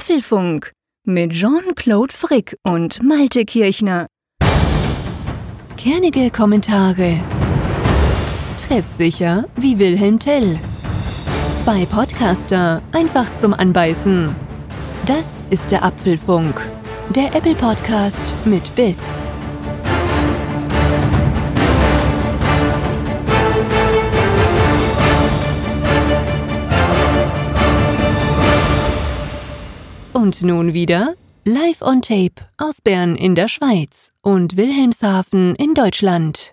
Apfelfunk mit Jean-Claude Frick und Malte Kirchner. Kernige Kommentare. Treffsicher wie Wilhelm Tell. Zwei Podcaster, einfach zum Anbeißen. Das ist der Apfelfunk, der Apple Podcast mit Biss. Und nun wieder live on tape aus Bern in der Schweiz und Wilhelmshaven in Deutschland.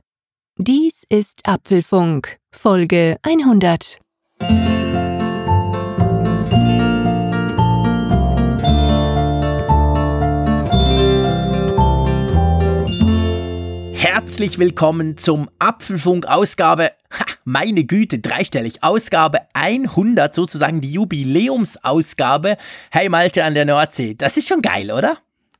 Dies ist Apfelfunk, Folge 100. Herzlich willkommen zum Apfelfunk Ausgabe, ha, meine Güte, dreistellig, Ausgabe 100, sozusagen die Jubiläumsausgabe. Hey Malte an der Nordsee, das ist schon geil, oder?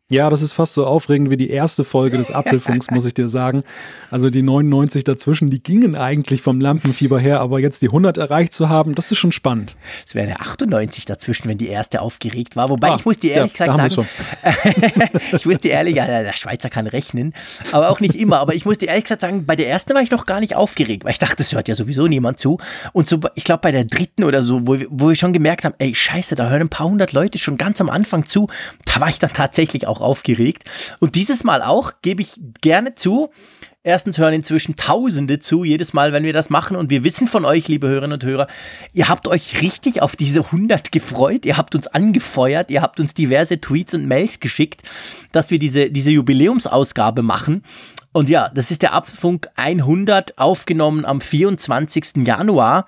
Ja, das ist fast so aufregend wie die erste Folge des Apfelfunks, muss ich dir sagen. Also die 99 dazwischen, die gingen eigentlich vom Lampenfieber her, aber jetzt die 100 erreicht zu haben, das ist schon spannend. Es wäre eine 98 dazwischen, wenn die erste aufgeregt war. Wobei ah, ich muss dir ehrlich ja, gesagt sagen, ich muss dir ehrlich, ja, der Schweizer kann rechnen, aber auch nicht immer. Aber ich muss dir ehrlich gesagt sagen, bei der ersten war ich noch gar nicht aufgeregt, weil ich dachte, das hört ja sowieso niemand zu. Und so, ich glaube bei der dritten oder so, wo, wo wir schon gemerkt haben, ey, scheiße, da hören ein paar hundert Leute schon ganz am Anfang zu, da war ich dann tatsächlich auch auch aufgeregt. Und dieses Mal auch, gebe ich gerne zu. Erstens hören inzwischen Tausende zu, jedes Mal, wenn wir das machen. Und wir wissen von euch, liebe Hörerinnen und Hörer, ihr habt euch richtig auf diese 100 gefreut. Ihr habt uns angefeuert. Ihr habt uns diverse Tweets und Mails geschickt, dass wir diese, diese Jubiläumsausgabe machen. Und ja, das ist der Apfelfunk 100, aufgenommen am 24. Januar.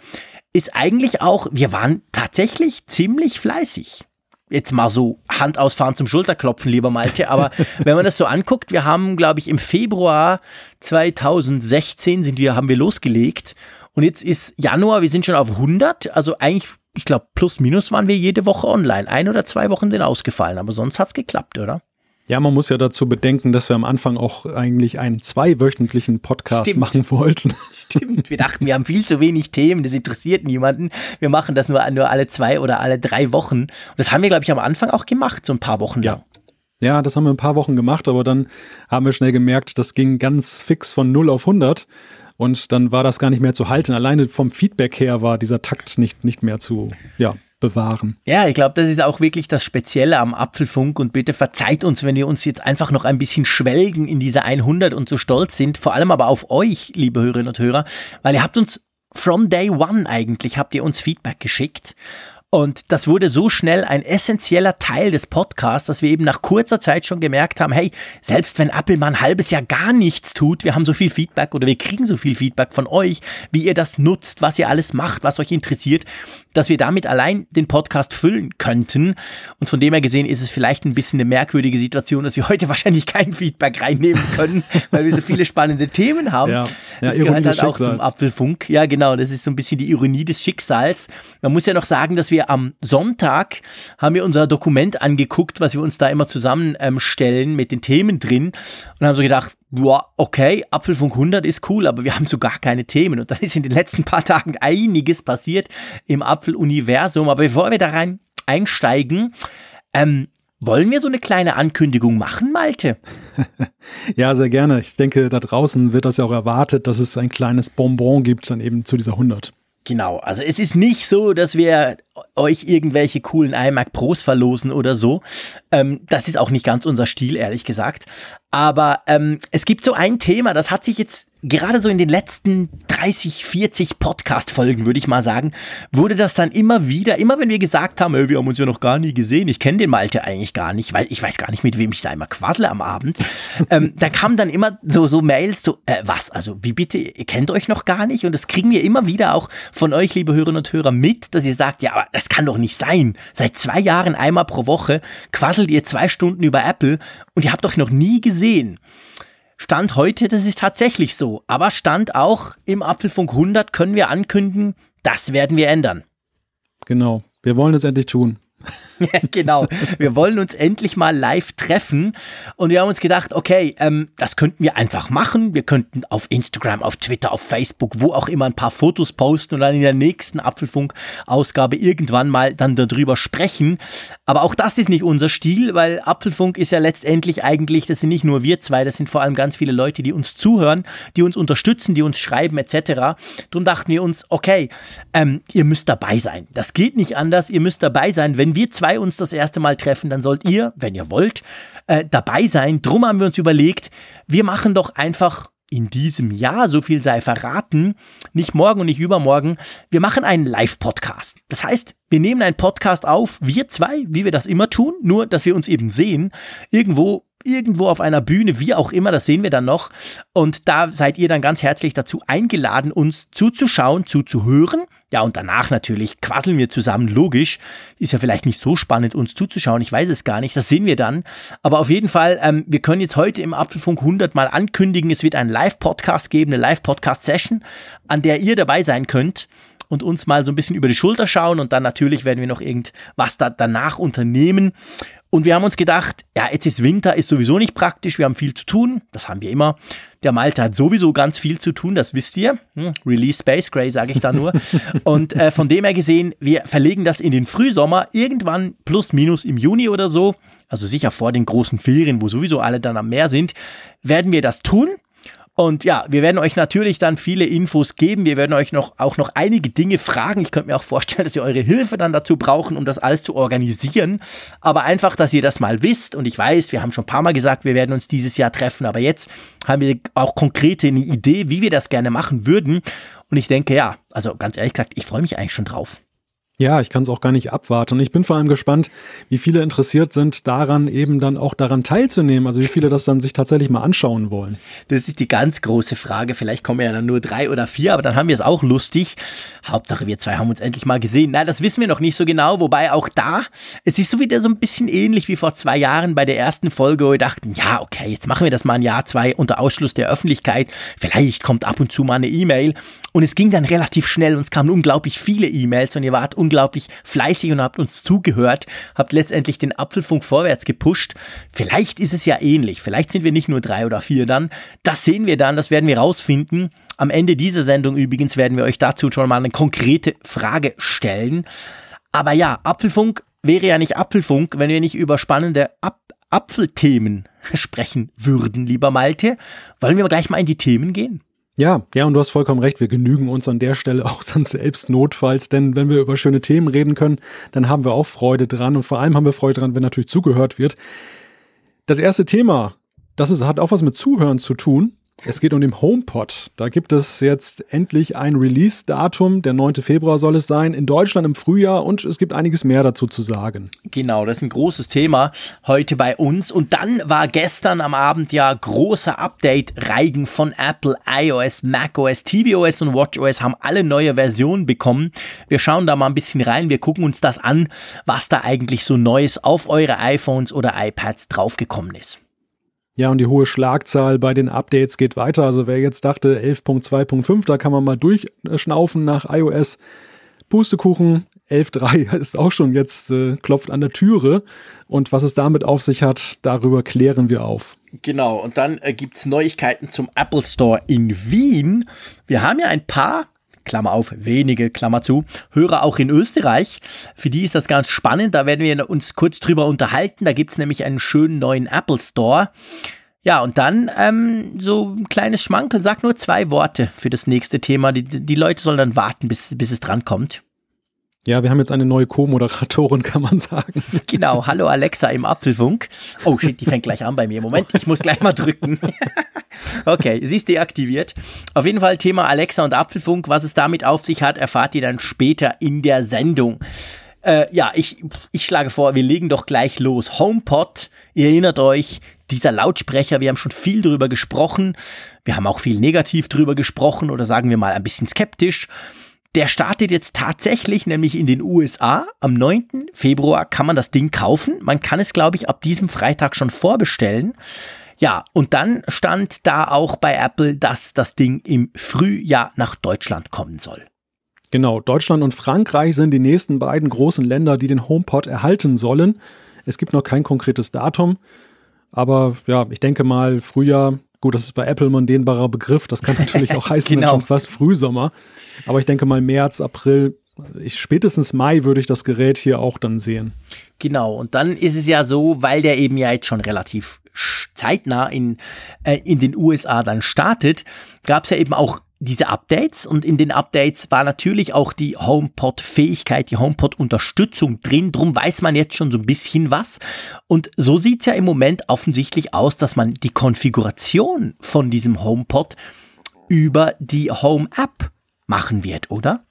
Ist eigentlich auch, wir waren tatsächlich ziemlich fleißig jetzt mal so Hand ausfahren zum Schulterklopfen, lieber Malte, aber wenn man das so anguckt, wir haben, glaube ich, im Februar 2016 sind wir, haben wir losgelegt und jetzt ist Januar, wir sind schon auf 100, also eigentlich, ich glaube, plus minus waren wir jede Woche online. Ein oder zwei Wochen sind ausgefallen, aber sonst hat's geklappt, oder? Ja, man muss ja dazu bedenken, dass wir am Anfang auch eigentlich einen zweiwöchentlichen Podcast Stimmt. machen wollten. Stimmt, wir dachten, wir haben viel zu wenig Themen, das interessiert niemanden. Wir machen das nur, nur alle zwei oder alle drei Wochen. Und das haben wir, glaube ich, am Anfang auch gemacht, so ein paar Wochen lang. Ja. ja, das haben wir ein paar Wochen gemacht, aber dann haben wir schnell gemerkt, das ging ganz fix von 0 auf 100. Und dann war das gar nicht mehr zu halten. Alleine vom Feedback her war dieser Takt nicht, nicht mehr zu, ja, bewahren. Ja, ich glaube, das ist auch wirklich das Spezielle am Apfelfunk. Und bitte verzeiht uns, wenn wir uns jetzt einfach noch ein bisschen schwelgen in dieser 100 und so stolz sind, vor allem aber auf euch, liebe Hörerinnen und Hörer, weil ihr habt uns from day one eigentlich, habt ihr uns Feedback geschickt und das wurde so schnell ein essentieller Teil des Podcasts, dass wir eben nach kurzer Zeit schon gemerkt haben, hey, selbst wenn Apple mal ein halbes Jahr gar nichts tut, wir haben so viel Feedback oder wir kriegen so viel Feedback von euch, wie ihr das nutzt, was ihr alles macht, was euch interessiert, dass wir damit allein den Podcast füllen könnten. Und von dem her gesehen ist es vielleicht ein bisschen eine merkwürdige Situation, dass wir heute wahrscheinlich kein Feedback reinnehmen können, weil wir so viele spannende Themen haben. Ja, ja, das gehört halt auch zum Apfelfunk. Ja, genau, das ist so ein bisschen die Ironie des Schicksals. Man muss ja noch sagen, dass wir wir am Sonntag, haben wir unser Dokument angeguckt, was wir uns da immer zusammenstellen ähm, mit den Themen drin und haben so gedacht, boah, okay, Apfelfunk 100 ist cool, aber wir haben so gar keine Themen. Und dann ist in den letzten paar Tagen einiges passiert im Apfeluniversum. Aber bevor wir da rein einsteigen, ähm, wollen wir so eine kleine Ankündigung machen, Malte? ja, sehr gerne. Ich denke, da draußen wird das ja auch erwartet, dass es ein kleines Bonbon gibt, dann eben zu dieser 100. Genau, also es ist nicht so, dass wir euch irgendwelche coolen iMac Pros verlosen oder so. Ähm, das ist auch nicht ganz unser Stil, ehrlich gesagt. Aber ähm, es gibt so ein Thema, das hat sich jetzt gerade so in den letzten 30, 40 Podcast-Folgen, würde ich mal sagen, wurde das dann immer wieder, immer wenn wir gesagt haben, wir haben uns ja noch gar nie gesehen, ich kenne den Malte eigentlich gar nicht, weil ich weiß gar nicht, mit wem ich da immer quassle am Abend, ähm, da kamen dann immer so, so Mails, so, äh, was, also wie bitte, ihr kennt euch noch gar nicht und das kriegen wir immer wieder auch von euch, liebe Hörerinnen und Hörer, mit, dass ihr sagt, ja, aber das kann doch nicht sein. Seit zwei Jahren einmal pro Woche quasselt ihr zwei Stunden über Apple und ihr habt euch noch nie gesehen. Stand heute, das ist tatsächlich so. Aber Stand auch im Apfelfunk 100 können wir ankündigen, das werden wir ändern. Genau. Wir wollen es endlich tun. Genau. Wir wollen uns endlich mal live treffen und wir haben uns gedacht, okay, ähm, das könnten wir einfach machen. Wir könnten auf Instagram, auf Twitter, auf Facebook, wo auch immer ein paar Fotos posten und dann in der nächsten Apfelfunk-Ausgabe irgendwann mal dann darüber sprechen. Aber auch das ist nicht unser Stil, weil Apfelfunk ist ja letztendlich eigentlich, das sind nicht nur wir zwei, das sind vor allem ganz viele Leute, die uns zuhören, die uns unterstützen, die uns schreiben etc. Darum dachten wir uns, okay, ähm, ihr müsst dabei sein. Das geht nicht anders, ihr müsst dabei sein. Wenn wir zwei zwei uns das erste Mal treffen, dann sollt ihr, wenn ihr wollt, äh, dabei sein. Drum haben wir uns überlegt, wir machen doch einfach in diesem Jahr, so viel sei verraten, nicht morgen und nicht übermorgen, wir machen einen Live-Podcast. Das heißt, wir nehmen einen Podcast auf, wir zwei, wie wir das immer tun, nur dass wir uns eben sehen, irgendwo irgendwo auf einer Bühne, wie auch immer, das sehen wir dann noch. Und da seid ihr dann ganz herzlich dazu eingeladen, uns zuzuschauen, zuzuhören. Ja, und danach natürlich quasseln wir zusammen, logisch. Ist ja vielleicht nicht so spannend, uns zuzuschauen, ich weiß es gar nicht, das sehen wir dann. Aber auf jeden Fall, ähm, wir können jetzt heute im Apfelfunk 100 mal ankündigen, es wird einen Live-Podcast geben, eine Live-Podcast-Session, an der ihr dabei sein könnt und uns mal so ein bisschen über die Schulter schauen und dann natürlich werden wir noch irgendwas da danach unternehmen. Und wir haben uns gedacht, ja, jetzt ist Winter, ist sowieso nicht praktisch, wir haben viel zu tun, das haben wir immer. Der Malte hat sowieso ganz viel zu tun, das wisst ihr. Hm, Release Space Gray, sage ich da nur. Und äh, von dem her gesehen, wir verlegen das in den Frühsommer, irgendwann plus minus im Juni oder so, also sicher vor den großen Ferien, wo sowieso alle dann am Meer sind, werden wir das tun. Und ja, wir werden euch natürlich dann viele Infos geben. Wir werden euch noch, auch noch einige Dinge fragen. Ich könnte mir auch vorstellen, dass ihr eure Hilfe dann dazu brauchen, um das alles zu organisieren. Aber einfach, dass ihr das mal wisst. Und ich weiß, wir haben schon ein paar Mal gesagt, wir werden uns dieses Jahr treffen. Aber jetzt haben wir auch konkrete eine Idee, wie wir das gerne machen würden. Und ich denke, ja, also ganz ehrlich gesagt, ich freue mich eigentlich schon drauf. Ja, ich kann es auch gar nicht abwarten. Und ich bin vor allem gespannt, wie viele interessiert sind, daran eben dann auch daran teilzunehmen. Also wie viele das dann sich tatsächlich mal anschauen wollen. Das ist die ganz große Frage. Vielleicht kommen ja dann nur drei oder vier, aber dann haben wir es auch lustig. Hauptsache, wir zwei haben uns endlich mal gesehen. Nein, das wissen wir noch nicht so genau. Wobei auch da, es ist so wieder so ein bisschen ähnlich wie vor zwei Jahren bei der ersten Folge, wo wir dachten, ja, okay, jetzt machen wir das mal ein Jahr, zwei unter Ausschluss der Öffentlichkeit. Vielleicht kommt ab und zu mal eine E-Mail. Und es ging dann relativ schnell und es kamen unglaublich viele E-Mails und ihr wart unglaublich fleißig und habt uns zugehört, habt letztendlich den Apfelfunk vorwärts gepusht. Vielleicht ist es ja ähnlich. Vielleicht sind wir nicht nur drei oder vier dann. Das sehen wir dann, das werden wir rausfinden. Am Ende dieser Sendung übrigens werden wir euch dazu schon mal eine konkrete Frage stellen. Aber ja, Apfelfunk wäre ja nicht Apfelfunk, wenn wir nicht über spannende Ap Apfelthemen sprechen würden, lieber Malte. Wollen wir gleich mal in die Themen gehen? Ja, ja, und du hast vollkommen recht. Wir genügen uns an der Stelle auch dann selbst notfalls, denn wenn wir über schöne Themen reden können, dann haben wir auch Freude dran und vor allem haben wir Freude dran, wenn natürlich zugehört wird. Das erste Thema, das ist, hat auch was mit Zuhören zu tun. Es geht um den HomePod. Da gibt es jetzt endlich ein Release-Datum. Der 9. Februar soll es sein. In Deutschland im Frühjahr und es gibt einiges mehr dazu zu sagen. Genau, das ist ein großes Thema heute bei uns. Und dann war gestern am Abend ja großer Update-Reigen von Apple, iOS, macOS, tvOS und watchOS haben alle neue Versionen bekommen. Wir schauen da mal ein bisschen rein. Wir gucken uns das an, was da eigentlich so Neues auf eure iPhones oder iPads draufgekommen ist. Ja, und die hohe Schlagzahl bei den Updates geht weiter. Also wer jetzt dachte 11.2.5, da kann man mal durchschnaufen nach iOS. Pustekuchen 11.3 ist auch schon jetzt, äh, klopft an der Türe. Und was es damit auf sich hat, darüber klären wir auf. Genau, und dann äh, es Neuigkeiten zum Apple Store in Wien. Wir haben ja ein paar Klammer auf, wenige, Klammer zu, Hörer auch in Österreich. Für die ist das ganz spannend. Da werden wir uns kurz drüber unterhalten. Da gibt es nämlich einen schönen neuen Apple Store. Ja, und dann ähm, so ein kleines Schmankel. Sag nur zwei Worte für das nächste Thema. Die, die Leute sollen dann warten, bis, bis es drankommt. Ja, wir haben jetzt eine neue Co-Moderatorin, kann man sagen. Genau, hallo Alexa im Apfelfunk. Oh shit, die fängt gleich an bei mir. Moment, ich muss gleich mal drücken. okay, sie ist deaktiviert. Auf jeden Fall Thema Alexa und Apfelfunk. Was es damit auf sich hat, erfahrt ihr dann später in der Sendung. Äh, ja, ich, ich schlage vor, wir legen doch gleich los. HomePod, ihr erinnert euch, dieser Lautsprecher, wir haben schon viel drüber gesprochen. Wir haben auch viel negativ drüber gesprochen oder sagen wir mal ein bisschen skeptisch. Der startet jetzt tatsächlich, nämlich in den USA. Am 9. Februar kann man das Ding kaufen. Man kann es, glaube ich, ab diesem Freitag schon vorbestellen. Ja, und dann stand da auch bei Apple, dass das Ding im Frühjahr nach Deutschland kommen soll. Genau, Deutschland und Frankreich sind die nächsten beiden großen Länder, die den HomePod erhalten sollen. Es gibt noch kein konkretes Datum, aber ja, ich denke mal Frühjahr. Gut, das ist bei Apple ein dehnbarer Begriff. Das kann natürlich auch heißen, genau. schon fast Frühsommer. Aber ich denke mal März, April, ich, spätestens Mai würde ich das Gerät hier auch dann sehen. Genau, und dann ist es ja so, weil der eben ja jetzt schon relativ zeitnah in, äh, in den USA dann startet, gab es ja eben auch diese Updates und in den Updates war natürlich auch die HomePod-Fähigkeit, die HomePod-Unterstützung drin. Drum weiß man jetzt schon so ein bisschen was. Und so sieht's ja im Moment offensichtlich aus, dass man die Konfiguration von diesem HomePod über die Home-App machen wird, oder?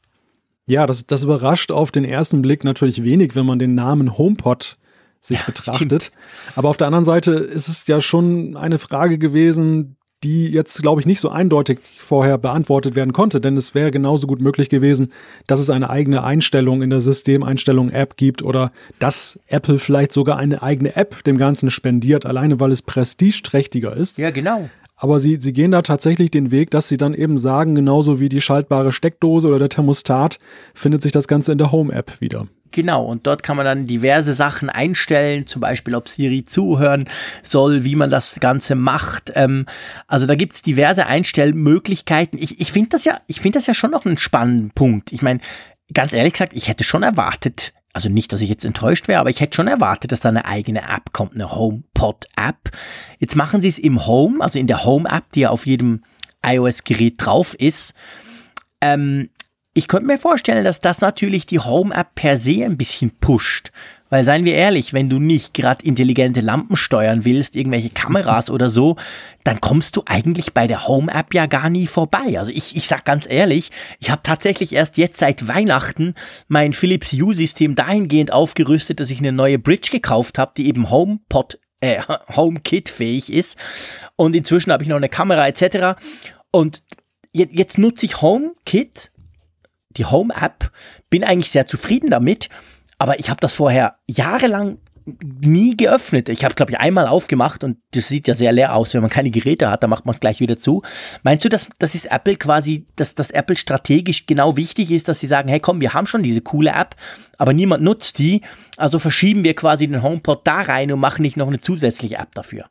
Ja, das, das überrascht auf den ersten Blick natürlich wenig, wenn man den Namen HomePod sich ja, betrachtet. Stimmt. Aber auf der anderen Seite ist es ja schon eine Frage gewesen, die jetzt, glaube ich, nicht so eindeutig vorher beantwortet werden konnte, denn es wäre genauso gut möglich gewesen, dass es eine eigene Einstellung in der Systemeinstellung App gibt oder dass Apple vielleicht sogar eine eigene App dem Ganzen spendiert, alleine weil es prestigeträchtiger ist. Ja, genau. Aber sie, sie gehen da tatsächlich den Weg, dass sie dann eben sagen, genauso wie die schaltbare Steckdose oder der Thermostat, findet sich das Ganze in der Home-App wieder. Genau, und dort kann man dann diverse Sachen einstellen, zum Beispiel, ob Siri zuhören soll, wie man das Ganze macht. Ähm, also da gibt's diverse Einstellmöglichkeiten. Ich, ich finde das ja, ich finde das ja schon noch einen spannenden Punkt. Ich meine, ganz ehrlich gesagt, ich hätte schon erwartet, also nicht, dass ich jetzt enttäuscht wäre, aber ich hätte schon erwartet, dass da eine eigene App kommt, eine HomePod-App. Jetzt machen sie es im Home, also in der Home-App, die ja auf jedem iOS-Gerät drauf ist. Ähm, ich könnte mir vorstellen, dass das natürlich die Home-App per se ein bisschen pusht. Weil seien wir ehrlich, wenn du nicht gerade intelligente Lampen steuern willst, irgendwelche Kameras oder so, dann kommst du eigentlich bei der Home-App ja gar nie vorbei. Also ich, ich sag ganz ehrlich, ich habe tatsächlich erst jetzt seit Weihnachten mein Philips Hue-System dahingehend aufgerüstet, dass ich eine neue Bridge gekauft habe, die eben HomePod, äh, HomeKit fähig ist. Und inzwischen habe ich noch eine Kamera etc. Und jetzt, jetzt nutze ich HomeKit die Home-App, bin eigentlich sehr zufrieden damit, aber ich habe das vorher jahrelang nie geöffnet. Ich habe glaube ich einmal aufgemacht und das sieht ja sehr leer aus, wenn man keine Geräte hat, dann macht man es gleich wieder zu. Meinst du, dass das ist Apple quasi, dass das Apple strategisch genau wichtig ist, dass sie sagen, hey komm, wir haben schon diese coole App, aber niemand nutzt die, also verschieben wir quasi den HomePod da rein und machen nicht noch eine zusätzliche App dafür.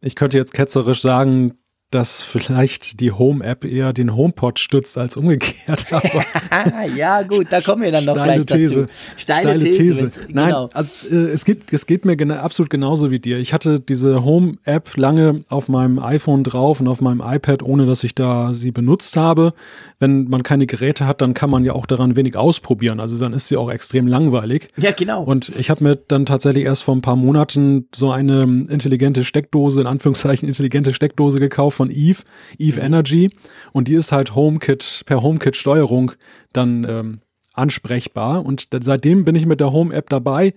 Ich könnte jetzt ketzerisch sagen, dass vielleicht die Home-App eher den HomePod stützt als umgekehrt. ja, gut, da kommen wir dann noch gleich These. dazu. Steile, Steile These. These. Nein, genau. also, äh, es, geht, es geht mir gena absolut genauso wie dir. Ich hatte diese Home-App lange auf meinem iPhone drauf und auf meinem iPad, ohne dass ich da sie benutzt habe. Wenn man keine Geräte hat, dann kann man ja auch daran wenig ausprobieren. Also dann ist sie auch extrem langweilig. Ja, genau. Und ich habe mir dann tatsächlich erst vor ein paar Monaten so eine intelligente Steckdose, in Anführungszeichen intelligente Steckdose gekauft von Eve, Eve mhm. Energy. Und die ist halt HomeKit, per HomeKit-Steuerung dann ähm, ansprechbar. Und seitdem bin ich mit der Home-App dabei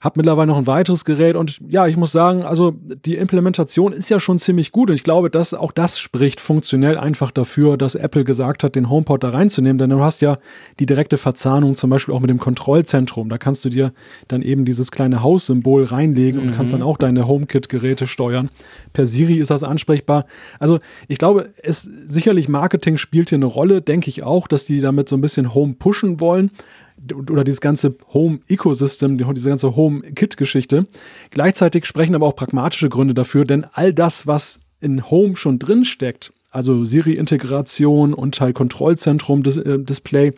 habe mittlerweile noch ein weiteres Gerät und ja, ich muss sagen, also die Implementation ist ja schon ziemlich gut und ich glaube, dass auch das spricht funktionell einfach dafür, dass Apple gesagt hat, den HomePod da reinzunehmen, denn du hast ja die direkte Verzahnung zum Beispiel auch mit dem Kontrollzentrum. Da kannst du dir dann eben dieses kleine Haussymbol reinlegen mhm. und kannst dann auch deine HomeKit-Geräte steuern. Per Siri ist das ansprechbar. Also ich glaube, es sicherlich Marketing spielt hier eine Rolle, denke ich auch, dass die damit so ein bisschen Home pushen wollen oder dieses ganze Home-Ecosystem, diese ganze Home-Kit-Geschichte. Gleichzeitig sprechen aber auch pragmatische Gründe dafür, denn all das, was in Home schon drin steckt, also Siri-Integration und halt Kontrollzentrum-Display, äh,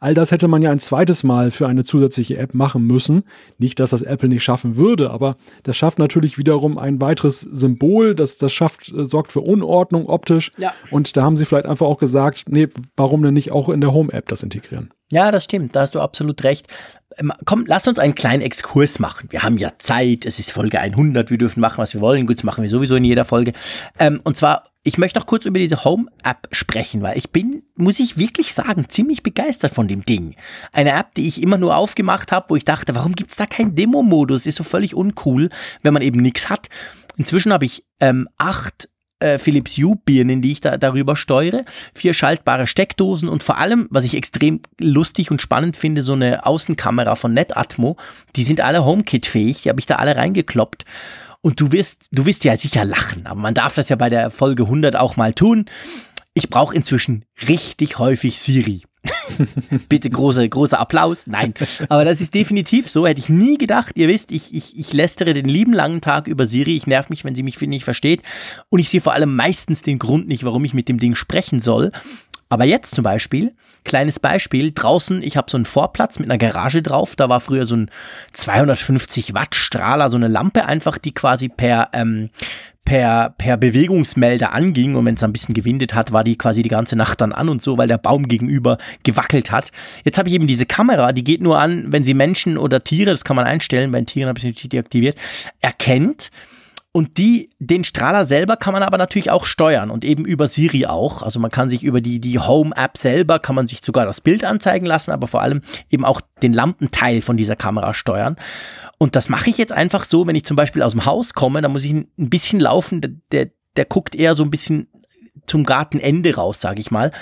All das hätte man ja ein zweites Mal für eine zusätzliche App machen müssen. Nicht, dass das Apple nicht schaffen würde, aber das schafft natürlich wiederum ein weiteres Symbol, das, das schafft, äh, sorgt für Unordnung optisch. Ja. Und da haben sie vielleicht einfach auch gesagt, nee, warum denn nicht auch in der Home-App das integrieren? Ja, das stimmt, da hast du absolut recht. Ähm, komm, lass uns einen kleinen Exkurs machen. Wir haben ja Zeit, es ist Folge 100, wir dürfen machen, was wir wollen. Gut, das machen wir sowieso in jeder Folge. Ähm, und zwar ich möchte noch kurz über diese Home-App sprechen, weil ich bin, muss ich wirklich sagen, ziemlich begeistert von dem Ding. Eine App, die ich immer nur aufgemacht habe, wo ich dachte, warum gibt's da keinen Demo-Modus? Ist so völlig uncool, wenn man eben nichts hat. Inzwischen habe ich ähm, acht äh, Philips Hue-Birnen, die ich da darüber steuere, vier schaltbare Steckdosen und vor allem, was ich extrem lustig und spannend finde, so eine Außenkamera von Netatmo. Die sind alle HomeKit-fähig, die habe ich da alle reingekloppt. Und du wirst, du wirst ja sicher lachen, aber man darf das ja bei der Folge 100 auch mal tun. Ich brauche inzwischen richtig häufig Siri. Bitte großer, großer Applaus. Nein. Aber das ist definitiv so. Hätte ich nie gedacht. Ihr wisst, ich, ich, ich lästere den lieben langen Tag über Siri. Ich nerv mich, wenn sie mich nicht versteht. Und ich sehe vor allem meistens den Grund nicht, warum ich mit dem Ding sprechen soll. Aber jetzt zum Beispiel, kleines Beispiel, draußen, ich habe so einen Vorplatz mit einer Garage drauf, da war früher so ein 250 Watt Strahler, so eine Lampe einfach, die quasi per, ähm, per, per Bewegungsmelder anging und wenn es ein bisschen gewindet hat, war die quasi die ganze Nacht dann an und so, weil der Baum gegenüber gewackelt hat. Jetzt habe ich eben diese Kamera, die geht nur an, wenn sie Menschen oder Tiere, das kann man einstellen, bei Tieren habe ich natürlich deaktiviert, erkennt und die, den Strahler selber kann man aber natürlich auch steuern und eben über Siri auch. Also man kann sich über die, die Home-App selber, kann man sich sogar das Bild anzeigen lassen, aber vor allem eben auch den Lampenteil von dieser Kamera steuern. Und das mache ich jetzt einfach so, wenn ich zum Beispiel aus dem Haus komme, da muss ich ein bisschen laufen, der, der, der guckt eher so ein bisschen zum Gartenende raus, sage ich mal.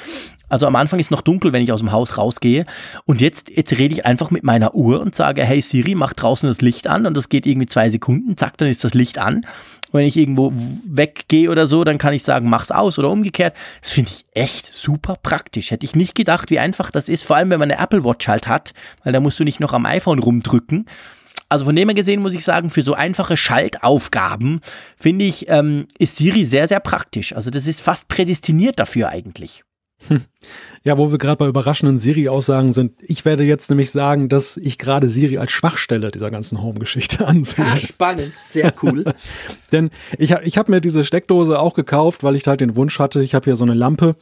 Also am Anfang ist noch dunkel, wenn ich aus dem Haus rausgehe. Und jetzt, jetzt rede ich einfach mit meiner Uhr und sage, hey Siri, mach draußen das Licht an. Und das geht irgendwie zwei Sekunden. Zack, dann ist das Licht an. Und wenn ich irgendwo weggehe oder so, dann kann ich sagen, mach's aus oder umgekehrt. Das finde ich echt super praktisch. Hätte ich nicht gedacht, wie einfach das ist. Vor allem, wenn man eine Apple Watch halt hat, weil da musst du nicht noch am iPhone rumdrücken. Also von dem her gesehen muss ich sagen, für so einfache Schaltaufgaben finde ich, ähm, ist Siri sehr, sehr praktisch. Also das ist fast prädestiniert dafür eigentlich. Ja, wo wir gerade bei überraschenden Siri-Aussagen sind. Ich werde jetzt nämlich sagen, dass ich gerade Siri als Schwachstelle dieser ganzen Home-Geschichte ansehe. Ah, spannend, sehr cool. Denn ich, ich habe mir diese Steckdose auch gekauft, weil ich halt den Wunsch hatte, ich habe hier so eine Lampe,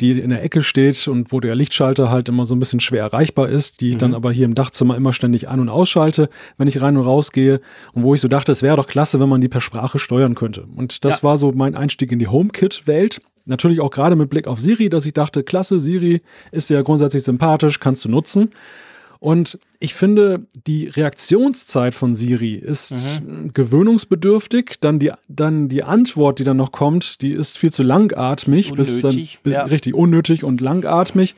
die in der Ecke steht und wo der Lichtschalter halt immer so ein bisschen schwer erreichbar ist, die ich mhm. dann aber hier im Dachzimmer immer ständig an- und ausschalte, wenn ich rein und raus gehe und wo ich so dachte, es wäre doch klasse, wenn man die per Sprache steuern könnte. Und das ja. war so mein Einstieg in die HomeKit-Welt. Natürlich auch gerade mit Blick auf Siri, dass ich dachte, klasse, Siri ist ja grundsätzlich sympathisch, kannst du nutzen. Und ich finde, die Reaktionszeit von Siri ist mhm. gewöhnungsbedürftig. Dann die, dann die Antwort, die dann noch kommt, die ist viel zu langatmig, bis dann ja. richtig unnötig und langatmig.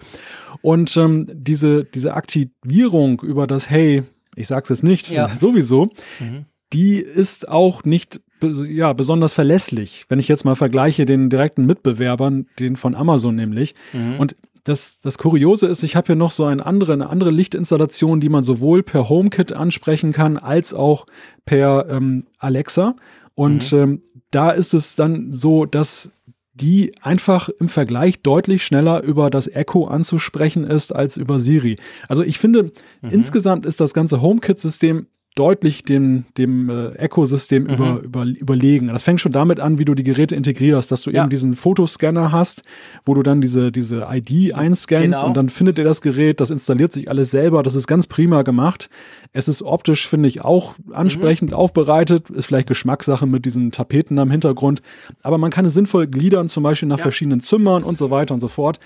Und ähm, diese, diese Aktivierung über das Hey, ich sag's jetzt nicht, ja. sowieso, mhm. die ist auch nicht ja, besonders verlässlich, wenn ich jetzt mal vergleiche den direkten Mitbewerbern, den von Amazon nämlich. Mhm. Und das, das Kuriose ist, ich habe hier noch so eine andere, eine andere Lichtinstallation, die man sowohl per HomeKit ansprechen kann, als auch per ähm, Alexa. Und mhm. ähm, da ist es dann so, dass die einfach im Vergleich deutlich schneller über das Echo anzusprechen ist als über Siri. Also ich finde, mhm. insgesamt ist das ganze HomeKit-System deutlich dem, dem äh, Ökosystem mhm. über, über, überlegen. Das fängt schon damit an, wie du die Geräte integrierst, dass du ja. eben diesen Fotoscanner hast, wo du dann diese, diese ID einscannst genau. und dann findet er das Gerät, das installiert sich alles selber. Das ist ganz prima gemacht. Es ist optisch, finde ich, auch ansprechend mhm. aufbereitet. Ist vielleicht Geschmackssache mit diesen Tapeten am Hintergrund. Aber man kann es sinnvoll gliedern, zum Beispiel nach ja. verschiedenen Zimmern und so weiter und so fort.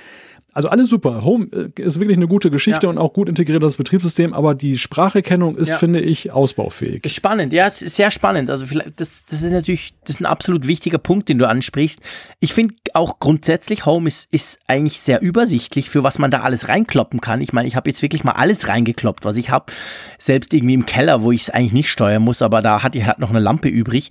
Also alles super. Home äh, ist wirklich eine gute Geschichte ja. und auch gut integriertes Betriebssystem, aber die Spracherkennung ist, ja. finde ich, ausbaufähig. Spannend, ja, es ist sehr spannend. Also vielleicht, das, das ist natürlich, das ist ein absolut wichtiger Punkt, den du ansprichst. Ich finde auch grundsätzlich Home ist, ist eigentlich sehr übersichtlich, für was man da alles reinkloppen kann. Ich meine, ich habe jetzt wirklich mal alles reingekloppt, was ich habe. Selbst irgendwie im Keller, wo ich es eigentlich nicht steuern muss, aber da hatte ich halt noch eine Lampe übrig.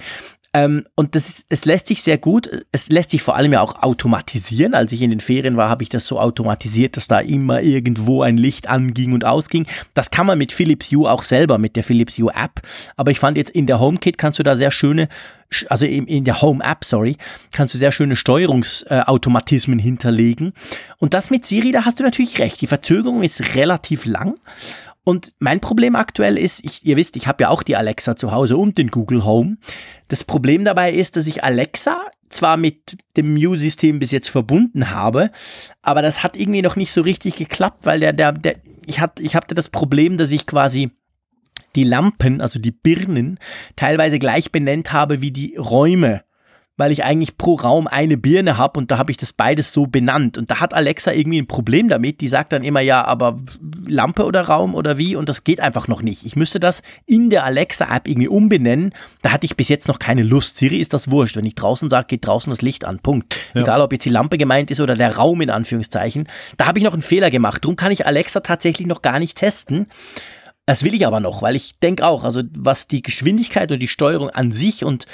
Ähm, und das ist, es lässt sich sehr gut, es lässt sich vor allem ja auch automatisieren. Als ich in den Ferien war, habe ich das so automatisiert, dass da immer irgendwo ein Licht anging und ausging. Das kann man mit Philips Hue auch selber, mit der Philips Hue App. Aber ich fand jetzt in der HomeKit kannst du da sehr schöne also in, der Home App, sorry, kannst du sehr schöne Steuerungsautomatismen hinterlegen. Und das mit Siri, da hast du natürlich recht. Die Verzögerung ist relativ lang. Und mein Problem aktuell ist, ich, ihr wisst, ich habe ja auch die Alexa zu Hause und den Google Home. Das Problem dabei ist, dass ich Alexa zwar mit dem Mew-System bis jetzt verbunden habe, aber das hat irgendwie noch nicht so richtig geklappt, weil der, der, der, ich, hat, ich hatte das Problem, dass ich quasi die Lampen, also die Birnen, teilweise gleich benennt habe wie die Räume weil ich eigentlich pro Raum eine Birne habe und da habe ich das beides so benannt. Und da hat Alexa irgendwie ein Problem damit. Die sagt dann immer, ja, aber Lampe oder Raum oder wie? Und das geht einfach noch nicht. Ich müsste das in der Alexa-App irgendwie umbenennen. Da hatte ich bis jetzt noch keine Lust. Siri ist das wurscht. Wenn ich draußen sage, geht draußen das Licht an. Punkt. Ja. Egal, ob jetzt die Lampe gemeint ist oder der Raum in Anführungszeichen. Da habe ich noch einen Fehler gemacht. Darum kann ich Alexa tatsächlich noch gar nicht testen. Das will ich aber noch, weil ich denke auch, also was die Geschwindigkeit und die Steuerung an sich und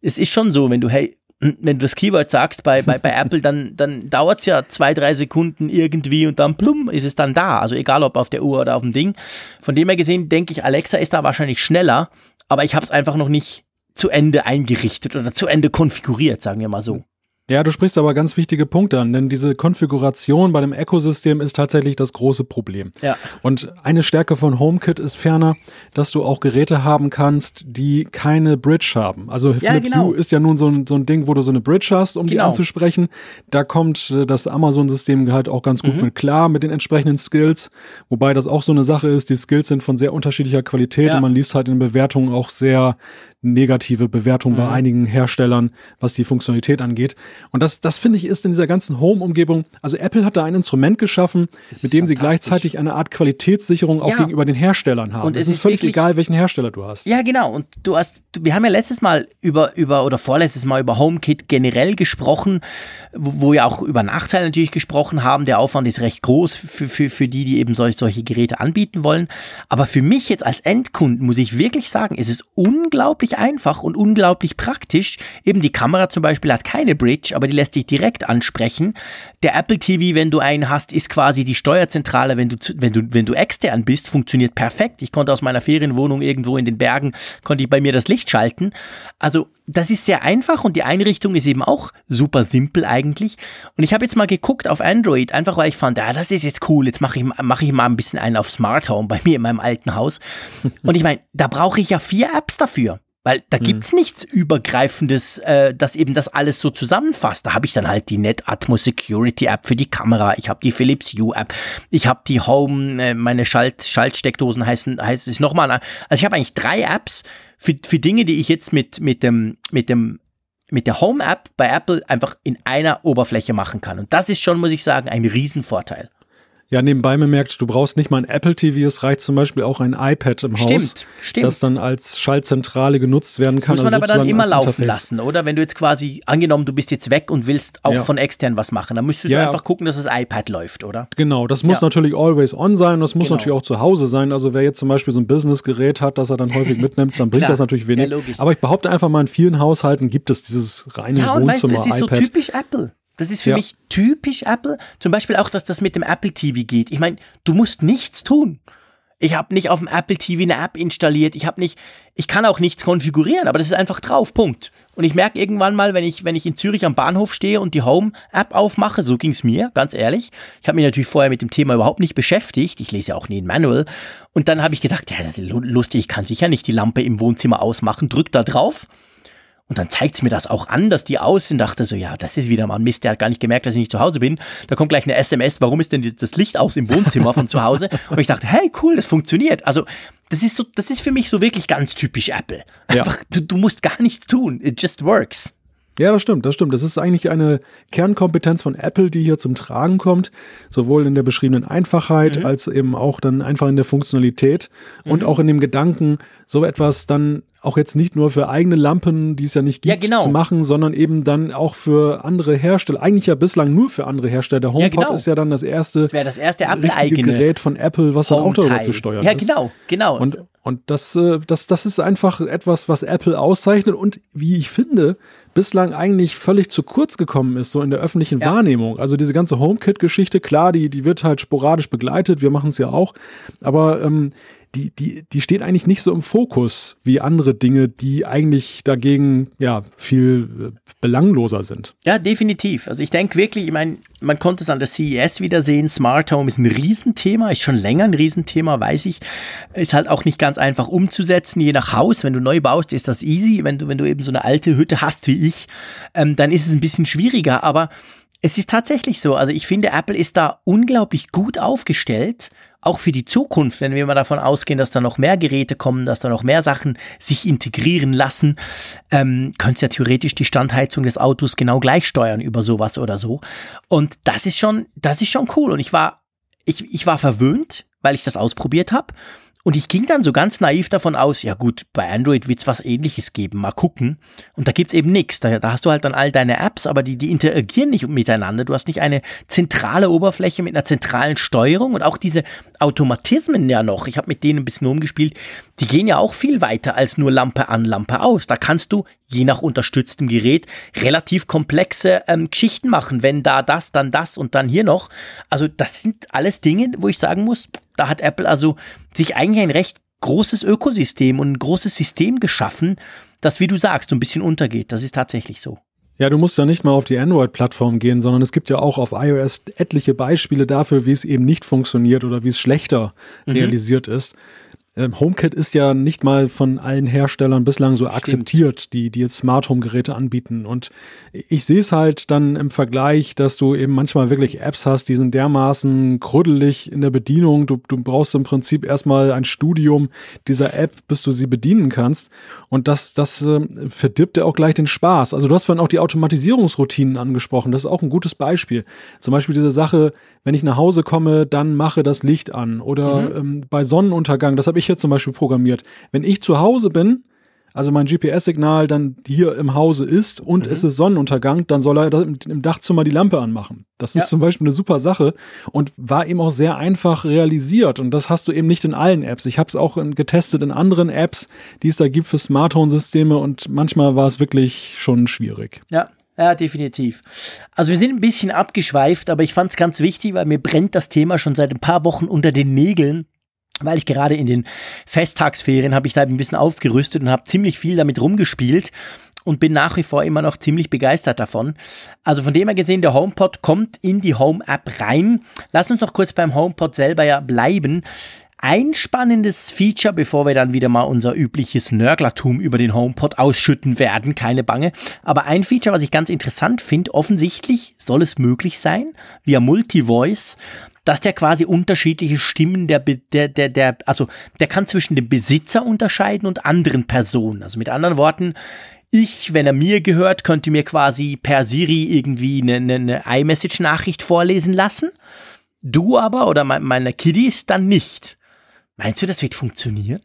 es ist schon so, wenn du, hey, wenn du das Keyword sagst bei, bei, bei Apple, dann, dann dauert es ja zwei, drei Sekunden irgendwie und dann plum ist es dann da. Also egal ob auf der Uhr oder auf dem Ding. Von dem her gesehen denke ich, Alexa ist da wahrscheinlich schneller, aber ich habe es einfach noch nicht zu Ende eingerichtet oder zu Ende konfiguriert, sagen wir mal so. Ja, du sprichst aber ganz wichtige Punkte an, denn diese Konfiguration bei dem Ökosystem ist tatsächlich das große Problem. Ja. Und eine Stärke von HomeKit ist ferner, dass du auch Geräte haben kannst, die keine Bridge haben. Also ja, Philips genau. Hue ist ja nun so ein, so ein Ding, wo du so eine Bridge hast, um genau. die anzusprechen. Da kommt äh, das Amazon-System halt auch ganz gut mhm. mit klar, mit den entsprechenden Skills. Wobei das auch so eine Sache ist, die Skills sind von sehr unterschiedlicher Qualität ja. und man liest halt in Bewertungen auch sehr negative Bewertung mhm. bei einigen Herstellern, was die Funktionalität angeht. Und das, das finde ich ist in dieser ganzen Home-Umgebung, also Apple hat da ein Instrument geschaffen, mit dem sie gleichzeitig eine Art Qualitätssicherung auch ja. gegenüber den Herstellern haben. Und es, ist, ist völlig egal, welchen Hersteller du hast. Ja, genau. Und du hast, wir haben ja letztes Mal über, über oder vorletztes Mal über HomeKit generell gesprochen, wo, wo wir auch über Nachteile natürlich gesprochen haben. Der Aufwand ist recht groß für, für, für die, die eben solch, solche Geräte anbieten wollen. Aber für mich jetzt als Endkunden muss ich wirklich sagen, es ist unglaublich unglaublich einfach und unglaublich praktisch. Eben die Kamera zum Beispiel hat keine Bridge, aber die lässt dich direkt ansprechen. Der Apple TV, wenn du einen hast, ist quasi die Steuerzentrale, wenn du, wenn du, wenn du extern bist, funktioniert perfekt. Ich konnte aus meiner Ferienwohnung irgendwo in den Bergen, konnte ich bei mir das Licht schalten. Also das ist sehr einfach und die Einrichtung ist eben auch super simpel eigentlich. Und ich habe jetzt mal geguckt auf Android, einfach weil ich fand, ja, das ist jetzt cool, jetzt mache ich, mach ich mal ein bisschen einen auf Smart Home bei mir in meinem alten Haus. Und ich meine, da brauche ich ja vier Apps dafür. Weil da hm. gibt's nichts Übergreifendes, äh, das eben das alles so zusammenfasst. Da habe ich dann halt die NetAtmo Security App für die Kamera, ich habe die Philips Hue App, ich habe die Home, äh, meine Schalt Schaltsteckdosen heißen, heißt es nochmal. Also ich habe eigentlich drei Apps für, für Dinge, die ich jetzt mit, mit dem, mit dem mit der Home App bei Apple einfach in einer Oberfläche machen kann. Und das ist schon, muss ich sagen, ein Riesenvorteil. Ja, nebenbei bemerkt, du brauchst nicht mal ein Apple TV, es reicht zum Beispiel auch ein iPad im stimmt, Haus, stimmt. das dann als Schaltzentrale genutzt werden kann. Das muss man also aber dann immer laufen Interface. lassen, oder? Wenn du jetzt quasi, angenommen, du bist jetzt weg und willst auch ja. von extern was machen, dann müsstest du ja. einfach gucken, dass das iPad läuft, oder? Genau, das muss ja. natürlich always on sein, das muss genau. natürlich auch zu Hause sein. Also wer jetzt zum Beispiel so ein Businessgerät hat, das er dann häufig mitnimmt, dann bringt das natürlich wenig. aber ich behaupte einfach mal, in vielen Haushalten gibt es dieses reine ja, und Wohnzimmer weißt du, es ist so typisch Apple. Das ist für ja. mich typisch Apple. Zum Beispiel auch, dass das mit dem Apple TV geht. Ich meine, du musst nichts tun. Ich habe nicht auf dem Apple TV eine App installiert. Ich habe nicht, ich kann auch nichts konfigurieren, aber das ist einfach drauf. Punkt. Und ich merke irgendwann mal, wenn ich, wenn ich in Zürich am Bahnhof stehe und die Home-App aufmache, so ging es mir, ganz ehrlich. Ich habe mich natürlich vorher mit dem Thema überhaupt nicht beschäftigt. Ich lese ja auch nie ein Manual. Und dann habe ich gesagt, ja, das ist lustig, ich kann sicher nicht die Lampe im Wohnzimmer ausmachen. Drück da drauf und dann zeigt es mir das auch an, dass die aus sind. Dachte so, ja, das ist wieder mal ein Mist. Der hat gar nicht gemerkt, dass ich nicht zu Hause bin. Da kommt gleich eine SMS, warum ist denn das Licht aus im Wohnzimmer von zu Hause? Und ich dachte, hey, cool, das funktioniert. Also, das ist so, das ist für mich so wirklich ganz typisch Apple. Einfach, ja. du, du musst gar nichts tun. It just works. Ja, das stimmt, das stimmt. Das ist eigentlich eine Kernkompetenz von Apple, die hier zum Tragen kommt, sowohl in der beschriebenen Einfachheit mhm. als eben auch dann einfach in der Funktionalität mhm. und auch in dem Gedanken, so etwas dann auch jetzt nicht nur für eigene Lampen, die es ja nicht gibt, ja, genau. zu machen, sondern eben dann auch für andere Hersteller. Eigentlich ja bislang nur für andere Hersteller. Der HomePod ja, genau. ist ja dann das erste, das das erste Gerät von Apple, was dann auch darüber zu steuern ja, ist. Ja, genau, genau. Und, und das, äh, das, das ist einfach etwas, was Apple auszeichnet und wie ich finde, bislang eigentlich völlig zu kurz gekommen ist, so in der öffentlichen ja. Wahrnehmung. Also diese ganze HomeKit-Geschichte, klar, die, die wird halt sporadisch begleitet, wir machen es ja auch, aber ähm, die, die, die steht eigentlich nicht so im Fokus wie andere Dinge, die eigentlich dagegen ja viel äh, belangloser sind. Ja, definitiv. Also ich denke wirklich, ich meine, man konnte es an der CES wieder sehen, Smart Home ist ein Riesenthema, ist schon länger ein Riesenthema, weiß ich. Ist halt auch nicht ganz einfach umzusetzen, je nach Haus. Wenn du neu baust, ist das easy. Wenn du, wenn du eben so eine alte Hütte hast wie ich, ähm, dann ist es ein bisschen schwieriger. Aber es ist tatsächlich so. Also ich finde, Apple ist da unglaublich gut aufgestellt auch für die Zukunft, wenn wir mal davon ausgehen, dass da noch mehr Geräte kommen, dass da noch mehr Sachen sich integrieren lassen, ähm, könntest ja theoretisch die Standheizung des Autos genau gleich steuern über sowas oder so. Und das ist schon, das ist schon cool. Und ich war, ich, ich war verwöhnt, weil ich das ausprobiert habe. Und ich ging dann so ganz naiv davon aus, ja gut, bei Android wird es was ähnliches geben, mal gucken. Und da gibt es eben nichts. Da, da, hast du halt dann all deine Apps, aber die, die interagieren nicht miteinander. Du hast nicht eine zentrale Oberfläche mit einer zentralen Steuerung und auch diese Automatismen ja noch. Ich habe mit denen ein bisschen rumgespielt. Die gehen ja auch viel weiter als nur Lampe an, Lampe aus. Da kannst du, je nach unterstütztem Gerät, relativ komplexe ähm, Geschichten machen. Wenn da das, dann das und dann hier noch. Also das sind alles Dinge, wo ich sagen muss, da hat Apple also sich eigentlich ein recht großes Ökosystem und ein großes System geschaffen, das, wie du sagst, so ein bisschen untergeht. Das ist tatsächlich so. Ja, du musst ja nicht mal auf die Android-Plattform gehen, sondern es gibt ja auch auf iOS etliche Beispiele dafür, wie es eben nicht funktioniert oder wie es schlechter mhm. realisiert ist. Ähm, HomeKit ist ja nicht mal von allen Herstellern bislang so Stimmt. akzeptiert, die, die jetzt Smart Home Geräte anbieten. Und ich sehe es halt dann im Vergleich, dass du eben manchmal wirklich Apps hast, die sind dermaßen krüddelig in der Bedienung. Du, du brauchst im Prinzip erstmal ein Studium dieser App, bis du sie bedienen kannst. Und das, das äh, verdirbt ja auch gleich den Spaß. Also du hast vorhin auch die Automatisierungsroutinen angesprochen. Das ist auch ein gutes Beispiel. Zum Beispiel diese Sache, wenn ich nach Hause komme, dann mache das Licht an. Oder mhm. ähm, bei Sonnenuntergang, das habe ich jetzt zum Beispiel programmiert. Wenn ich zu Hause bin, also mein GPS-Signal dann hier im Hause ist und mhm. es ist Sonnenuntergang, dann soll er im Dachzimmer die Lampe anmachen. Das ist ja. zum Beispiel eine super Sache und war eben auch sehr einfach realisiert. Und das hast du eben nicht in allen Apps. Ich habe es auch getestet in anderen Apps, die es da gibt für Smart Home-Systeme und manchmal war es wirklich schon schwierig. Ja, ja, definitiv. Also wir sind ein bisschen abgeschweift, aber ich fand es ganz wichtig, weil mir brennt das Thema schon seit ein paar Wochen unter den Nägeln weil ich gerade in den Festtagsferien habe ich da ein bisschen aufgerüstet und habe ziemlich viel damit rumgespielt und bin nach wie vor immer noch ziemlich begeistert davon. Also von dem her gesehen, der HomePod kommt in die Home App rein. Lass uns noch kurz beim HomePod selber ja bleiben. Ein spannendes Feature, bevor wir dann wieder mal unser übliches Nörglertum über den HomePod ausschütten werden, keine Bange. Aber ein Feature, was ich ganz interessant finde, offensichtlich soll es möglich sein, via Multivoice, dass der quasi unterschiedliche Stimmen der, der, der, der, also der kann zwischen dem Besitzer unterscheiden und anderen Personen. Also mit anderen Worten, ich, wenn er mir gehört, könnte mir quasi per Siri irgendwie eine, eine, eine iMessage-Nachricht vorlesen lassen. Du aber oder meine Kiddies dann nicht. Meinst du, das wird funktionieren?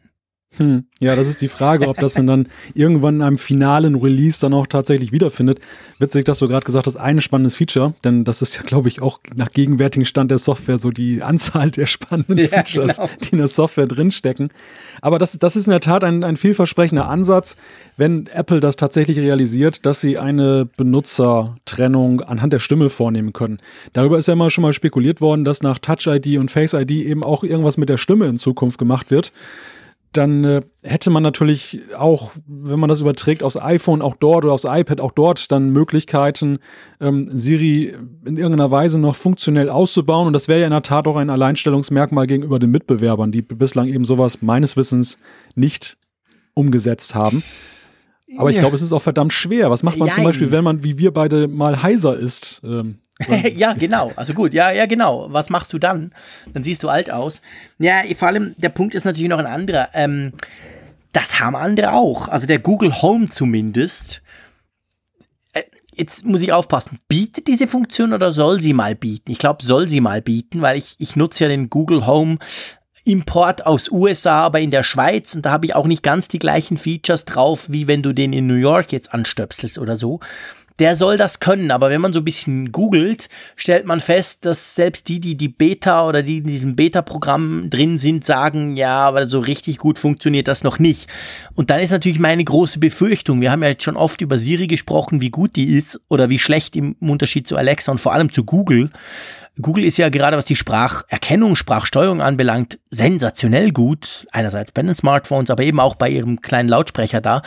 Hm. Ja, das ist die Frage, ob das dann irgendwann in einem finalen Release dann auch tatsächlich wiederfindet. Witzig, dass du gerade gesagt hast, ein spannendes Feature, denn das ist ja, glaube ich, auch nach gegenwärtigem Stand der Software so die Anzahl der spannenden ja, Features, genau. die in der Software drinstecken. Aber das, das ist in der Tat ein, ein vielversprechender Ansatz, wenn Apple das tatsächlich realisiert, dass sie eine Benutzertrennung anhand der Stimme vornehmen können. Darüber ist ja immer schon mal spekuliert worden, dass nach Touch ID und Face ID eben auch irgendwas mit der Stimme in Zukunft gemacht wird dann äh, hätte man natürlich auch, wenn man das überträgt aufs iPhone, auch dort oder aufs iPad, auch dort dann Möglichkeiten, ähm, Siri in irgendeiner Weise noch funktionell auszubauen. Und das wäre ja in der Tat auch ein Alleinstellungsmerkmal gegenüber den Mitbewerbern, die bislang eben sowas meines Wissens nicht umgesetzt haben. Aber ich glaube, es ist auch verdammt schwer. Was macht man Jein. zum Beispiel, wenn man, wie wir beide, mal heiser ist? Ähm, ja, genau. Also gut, ja, ja, genau. Was machst du dann? Dann siehst du alt aus. Ja, vor allem, der Punkt ist natürlich noch ein anderer. Ähm, das haben andere auch. Also der Google Home zumindest. Äh, jetzt muss ich aufpassen. Bietet diese Funktion oder soll sie mal bieten? Ich glaube, soll sie mal bieten, weil ich, ich nutze ja den Google Home Import aus USA, aber in der Schweiz und da habe ich auch nicht ganz die gleichen Features drauf, wie wenn du den in New York jetzt anstöpselst oder so der soll das können. Aber wenn man so ein bisschen googelt, stellt man fest, dass selbst die, die die Beta oder die in diesem Beta-Programm drin sind, sagen, ja, aber so richtig gut funktioniert das noch nicht. Und dann ist natürlich meine große Befürchtung. Wir haben ja jetzt schon oft über Siri gesprochen, wie gut die ist oder wie schlecht im Unterschied zu Alexa und vor allem zu Google. Google ist ja gerade, was die Spracherkennung, Sprachsteuerung anbelangt, sensationell gut. Einerseits bei den Smartphones, aber eben auch bei ihrem kleinen Lautsprecher da.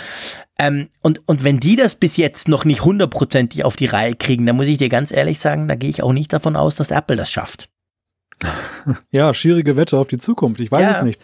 Ähm, und, und wenn die das bis jetzt noch nicht hundertprozentig auf die Reihe kriegen, dann muss ich dir ganz ehrlich sagen, da gehe ich auch nicht davon aus, dass Apple das schafft. Ja, schwierige Wette auf die Zukunft. Ich weiß ja. es nicht.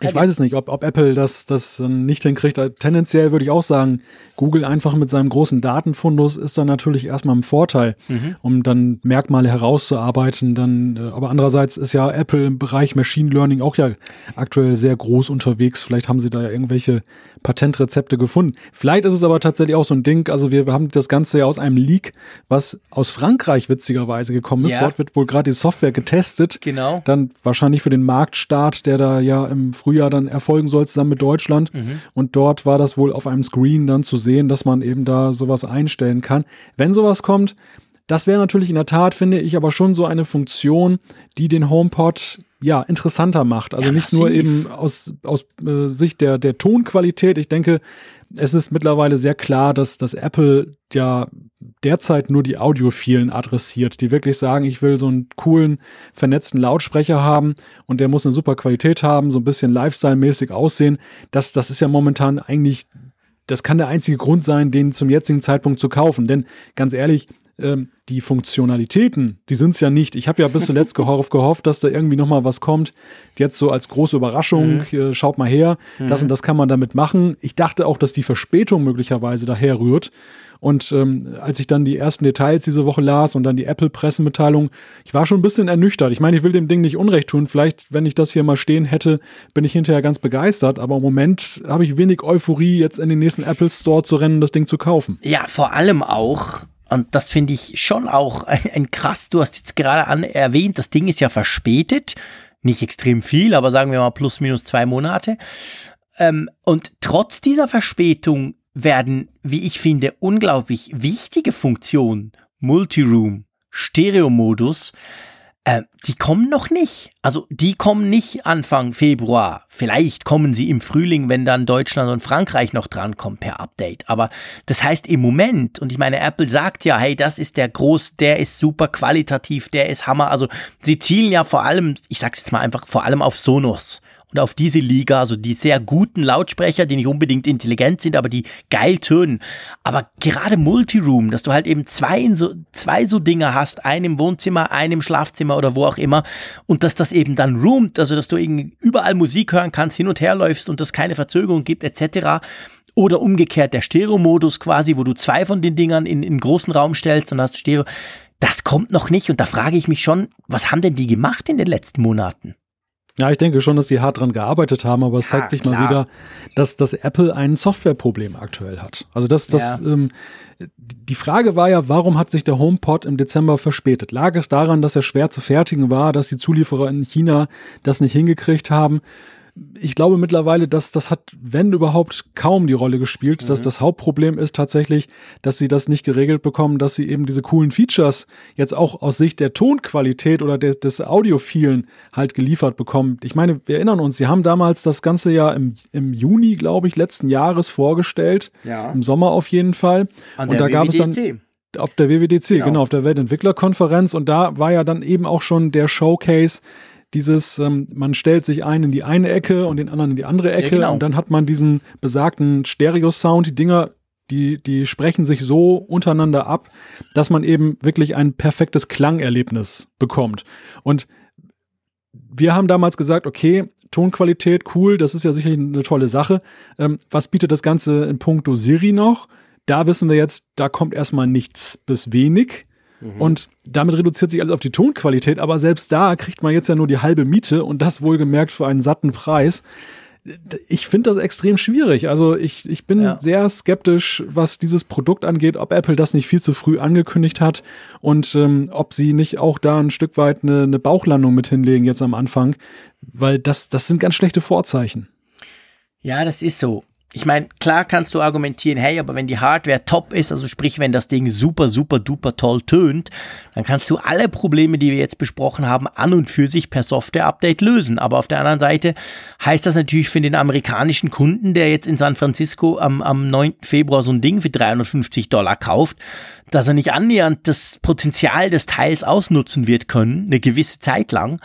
Ich weiß es nicht, ob, ob Apple das, das nicht hinkriegt. Tendenziell würde ich auch sagen, Google einfach mit seinem großen Datenfundus ist dann natürlich erstmal im Vorteil, mhm. um dann Merkmale herauszuarbeiten. Dann, äh, aber andererseits ist ja Apple im Bereich Machine Learning auch ja aktuell sehr groß unterwegs. Vielleicht haben sie da ja irgendwelche Patentrezepte gefunden. Vielleicht ist es aber tatsächlich auch so ein Ding. Also wir haben das Ganze ja aus einem Leak, was aus Frankreich witzigerweise gekommen ist. Ja. Dort wird wohl gerade die Software getestet. Genau. Dann wahrscheinlich für den Marktstart, der da ja im Frühjahr dann erfolgen soll, zusammen mit Deutschland. Mhm. Und dort war das wohl auf einem Screen dann zu sehen, dass man eben da sowas einstellen kann. Wenn sowas kommt, das wäre natürlich in der Tat, finde ich, aber schon so eine Funktion, die den HomePod ja interessanter macht. Also ja, nicht nur eben aus, aus äh, Sicht der, der Tonqualität. Ich denke, es ist mittlerweile sehr klar, dass, dass Apple ja derzeit nur die Audiophilen adressiert, die wirklich sagen, ich will so einen coolen, vernetzten Lautsprecher haben und der muss eine super Qualität haben, so ein bisschen Lifestyle-mäßig aussehen. Das, das ist ja momentan eigentlich das kann der einzige Grund sein, den zum jetzigen Zeitpunkt zu kaufen. Denn ganz ehrlich, ähm, die Funktionalitäten, die sind es ja nicht. Ich habe ja bis zuletzt gehofft, gehofft, dass da irgendwie nochmal was kommt. Jetzt so als große Überraschung, mhm. äh, schaut mal her, mhm. das und das kann man damit machen. Ich dachte auch, dass die Verspätung möglicherweise daher rührt. Und ähm, als ich dann die ersten Details diese Woche las und dann die Apple-Pressemitteilung, ich war schon ein bisschen ernüchtert. Ich meine, ich will dem Ding nicht Unrecht tun. Vielleicht, wenn ich das hier mal stehen hätte, bin ich hinterher ganz begeistert. Aber im Moment habe ich wenig Euphorie, jetzt in den nächsten Apple Store zu rennen, das Ding zu kaufen. Ja, vor allem auch, und das finde ich schon auch ein krass. Du hast jetzt gerade an erwähnt, das Ding ist ja verspätet. Nicht extrem viel, aber sagen wir mal plus minus zwei Monate. Ähm, und trotz dieser Verspätung werden, wie ich finde, unglaublich wichtige Funktionen, Multiroom, Stereomodus, äh, die kommen noch nicht. Also die kommen nicht Anfang Februar. Vielleicht kommen sie im Frühling, wenn dann Deutschland und Frankreich noch drankommen per Update. Aber das heißt im Moment, und ich meine, Apple sagt ja, hey, das ist der groß, der ist super qualitativ, der ist Hammer. Also sie zielen ja vor allem, ich sag's jetzt mal einfach, vor allem auf Sonos und auf diese Liga, also die sehr guten Lautsprecher, die nicht unbedingt intelligent sind, aber die geil tönen. Aber gerade Multiroom, dass du halt eben zwei so, zwei so Dinge hast, einen im Wohnzimmer, einen im Schlafzimmer oder wo auch immer, und dass das eben dann roomt, also dass du überall Musik hören kannst, hin und her läufst und es keine Verzögerung gibt, etc. Oder umgekehrt der Stereo-Modus quasi, wo du zwei von den Dingern in, in einen großen Raum stellst und hast Stereo. Das kommt noch nicht und da frage ich mich schon, was haben denn die gemacht in den letzten Monaten? Ja, ich denke schon, dass die hart dran gearbeitet haben, aber es ja, zeigt sich klar. mal wieder, dass, dass Apple ein Softwareproblem aktuell hat. Also das, das, ja. ähm, die Frage war ja, warum hat sich der HomePod im Dezember verspätet? Lag es daran, dass er schwer zu fertigen war, dass die Zulieferer in China das nicht hingekriegt haben? Ich glaube mittlerweile, dass das hat, wenn überhaupt, kaum die Rolle gespielt. Mhm. Dass das Hauptproblem ist tatsächlich, dass sie das nicht geregelt bekommen, dass sie eben diese coolen Features jetzt auch aus Sicht der Tonqualität oder des, des Audiophilen halt geliefert bekommen. Ich meine, wir erinnern uns, sie haben damals das Ganze ja im, im Juni, glaube ich, letzten Jahres vorgestellt. Ja. Im Sommer auf jeden Fall. An und da WWDC. gab es dann auf der WWDC, genau. genau, auf der Weltentwicklerkonferenz. Und da war ja dann eben auch schon der Showcase dieses, ähm, man stellt sich einen in die eine Ecke und den anderen in die andere Ecke ja, genau. und dann hat man diesen besagten Stereo-Sound. Die Dinger, die, die sprechen sich so untereinander ab, dass man eben wirklich ein perfektes Klangerlebnis bekommt. Und wir haben damals gesagt, okay, Tonqualität, cool, das ist ja sicherlich eine tolle Sache. Ähm, was bietet das Ganze in puncto Siri noch? Da wissen wir jetzt, da kommt erstmal nichts bis wenig. Mhm. Und damit reduziert sich alles auf die Tonqualität, aber selbst da kriegt man jetzt ja nur die halbe Miete und das wohlgemerkt für einen satten Preis. Ich finde das extrem schwierig. Also ich, ich bin ja. sehr skeptisch, was dieses Produkt angeht, ob Apple das nicht viel zu früh angekündigt hat und ähm, ob sie nicht auch da ein Stück weit eine, eine Bauchlandung mit hinlegen jetzt am Anfang, weil das, das sind ganz schlechte Vorzeichen. Ja, das ist so ich meine, klar kannst du argumentieren, hey, aber wenn die Hardware top ist, also sprich, wenn das Ding super, super, duper toll tönt, dann kannst du alle Probleme, die wir jetzt besprochen haben, an und für sich per Software-Update lösen. Aber auf der anderen Seite heißt das natürlich für den amerikanischen Kunden, der jetzt in San Francisco am, am 9. Februar so ein Ding für 350 Dollar kauft, dass er nicht annähernd das Potenzial des Teils ausnutzen wird können, eine gewisse Zeit lang.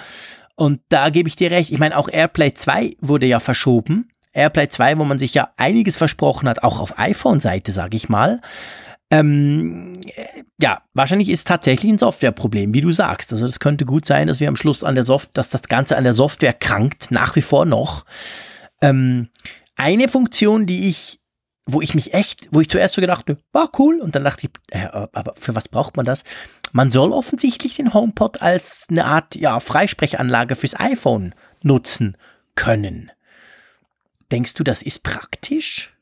Und da gebe ich dir recht. Ich meine, auch AirPlay 2 wurde ja verschoben. AirPlay 2, wo man sich ja einiges versprochen hat, auch auf iPhone-Seite, sage ich mal. Ähm, ja, wahrscheinlich ist tatsächlich ein Softwareproblem, wie du sagst. Also das könnte gut sein, dass wir am Schluss an der Soft, dass das Ganze an der Software krankt, nach wie vor noch. Ähm, eine Funktion, die ich, wo ich mich echt, wo ich zuerst so gedacht habe, war cool, und dann dachte ich, äh, aber für was braucht man das? Man soll offensichtlich den HomePod als eine Art ja, Freisprechanlage fürs iPhone nutzen können. Denkst du, das ist praktisch?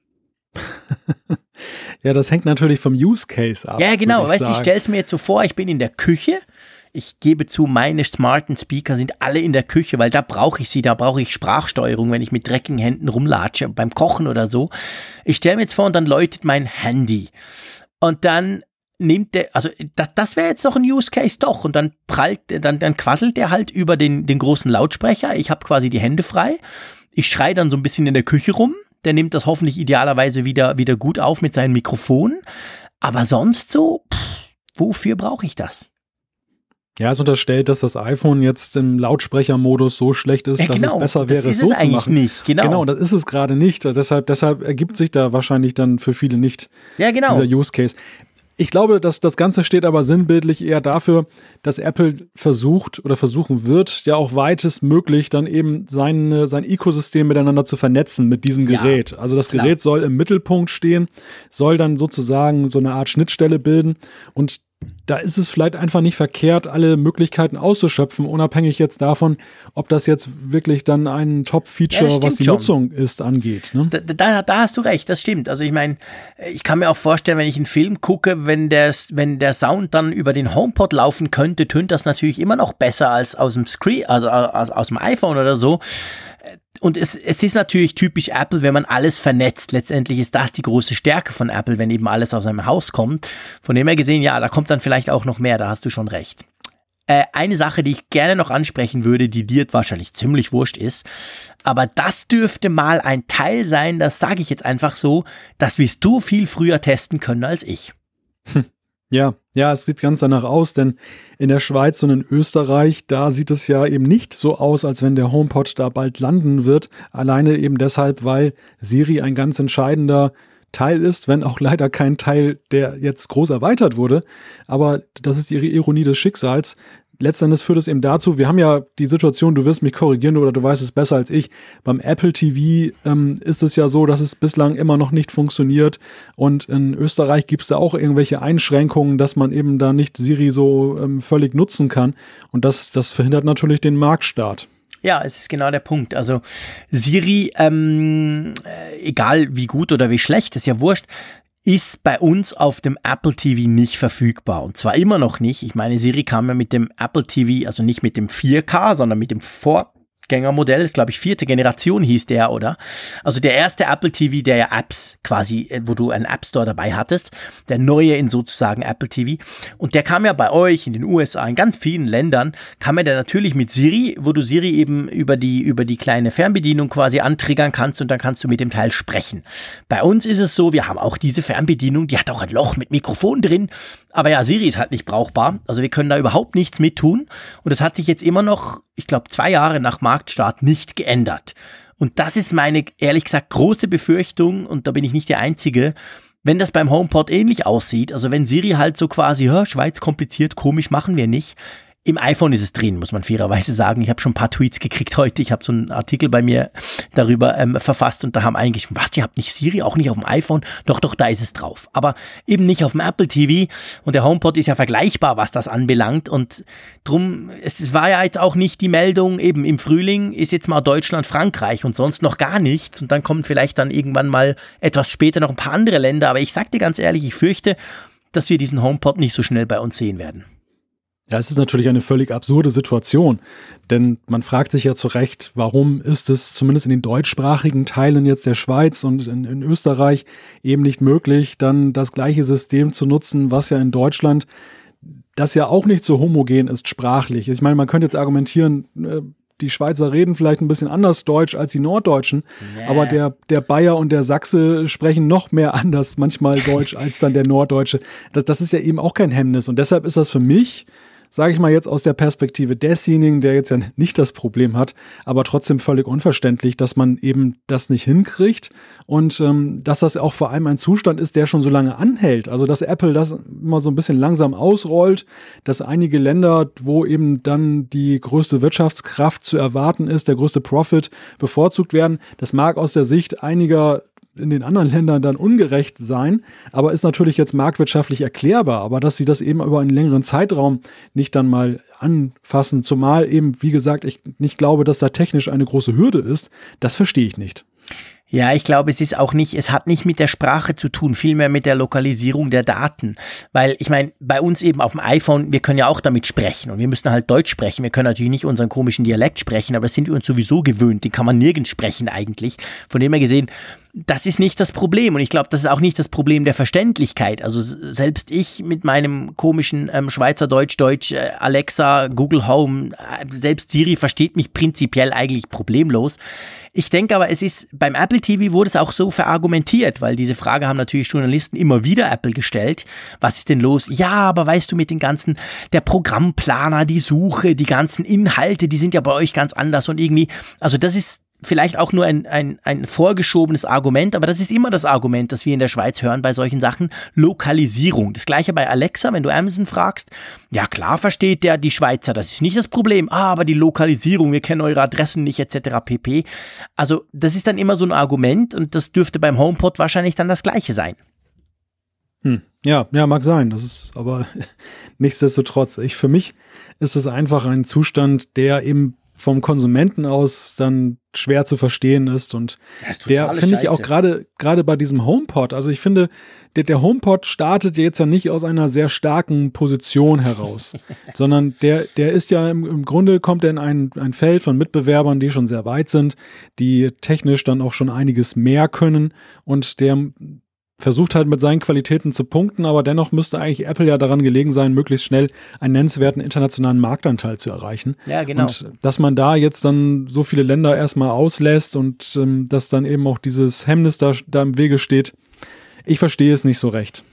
ja, das hängt natürlich vom Use Case ab. Ja, genau. Weißt du, ich stelle es mir jetzt so vor, ich bin in der Küche. Ich gebe zu, meine smarten Speaker sind alle in der Küche, weil da brauche ich sie, da brauche ich Sprachsteuerung, wenn ich mit dreckigen Händen rumlatsche, beim Kochen oder so. Ich stelle mir jetzt vor und dann läutet mein Handy. Und dann nimmt der, also das, das wäre jetzt noch ein Use Case doch. Und dann prallt, dann, dann quasselt der halt über den, den großen Lautsprecher. Ich habe quasi die Hände frei. Ich schreie dann so ein bisschen in der Küche rum der nimmt das hoffentlich idealerweise wieder, wieder gut auf mit seinem Mikrofon. Aber sonst so, pff, wofür brauche ich das? Ja, es unterstellt, dass das iPhone jetzt im Lautsprechermodus so schlecht ist, ja, genau. dass es besser wäre, es so es zu machen. Nicht. Genau. genau, das ist es gerade nicht. Deshalb, deshalb ergibt sich da wahrscheinlich dann für viele nicht ja, genau. dieser Use Case. Ich glaube, dass das Ganze steht aber sinnbildlich eher dafür, dass Apple versucht oder versuchen wird, ja auch weitestmöglich dann eben sein, sein Ökosystem miteinander zu vernetzen mit diesem Gerät. Ja, also das klar. Gerät soll im Mittelpunkt stehen, soll dann sozusagen so eine Art Schnittstelle bilden und da ist es vielleicht einfach nicht verkehrt, alle Möglichkeiten auszuschöpfen, unabhängig jetzt davon, ob das jetzt wirklich dann ein Top-Feature, ja, was die schon. Nutzung ist, angeht. Ne? Da, da, da, hast du recht, das stimmt. Also ich meine, ich kann mir auch vorstellen, wenn ich einen Film gucke, wenn der, wenn der Sound dann über den HomePod laufen könnte, tönt das natürlich immer noch besser als aus dem Screen, also aus, aus dem iPhone oder so und es, es ist natürlich typisch Apple, wenn man alles vernetzt. Letztendlich ist das die große Stärke von Apple, wenn eben alles aus einem Haus kommt. Von dem her gesehen, ja, da kommt dann vielleicht auch noch mehr, da hast du schon recht. Äh, eine Sache, die ich gerne noch ansprechen würde, die dir wahrscheinlich ziemlich wurscht ist, aber das dürfte mal ein Teil sein, das sage ich jetzt einfach so, das wirst du viel früher testen können als ich. Hm. Ja, ja, es sieht ganz danach aus, denn in der Schweiz und in Österreich, da sieht es ja eben nicht so aus, als wenn der HomePod da bald landen wird. Alleine eben deshalb, weil Siri ein ganz entscheidender Teil ist, wenn auch leider kein Teil, der jetzt groß erweitert wurde. Aber das ist die Ironie des Schicksals letztendlich führt es eben dazu, wir haben ja die Situation, du wirst mich korrigieren oder du weißt es besser als ich. Beim Apple TV ähm, ist es ja so, dass es bislang immer noch nicht funktioniert. Und in Österreich gibt es da auch irgendwelche Einschränkungen, dass man eben da nicht Siri so ähm, völlig nutzen kann. Und das, das verhindert natürlich den Marktstart. Ja, es ist genau der Punkt. Also Siri, ähm, äh, egal wie gut oder wie schlecht, ist ja wurscht ist bei uns auf dem Apple TV nicht verfügbar. Und zwar immer noch nicht. Ich meine, Siri kam ja mit dem Apple TV, also nicht mit dem 4K, sondern mit dem Vor Vorgängermodell, ist glaube ich vierte Generation hieß der, oder? Also der erste Apple TV, der ja Apps quasi, äh, wo du einen App Store dabei hattest, der neue in sozusagen Apple TV. Und der kam ja bei euch in den USA, in ganz vielen Ländern, kam ja der natürlich mit Siri, wo du Siri eben über die, über die kleine Fernbedienung quasi antriggern kannst und dann kannst du mit dem Teil sprechen. Bei uns ist es so, wir haben auch diese Fernbedienung, die hat auch ein Loch mit Mikrofon drin, aber ja, Siri ist halt nicht brauchbar. Also wir können da überhaupt nichts mit tun. Und das hat sich jetzt immer noch, ich glaube, zwei Jahre nach Marktstart nicht geändert. Und das ist meine, ehrlich gesagt, große Befürchtung, und da bin ich nicht der Einzige, wenn das beim HomePod ähnlich aussieht, also wenn Siri halt so quasi, Schweiz kompliziert, komisch machen wir nicht, im iPhone ist es drin, muss man fairerweise sagen. Ich habe schon ein paar Tweets gekriegt heute. Ich habe so einen Artikel bei mir darüber ähm, verfasst und da haben eigentlich, was, ihr habt nicht Siri, auch nicht auf dem iPhone? Doch, doch, da ist es drauf. Aber eben nicht auf dem Apple TV. Und der HomePod ist ja vergleichbar, was das anbelangt. Und drum, es war ja jetzt auch nicht die Meldung, eben im Frühling ist jetzt mal Deutschland, Frankreich und sonst noch gar nichts. Und dann kommen vielleicht dann irgendwann mal etwas später noch ein paar andere Länder. Aber ich sag dir ganz ehrlich, ich fürchte, dass wir diesen HomePod nicht so schnell bei uns sehen werden. Ja, es ist natürlich eine völlig absurde Situation, denn man fragt sich ja zu Recht, warum ist es zumindest in den deutschsprachigen Teilen jetzt der Schweiz und in, in, Österreich eben nicht möglich, dann das gleiche System zu nutzen, was ja in Deutschland das ja auch nicht so homogen ist sprachlich. Ich meine, man könnte jetzt argumentieren, äh, die Schweizer reden vielleicht ein bisschen anders Deutsch als die Norddeutschen, nee. aber der, der Bayer und der Sachse sprechen noch mehr anders manchmal Deutsch als dann der Norddeutsche. Das, das ist ja eben auch kein Hemmnis und deshalb ist das für mich sage ich mal jetzt aus der Perspektive desjenigen, der jetzt ja nicht das Problem hat, aber trotzdem völlig unverständlich, dass man eben das nicht hinkriegt und ähm, dass das auch vor allem ein Zustand ist, der schon so lange anhält. Also dass Apple das immer so ein bisschen langsam ausrollt, dass einige Länder, wo eben dann die größte Wirtschaftskraft zu erwarten ist, der größte Profit bevorzugt werden, das mag aus der Sicht einiger in den anderen Ländern dann ungerecht sein, aber ist natürlich jetzt marktwirtschaftlich erklärbar. Aber dass sie das eben über einen längeren Zeitraum nicht dann mal anfassen, zumal eben, wie gesagt, ich nicht glaube, dass da technisch eine große Hürde ist, das verstehe ich nicht. Ja, ich glaube, es ist auch nicht, es hat nicht mit der Sprache zu tun, vielmehr mit der Lokalisierung der Daten. Weil ich meine, bei uns eben auf dem iPhone, wir können ja auch damit sprechen und wir müssen halt Deutsch sprechen. Wir können natürlich nicht unseren komischen Dialekt sprechen, aber das sind wir uns sowieso gewöhnt. Den kann man nirgends sprechen eigentlich. Von dem her gesehen, das ist nicht das Problem und ich glaube, das ist auch nicht das Problem der Verständlichkeit. Also selbst ich mit meinem komischen ähm, Schweizerdeutsch, Deutsch, äh, Alexa, Google Home, äh, selbst Siri versteht mich prinzipiell eigentlich problemlos. Ich denke aber, es ist beim Apple TV wurde es auch so verargumentiert, weil diese Frage haben natürlich Journalisten immer wieder Apple gestellt. Was ist denn los? Ja, aber weißt du mit den ganzen, der Programmplaner, die Suche, die ganzen Inhalte, die sind ja bei euch ganz anders und irgendwie, also das ist vielleicht auch nur ein, ein, ein vorgeschobenes Argument, aber das ist immer das Argument, das wir in der Schweiz hören bei solchen Sachen. Lokalisierung. Das gleiche bei Alexa, wenn du Amazon fragst. Ja, klar versteht der die Schweizer, das ist nicht das Problem. Ah, aber die Lokalisierung, wir kennen eure Adressen nicht, etc. pp. Also, das ist dann immer so ein Argument und das dürfte beim HomePod wahrscheinlich dann das gleiche sein. Hm. Ja, ja, mag sein. Das ist aber nichtsdestotrotz. Ich, für mich ist es einfach ein Zustand, der eben vom Konsumenten aus dann schwer zu verstehen ist und ist der finde ich auch gerade gerade bei diesem HomePod, also ich finde der, der HomePod startet jetzt ja nicht aus einer sehr starken Position heraus, sondern der der ist ja im, im Grunde kommt er in ein, ein Feld von Mitbewerbern, die schon sehr weit sind, die technisch dann auch schon einiges mehr können und der versucht halt mit seinen Qualitäten zu punkten, aber dennoch müsste eigentlich Apple ja daran gelegen sein, möglichst schnell einen nennenswerten internationalen Marktanteil zu erreichen. Ja, genau. Und dass man da jetzt dann so viele Länder erstmal auslässt und ähm, dass dann eben auch dieses Hemmnis da, da im Wege steht, ich verstehe es nicht so recht.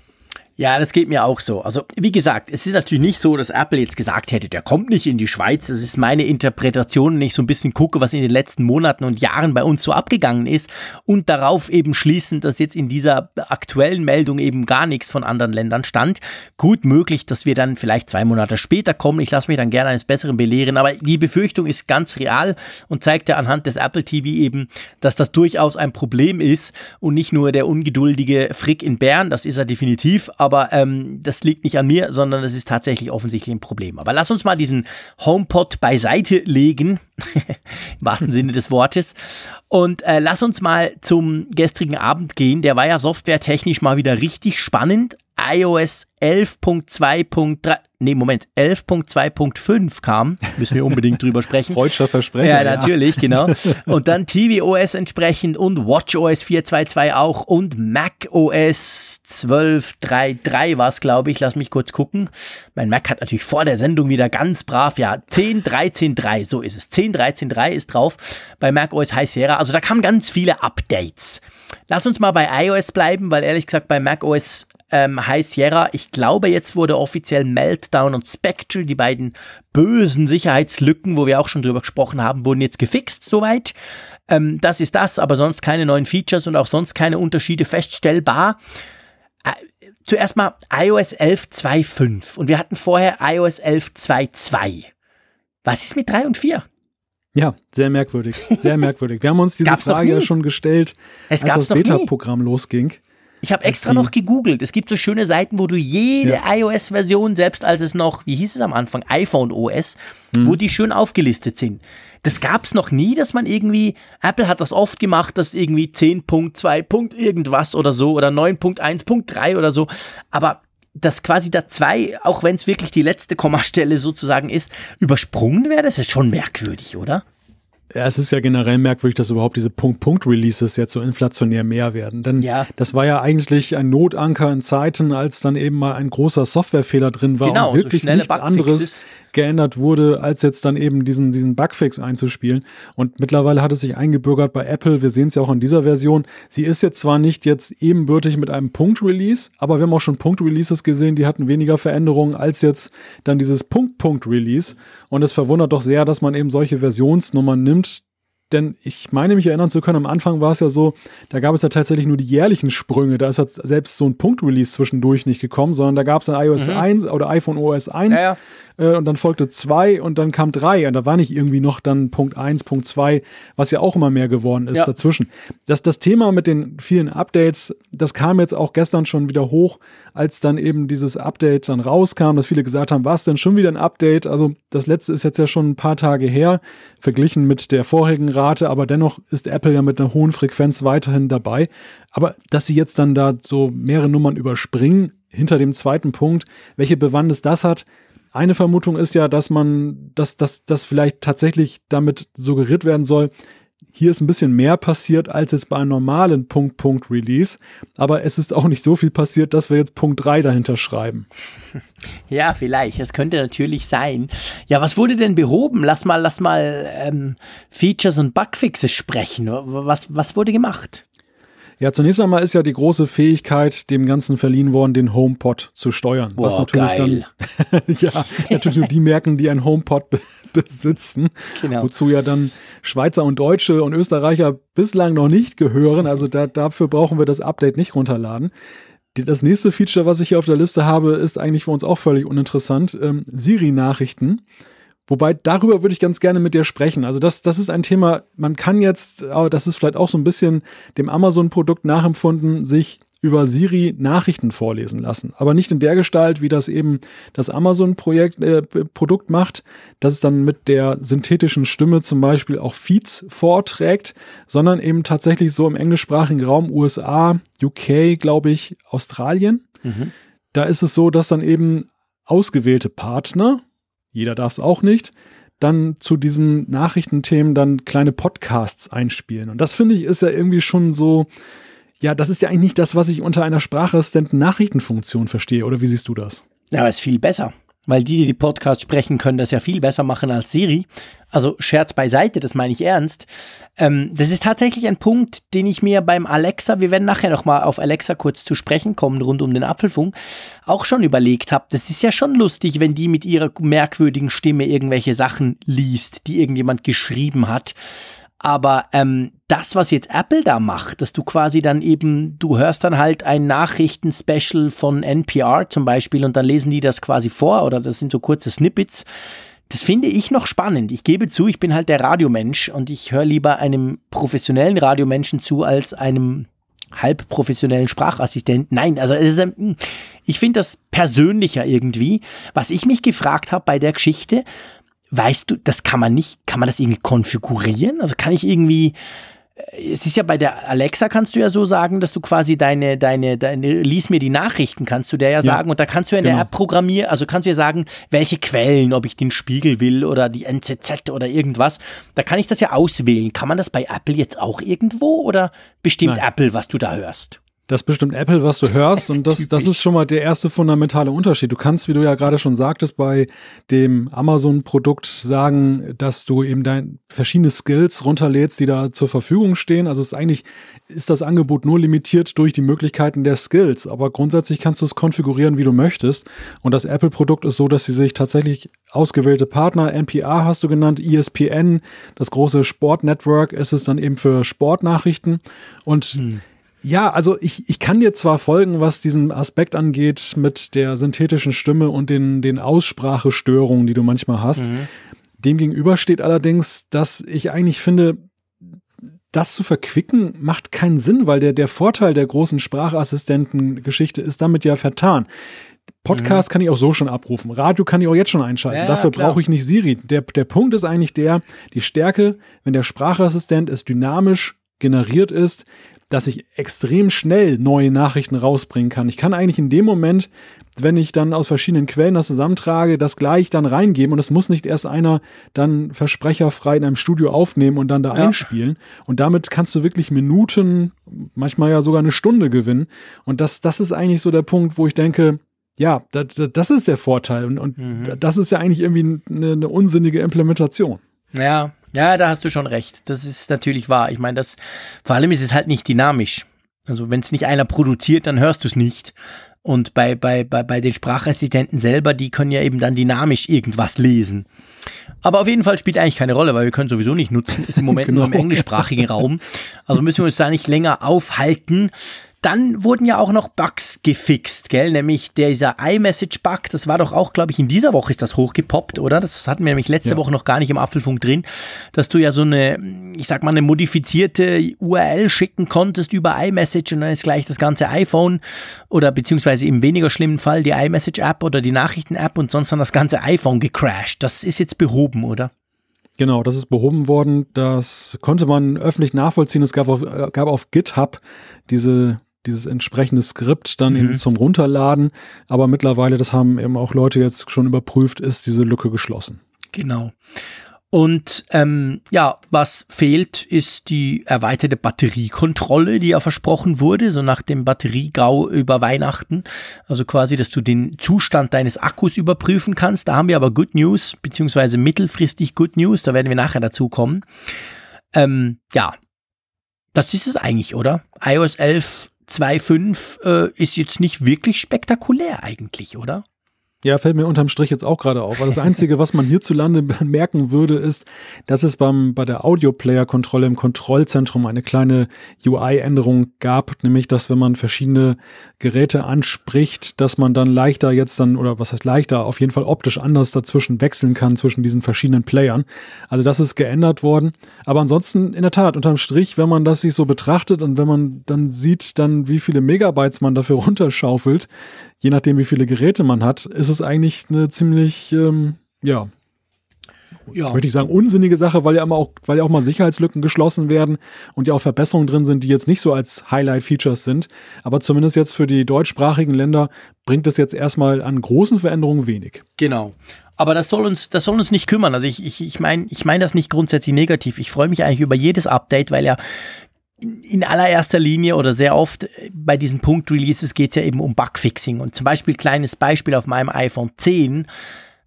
Ja, das geht mir auch so. Also, wie gesagt, es ist natürlich nicht so, dass Apple jetzt gesagt hätte, der kommt nicht in die Schweiz. Das ist meine Interpretation, wenn ich so ein bisschen gucke, was in den letzten Monaten und Jahren bei uns so abgegangen ist und darauf eben schließen, dass jetzt in dieser aktuellen Meldung eben gar nichts von anderen Ländern stand. Gut möglich, dass wir dann vielleicht zwei Monate später kommen. Ich lasse mich dann gerne eines Besseren belehren, aber die Befürchtung ist ganz real und zeigt ja anhand des Apple TV eben, dass das durchaus ein Problem ist und nicht nur der ungeduldige Frick in Bern, das ist er definitiv, aber ähm, das liegt nicht an mir, sondern es ist tatsächlich offensichtlich ein Problem. Aber lass uns mal diesen HomePod beiseite legen, im wahrsten Sinne des Wortes, und äh, lass uns mal zum gestrigen Abend gehen. Der war ja softwaretechnisch mal wieder richtig spannend, iOS 11.2.3, nee, Moment, 11.2.5 kam, müssen wir unbedingt drüber sprechen. Freudscher Versprecher. Ja, natürlich, ja. genau. Und dann tvOS entsprechend und watchOS 4.2.2 auch und macOS 12.3.3 war es, glaube ich. Lass mich kurz gucken. Mein Mac hat natürlich vor der Sendung wieder ganz brav, ja, 10.13.3, so ist es. 10.13.3 ist drauf bei macOS High Sierra. Also da kamen ganz viele Updates. Lass uns mal bei iOS bleiben, weil ehrlich gesagt bei macOS ähm, High Sierra. Ich glaube, jetzt wurde offiziell Meltdown und Spectre, die beiden bösen Sicherheitslücken, wo wir auch schon drüber gesprochen haben, wurden jetzt gefixt soweit. Ähm, das ist das, aber sonst keine neuen Features und auch sonst keine Unterschiede feststellbar. Äh, zuerst mal iOS 11.2.5 und wir hatten vorher iOS 11.2.2. Was ist mit 3 und 4? Ja, sehr merkwürdig, sehr merkwürdig. Wir haben uns diese Frage ja schon gestellt, es als das Beta-Programm losging. Ich habe extra noch gegoogelt. Es gibt so schöne Seiten, wo du jede ja. iOS-Version, selbst als es noch, wie hieß es am Anfang, iPhone OS, mhm. wo die schön aufgelistet sind. Das gab es noch nie, dass man irgendwie, Apple hat das oft gemacht, dass irgendwie 10.2. irgendwas oder so oder 9.1.3 oder so. Aber dass quasi da zwei, auch wenn es wirklich die letzte Kommastelle sozusagen ist, übersprungen wäre, das ist schon merkwürdig, oder? Ja, es ist ja generell merkwürdig, dass überhaupt diese Punkt-Punkt-Releases jetzt so inflationär mehr werden. Denn ja. das war ja eigentlich ein Notanker in Zeiten, als dann eben mal ein großer Softwarefehler drin war genau, und wirklich so nichts anderes geändert wurde, als jetzt dann eben diesen, diesen Bugfix einzuspielen. Und mittlerweile hat es sich eingebürgert bei Apple. Wir sehen es ja auch in dieser Version. Sie ist jetzt zwar nicht jetzt ebenbürtig mit einem Punkt-Release, aber wir haben auch schon Punkt-Releases gesehen, die hatten weniger Veränderungen als jetzt dann dieses Punkt-Punkt-Release. Und es verwundert doch sehr, dass man eben solche Versionsnummern nimmt, denn ich meine mich erinnern zu können, am Anfang war es ja so, da gab es ja tatsächlich nur die jährlichen Sprünge. Da ist halt selbst so ein Punkt-Release zwischendurch nicht gekommen, sondern da gab es ein iOS mhm. 1 oder iPhone OS 1 ja, ja äh, und dann folgte zwei und dann kam drei und da war nicht irgendwie noch dann Punkt eins, Punkt zwei, was ja auch immer mehr geworden ist ja. dazwischen. Das, das Thema mit den vielen Updates, das kam jetzt auch gestern schon wieder hoch, als dann eben dieses Update dann rauskam, dass viele gesagt haben, was denn schon wieder ein Update? Also das letzte ist jetzt ja schon ein paar Tage her, verglichen mit der vorigen Rate, aber dennoch ist Apple ja mit einer hohen Frequenz weiterhin dabei. Aber dass sie jetzt dann da so mehrere Nummern überspringen, hinter dem zweiten Punkt, welche Bewandtnis das hat, eine Vermutung ist ja, dass man, dass das vielleicht tatsächlich damit suggeriert werden soll, hier ist ein bisschen mehr passiert als jetzt bei einem normalen Punkt-Punkt-Release. Aber es ist auch nicht so viel passiert, dass wir jetzt Punkt 3 dahinter schreiben. Ja, vielleicht. Es könnte natürlich sein. Ja, was wurde denn behoben? Lass mal, lass mal ähm, Features und Bugfixes sprechen. Was, was wurde gemacht? Ja, zunächst einmal ist ja die große Fähigkeit dem Ganzen verliehen worden, den HomePod zu steuern. Boah, was natürlich geil. dann, ja, natürlich nur die merken, die einen HomePod be besitzen. Genau. Wozu ja dann Schweizer und Deutsche und Österreicher bislang noch nicht gehören. Also da, dafür brauchen wir das Update nicht runterladen. Das nächste Feature, was ich hier auf der Liste habe, ist eigentlich für uns auch völlig uninteressant. Ähm, Siri-Nachrichten. Wobei darüber würde ich ganz gerne mit dir sprechen. Also das, das ist ein Thema, man kann jetzt, aber das ist vielleicht auch so ein bisschen dem Amazon-Produkt nachempfunden, sich über Siri Nachrichten vorlesen lassen. Aber nicht in der Gestalt, wie das eben das Amazon-Projekt, äh, Produkt macht, dass es dann mit der synthetischen Stimme zum Beispiel auch Feeds vorträgt, sondern eben tatsächlich so im englischsprachigen Raum USA, UK, glaube ich, Australien. Mhm. Da ist es so, dass dann eben ausgewählte Partner, jeder darf es auch nicht, dann zu diesen Nachrichtenthemen dann kleine Podcasts einspielen. Und das finde ich ist ja irgendwie schon so, ja, das ist ja eigentlich nicht das, was ich unter einer Sprachassistenten Nachrichtenfunktion verstehe. Oder wie siehst du das? Ja, aber ist viel besser. Weil die, die die Podcasts sprechen, können das ja viel besser machen als Siri. Also Scherz beiseite, das meine ich ernst. Ähm, das ist tatsächlich ein Punkt, den ich mir beim Alexa, wir werden nachher nochmal auf Alexa kurz zu sprechen kommen, rund um den Apfelfunk, auch schon überlegt habe. Das ist ja schon lustig, wenn die mit ihrer merkwürdigen Stimme irgendwelche Sachen liest, die irgendjemand geschrieben hat. Aber ähm, das, was jetzt Apple da macht, dass du quasi dann eben, du hörst dann halt ein Nachrichtenspecial von NPR zum Beispiel und dann lesen die das quasi vor oder das sind so kurze Snippets. Das finde ich noch spannend. Ich gebe zu, ich bin halt der Radiomensch und ich höre lieber einem professionellen Radiomenschen zu als einem halbprofessionellen Sprachassistenten. Nein, also ist, hm, ich finde das persönlicher irgendwie. Was ich mich gefragt habe bei der Geschichte, Weißt du, das kann man nicht, kann man das irgendwie konfigurieren? Also kann ich irgendwie, es ist ja bei der Alexa kannst du ja so sagen, dass du quasi deine, deine, deine, lies mir die Nachrichten, kannst du der ja, ja sagen. Und da kannst du ja in genau. der App programmieren, also kannst du ja sagen, welche Quellen, ob ich den Spiegel will oder die NZZ oder irgendwas. Da kann ich das ja auswählen. Kann man das bei Apple jetzt auch irgendwo oder bestimmt Nein. Apple, was du da hörst? Das bestimmt Apple, was du hörst. Und das, das ist schon mal der erste fundamentale Unterschied. Du kannst, wie du ja gerade schon sagtest, bei dem Amazon-Produkt sagen, dass du eben dein verschiedene Skills runterlädst, die da zur Verfügung stehen. Also es ist eigentlich, ist das Angebot nur limitiert durch die Möglichkeiten der Skills. Aber grundsätzlich kannst du es konfigurieren, wie du möchtest. Und das Apple-Produkt ist so, dass sie sich tatsächlich ausgewählte Partner, NPR hast du genannt, ESPN, das große Sportnetwork ist es dann eben für Sportnachrichten. Und hm ja, also ich, ich kann dir zwar folgen, was diesen Aspekt angeht mit der synthetischen Stimme und den, den Aussprachestörungen, die du manchmal hast. Mhm. Demgegenüber steht allerdings, dass ich eigentlich finde, das zu verquicken macht keinen Sinn, weil der, der Vorteil der großen Sprachassistenten-Geschichte ist damit ja vertan. Podcast mhm. kann ich auch so schon abrufen. Radio kann ich auch jetzt schon einschalten. Ja, Dafür brauche ich nicht Siri. Der, der Punkt ist eigentlich der, die Stärke, wenn der Sprachassistent ist dynamisch generiert ist, dass ich extrem schnell neue Nachrichten rausbringen kann. Ich kann eigentlich in dem Moment, wenn ich dann aus verschiedenen Quellen das zusammentrage, das gleich dann reingeben und es muss nicht erst einer dann versprecherfrei in einem Studio aufnehmen und dann da ja. einspielen. Und damit kannst du wirklich Minuten, manchmal ja sogar eine Stunde gewinnen. Und das, das ist eigentlich so der Punkt, wo ich denke, ja, das, das ist der Vorteil. Und, und mhm. das ist ja eigentlich irgendwie eine, eine unsinnige Implementation. Ja, ja, da hast du schon recht. Das ist natürlich wahr. Ich meine, das, vor allem ist es halt nicht dynamisch. Also wenn es nicht einer produziert, dann hörst du es nicht. Und bei, bei, bei, bei den Sprachassistenten selber, die können ja eben dann dynamisch irgendwas lesen. Aber auf jeden Fall spielt eigentlich keine Rolle, weil wir können sowieso nicht nutzen, ist im Moment genau. nur im englischsprachigen Raum. Also müssen wir uns da nicht länger aufhalten. Dann wurden ja auch noch Bugs gefixt, gell? Nämlich dieser iMessage-Bug, das war doch auch, glaube ich, in dieser Woche ist das hochgepoppt, oder? Das hatten wir nämlich letzte ja. Woche noch gar nicht im Apfelfunk drin, dass du ja so eine, ich sag mal, eine modifizierte URL schicken konntest über iMessage und dann ist gleich das ganze iPhone oder beziehungsweise im weniger schlimmen Fall die iMessage-App oder die Nachrichten-App und sonst dann das ganze iPhone gecrashed. Das ist jetzt behoben, oder? Genau, das ist behoben worden. Das konnte man öffentlich nachvollziehen. Es gab auf, gab auf GitHub diese dieses entsprechende Skript dann mhm. eben zum Runterladen. Aber mittlerweile, das haben eben auch Leute jetzt schon überprüft, ist diese Lücke geschlossen. Genau. Und ähm, ja, was fehlt, ist die erweiterte Batteriekontrolle, die ja versprochen wurde, so nach dem Batteriegau über Weihnachten. Also quasi, dass du den Zustand deines Akkus überprüfen kannst. Da haben wir aber Good News, beziehungsweise mittelfristig Good News, da werden wir nachher dazu kommen. Ähm, ja, das ist es eigentlich, oder? iOS 11 2.5 äh, ist jetzt nicht wirklich spektakulär eigentlich, oder? Ja, fällt mir unterm Strich jetzt auch gerade auf. Weil das Einzige, was man hierzulande merken würde, ist, dass es beim, bei der Audio-Player-Kontrolle im Kontrollzentrum eine kleine UI-Änderung gab, nämlich, dass wenn man verschiedene Geräte anspricht, dass man dann leichter jetzt dann, oder was heißt leichter, auf jeden Fall optisch anders dazwischen wechseln kann, zwischen diesen verschiedenen Playern. Also das ist geändert worden. Aber ansonsten, in der Tat, unterm Strich, wenn man das sich so betrachtet und wenn man dann sieht, dann wie viele Megabytes man dafür runterschaufelt, je nachdem, wie viele Geräte man hat, ist es eigentlich eine ziemlich, ähm, ja, ja. möchte ich sagen, unsinnige Sache, weil ja immer auch, weil ja auch mal Sicherheitslücken geschlossen werden und ja auch Verbesserungen drin sind, die jetzt nicht so als Highlight-Features sind. Aber zumindest jetzt für die deutschsprachigen Länder bringt es jetzt erstmal an großen Veränderungen wenig. Genau. Aber das soll uns, das soll uns nicht kümmern. Also ich, ich, ich meine, ich meine das nicht grundsätzlich negativ. Ich freue mich eigentlich über jedes Update, weil ja in allererster Linie oder sehr oft bei diesen Punkt-Releases geht es ja eben um Bugfixing. Und zum Beispiel, kleines Beispiel auf meinem iPhone 10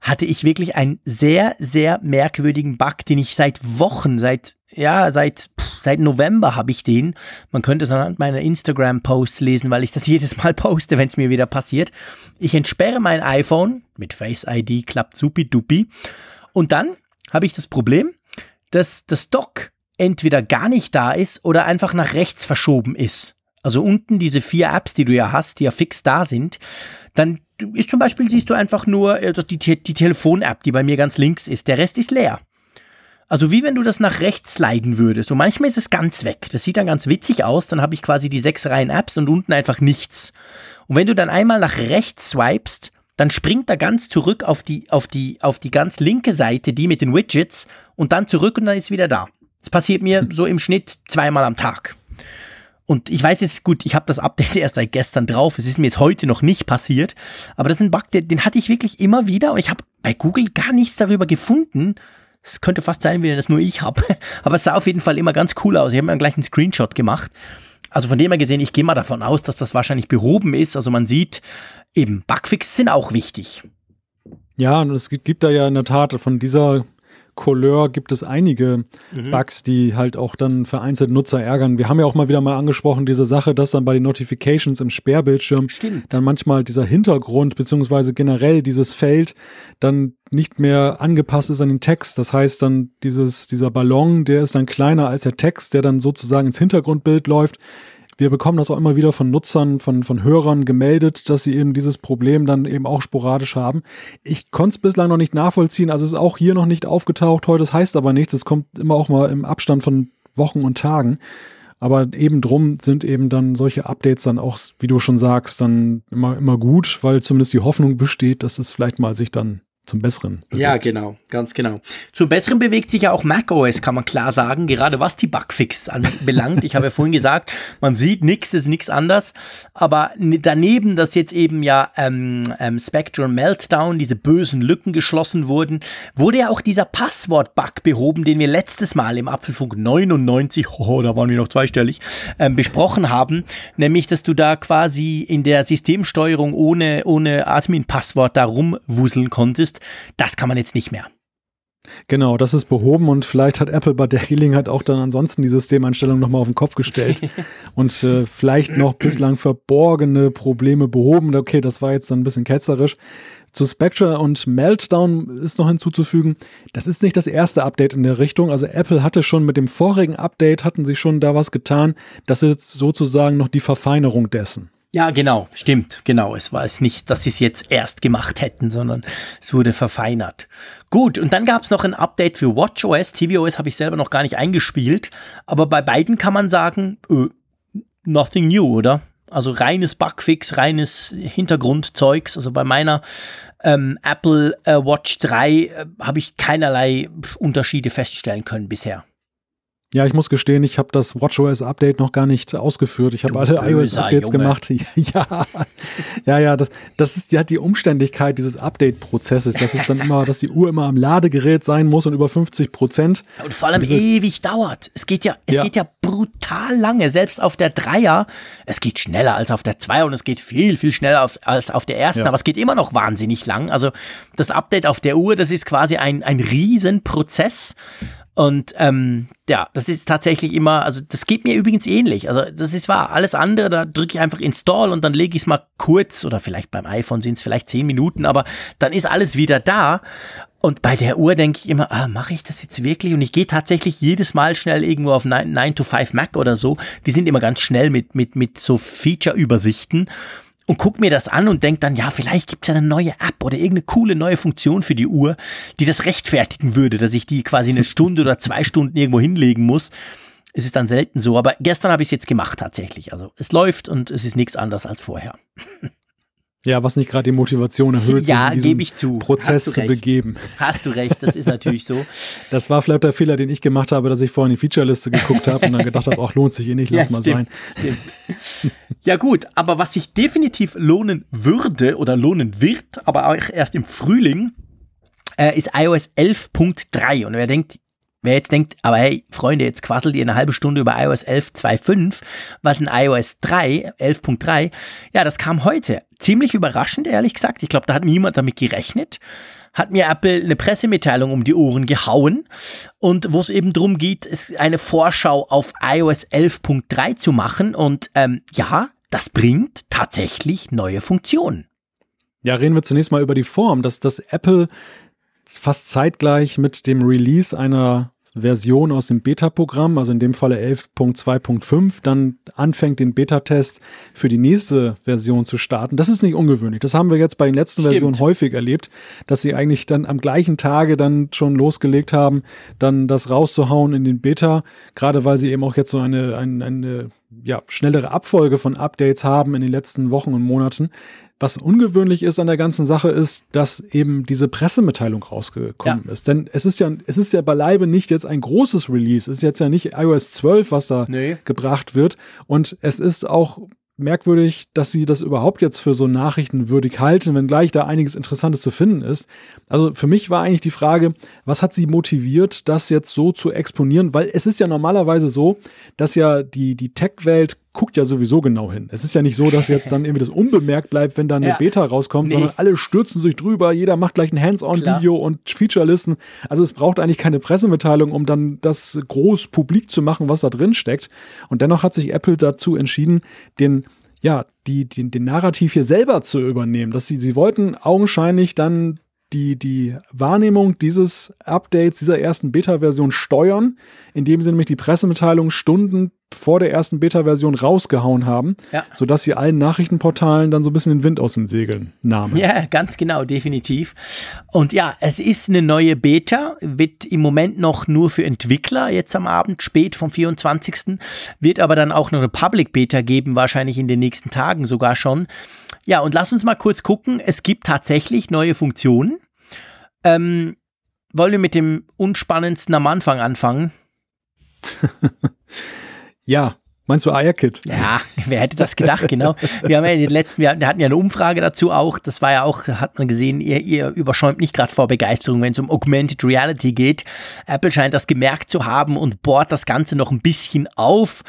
hatte ich wirklich einen sehr, sehr merkwürdigen Bug, den ich seit Wochen, seit, ja, seit, seit November habe ich den. Man könnte es anhand meiner Instagram-Posts lesen, weil ich das jedes Mal poste, wenn es mir wieder passiert. Ich entsperre mein iPhone mit Face ID, klappt supi-dupi. Und dann habe ich das Problem, dass das Dock entweder gar nicht da ist oder einfach nach rechts verschoben ist. Also unten diese vier Apps, die du ja hast, die ja fix da sind, dann ist zum Beispiel, siehst du einfach nur äh, die, die Telefon-App, die bei mir ganz links ist. Der Rest ist leer. Also wie wenn du das nach rechts sliden würdest. Und manchmal ist es ganz weg. Das sieht dann ganz witzig aus. Dann habe ich quasi die sechs Reihen Apps und unten einfach nichts. Und wenn du dann einmal nach rechts swipest, dann springt er ganz zurück auf die, auf die, auf die ganz linke Seite, die mit den Widgets, und dann zurück und dann ist wieder da. Das passiert mir so im Schnitt zweimal am Tag. Und ich weiß jetzt gut, ich habe das Update erst seit gestern drauf. Es ist mir jetzt heute noch nicht passiert. Aber das ist ein Bug, den, den hatte ich wirklich immer wieder. Und ich habe bei Google gar nichts darüber gefunden. Es könnte fast sein, wie das nur ich habe. Aber es sah auf jeden Fall immer ganz cool aus. Ich habe mir gleich einen Screenshot gemacht. Also von dem her gesehen, ich gehe mal davon aus, dass das wahrscheinlich behoben ist. Also man sieht, eben Bugfix sind auch wichtig. Ja, und es gibt da ja in der Tat von dieser Couleur gibt es einige mhm. Bugs, die halt auch dann vereinzelt Nutzer ärgern. Wir haben ja auch mal wieder mal angesprochen, diese Sache, dass dann bei den Notifications im Sperrbildschirm Stimmt. dann manchmal dieser Hintergrund beziehungsweise generell dieses Feld dann nicht mehr angepasst ist an den Text. Das heißt dann dieses, dieser Ballon, der ist dann kleiner als der Text, der dann sozusagen ins Hintergrundbild läuft wir bekommen das auch immer wieder von Nutzern, von, von Hörern gemeldet, dass sie eben dieses Problem dann eben auch sporadisch haben. Ich konnte es bislang noch nicht nachvollziehen, also es ist auch hier noch nicht aufgetaucht heute, das heißt aber nichts, es kommt immer auch mal im Abstand von Wochen und Tagen. Aber eben drum sind eben dann solche Updates dann auch, wie du schon sagst, dann immer, immer gut, weil zumindest die Hoffnung besteht, dass es vielleicht mal sich dann zum Besseren bewegt. Ja, genau, ganz genau. Zum Besseren bewegt sich ja auch macOS, kann man klar sagen, gerade was die Bugfix anbelangt. ich habe ja vorhin gesagt, man sieht nichts, ist nichts anders. Aber daneben, dass jetzt eben ja ähm, ähm, Spectral Meltdown, diese bösen Lücken geschlossen wurden, wurde ja auch dieser Passwort-Bug behoben, den wir letztes Mal im Apfelfunk 99, oh, da waren wir noch zweistellig, ähm, besprochen haben. Nämlich, dass du da quasi in der Systemsteuerung ohne, ohne Admin-Passwort da rumwuseln konntest das kann man jetzt nicht mehr. Genau, das ist behoben und vielleicht hat Apple bei der Gelegenheit auch dann ansonsten die Systemeinstellung nochmal auf den Kopf gestellt und äh, vielleicht noch bislang verborgene Probleme behoben. Okay, das war jetzt dann ein bisschen ketzerisch. Zu Spectre und Meltdown ist noch hinzuzufügen, das ist nicht das erste Update in der Richtung. Also Apple hatte schon mit dem vorigen Update, hatten sie schon da was getan. Das ist sozusagen noch die Verfeinerung dessen. Ja, genau, stimmt, genau. Es war es nicht, dass sie es jetzt erst gemacht hätten, sondern es wurde verfeinert. Gut, und dann gab es noch ein Update für WatchOS. tvOS habe ich selber noch gar nicht eingespielt, aber bei beiden kann man sagen, äh, nothing new, oder? Also reines Bugfix, reines Hintergrundzeugs. Also bei meiner ähm, Apple äh, Watch 3 äh, habe ich keinerlei Unterschiede feststellen können bisher. Ja, ich muss gestehen, ich habe das WatchOS Update noch gar nicht ausgeführt. Ich habe alle iOS Updates gemacht. ja, ja, ja, das, das ist ja die Umständlichkeit dieses Update-Prozesses. Das ist dann immer, dass die Uhr immer am Ladegerät sein muss und über 50 Prozent. Und vor allem Diese, ewig dauert. Es geht ja, es ja. geht ja brutal lange. Selbst auf der Dreier, es geht schneller als auf der Zweier und es geht viel, viel schneller auf, als auf der ersten, ja. aber es geht immer noch wahnsinnig lang. Also das Update auf der Uhr, das ist quasi ein, ein Riesenprozess. Und ähm, ja, das ist tatsächlich immer, also das geht mir übrigens ähnlich. Also das ist wahr. Alles andere, da drücke ich einfach Install und dann lege ich es mal kurz oder vielleicht beim iPhone sind es vielleicht zehn Minuten, aber dann ist alles wieder da. Und bei der Uhr denke ich immer, ah, mache ich das jetzt wirklich? Und ich gehe tatsächlich jedes Mal schnell irgendwo auf 9, 9 to 5 Mac oder so. Die sind immer ganz schnell mit, mit, mit so Feature-Übersichten und guck mir das an und denk dann, ja, vielleicht gibt's ja eine neue App oder irgendeine coole neue Funktion für die Uhr, die das rechtfertigen würde, dass ich die quasi eine Stunde oder zwei Stunden irgendwo hinlegen muss. Es ist dann selten so, aber gestern habe ich es jetzt gemacht tatsächlich. Also es läuft und es ist nichts anderes als vorher. Ja, was nicht gerade die Motivation erhöht, ja, gebe ich zu. Prozess zu begeben. Hast du recht, das ist natürlich so. Das war vielleicht der Fehler, den ich gemacht habe, dass ich vorhin die Featureliste geguckt habe und dann gedacht habe, auch lohnt sich eh nicht, lass ja, mal stimmt, sein. Stimmt. Ja gut, aber was sich definitiv lohnen würde oder lohnen wird, aber auch erst im Frühling, äh, ist iOS 11.3. Und wer denkt, Wer jetzt denkt, aber hey, Freunde, jetzt quasselt ihr eine halbe Stunde über iOS 11.2.5, was in iOS 3, 11.3, ja, das kam heute. Ziemlich überraschend, ehrlich gesagt. Ich glaube, da hat niemand damit gerechnet. Hat mir Apple eine Pressemitteilung um die Ohren gehauen und wo es eben darum geht, ist eine Vorschau auf iOS 11.3 zu machen und ähm, ja, das bringt tatsächlich neue Funktionen. Ja, reden wir zunächst mal über die Form, dass das Apple fast zeitgleich mit dem Release einer Version aus dem Beta-Programm, also in dem Falle 11.2.5, dann anfängt, den Beta-Test für die nächste Version zu starten. Das ist nicht ungewöhnlich. Das haben wir jetzt bei den letzten Stimmt. Versionen häufig erlebt, dass sie eigentlich dann am gleichen Tage dann schon losgelegt haben, dann das rauszuhauen in den Beta, gerade weil sie eben auch jetzt so eine, eine, eine ja, schnellere Abfolge von Updates haben in den letzten Wochen und Monaten. Was ungewöhnlich ist an der ganzen Sache ist, dass eben diese Pressemitteilung rausgekommen ja. ist. Denn es ist ja, es ist ja beileibe nicht jetzt ein großes Release. Es ist jetzt ja nicht iOS 12, was da nee. gebracht wird. Und es ist auch merkwürdig, dass sie das überhaupt jetzt für so nachrichtenwürdig halten, wenn gleich da einiges Interessantes zu finden ist. Also für mich war eigentlich die Frage, was hat sie motiviert, das jetzt so zu exponieren? Weil es ist ja normalerweise so, dass ja die, die Tech-Welt guckt ja sowieso genau hin. Es ist ja nicht so, dass jetzt dann irgendwie das unbemerkt bleibt, wenn da eine ja. Beta rauskommt, nee. sondern alle stürzen sich drüber, jeder macht gleich ein Hands-on-Video und Featurelisten. Also es braucht eigentlich keine Pressemitteilung, um dann das groß publik zu machen, was da drin steckt. Und dennoch hat sich Apple dazu entschieden, den ja, die, die, den Narrativ hier selber zu übernehmen. Dass sie, sie wollten augenscheinlich dann die, die Wahrnehmung dieses Updates, dieser ersten Beta-Version steuern, indem sie nämlich die Pressemitteilung Stunden vor der ersten Beta-Version rausgehauen haben, ja. sodass sie allen Nachrichtenportalen dann so ein bisschen den Wind aus den Segeln nahmen. Ja, ganz genau, definitiv. Und ja, es ist eine neue Beta, wird im Moment noch nur für Entwickler, jetzt am Abend, spät vom 24. Wird aber dann auch noch eine Public Beta geben, wahrscheinlich in den nächsten Tagen sogar schon. Ja, und lass uns mal kurz gucken. Es gibt tatsächlich neue Funktionen. Ähm, wollen wir mit dem unspannendsten am Anfang anfangen? ja, Meinst du AR-Kit? Ja, wer hätte das gedacht, genau. Wir haben ja in den letzten, wir hatten ja eine Umfrage dazu auch, das war ja auch, hat man gesehen, ihr, ihr überschäumt nicht gerade vor Begeisterung, wenn es um Augmented Reality geht. Apple scheint das gemerkt zu haben und bohrt das Ganze noch ein bisschen auf.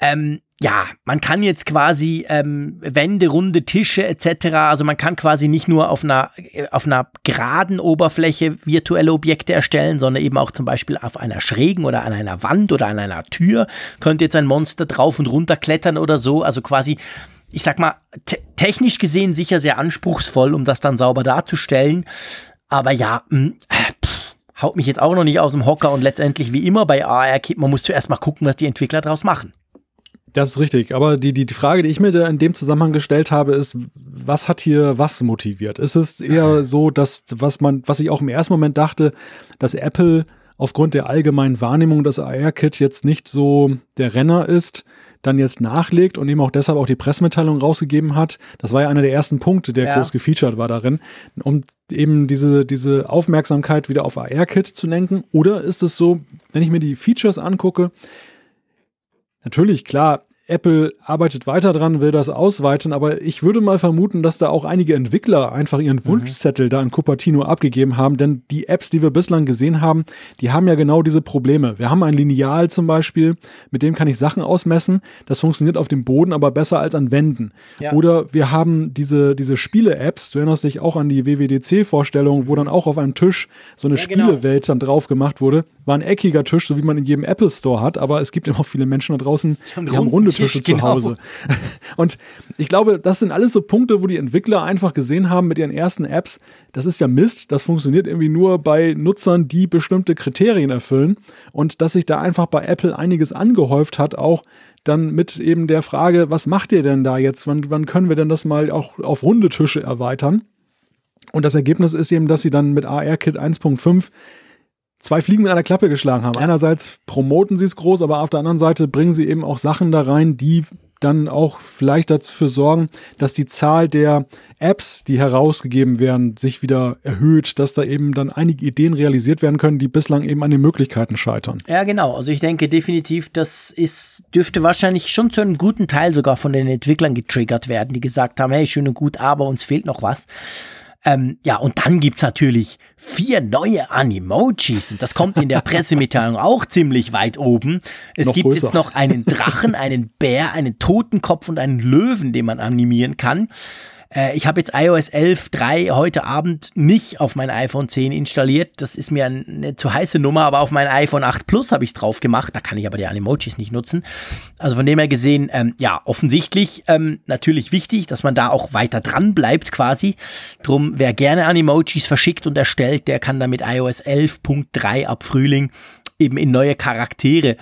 Ähm, ja, man kann jetzt quasi ähm, Wände, runde Tische etc. Also man kann quasi nicht nur auf einer auf einer geraden Oberfläche virtuelle Objekte erstellen, sondern eben auch zum Beispiel auf einer schrägen oder an einer Wand oder an einer Tür könnte jetzt ein Monster drauf und runter klettern oder so. Also quasi, ich sag mal te technisch gesehen sicher sehr anspruchsvoll, um das dann sauber darzustellen. Aber ja, mh, hm, äh, pff, haut mich jetzt auch noch nicht aus dem Hocker und letztendlich wie immer bei AR-Kit, man muss zuerst mal gucken, was die Entwickler daraus machen. Das ist richtig. Aber die, die, die Frage, die ich mir da in dem Zusammenhang gestellt habe, ist, was hat hier was motiviert? Ist es eher so, dass, was man, was ich auch im ersten Moment dachte, dass Apple aufgrund der allgemeinen Wahrnehmung des AR-Kit jetzt nicht so der Renner ist, dann jetzt nachlegt und eben auch deshalb auch die Pressemitteilung rausgegeben hat. Das war ja einer der ersten Punkte, der ja. groß gefeatured war darin, um eben diese, diese Aufmerksamkeit wieder auf AR-Kit zu lenken. Oder ist es so, wenn ich mir die Features angucke, Natürlich, klar, Apple arbeitet weiter dran, will das ausweiten, aber ich würde mal vermuten, dass da auch einige Entwickler einfach ihren mhm. Wunschzettel da in Cupertino abgegeben haben, denn die Apps, die wir bislang gesehen haben, die haben ja genau diese Probleme. Wir haben ein Lineal zum Beispiel, mit dem kann ich Sachen ausmessen, das funktioniert auf dem Boden aber besser als an Wänden. Ja. Oder wir haben diese, diese Spiele-Apps, du erinnerst dich auch an die WWDC-Vorstellung, wo dann auch auf einem Tisch so eine ja, genau. Spielewelt dann drauf gemacht wurde. War ein eckiger Tisch, so wie man in jedem Apple Store hat, aber es gibt immer viele Menschen da draußen, die haben runde Tische zu genau. Hause. Und ich glaube, das sind alles so Punkte, wo die Entwickler einfach gesehen haben mit ihren ersten Apps, das ist ja Mist, das funktioniert irgendwie nur bei Nutzern, die bestimmte Kriterien erfüllen und dass sich da einfach bei Apple einiges angehäuft hat, auch dann mit eben der Frage, was macht ihr denn da jetzt? Wann, wann können wir denn das mal auch auf runde Tische erweitern? Und das Ergebnis ist eben, dass sie dann mit AR-Kit 1.5 zwei Fliegen mit einer Klappe geschlagen haben. Einerseits promoten sie es groß, aber auf der anderen Seite bringen sie eben auch Sachen da rein, die dann auch vielleicht dafür sorgen, dass die Zahl der Apps, die herausgegeben werden, sich wieder erhöht, dass da eben dann einige Ideen realisiert werden können, die bislang eben an den Möglichkeiten scheitern. Ja, genau. Also ich denke definitiv, das ist, dürfte wahrscheinlich schon zu einem guten Teil sogar von den Entwicklern getriggert werden, die gesagt haben, hey, schön und gut, aber uns fehlt noch was. Ähm, ja, und dann gibt's natürlich vier neue Animojis. Und das kommt in der Pressemitteilung auch ziemlich weit oben. Es noch gibt größer. jetzt noch einen Drachen, einen Bär, einen Totenkopf und einen Löwen, den man animieren kann. Äh, ich habe jetzt iOS 11.3 heute Abend nicht auf mein iPhone 10 installiert. Das ist mir eine zu heiße Nummer, aber auf mein iPhone 8 Plus habe ich drauf gemacht. Da kann ich aber die Animojis nicht nutzen. Also von dem her gesehen, ähm, ja, offensichtlich ähm, natürlich wichtig, dass man da auch weiter dran bleibt quasi. Drum, wer gerne Animojis verschickt und erstellt, der kann damit iOS 11.3 ab Frühling eben in neue Charaktere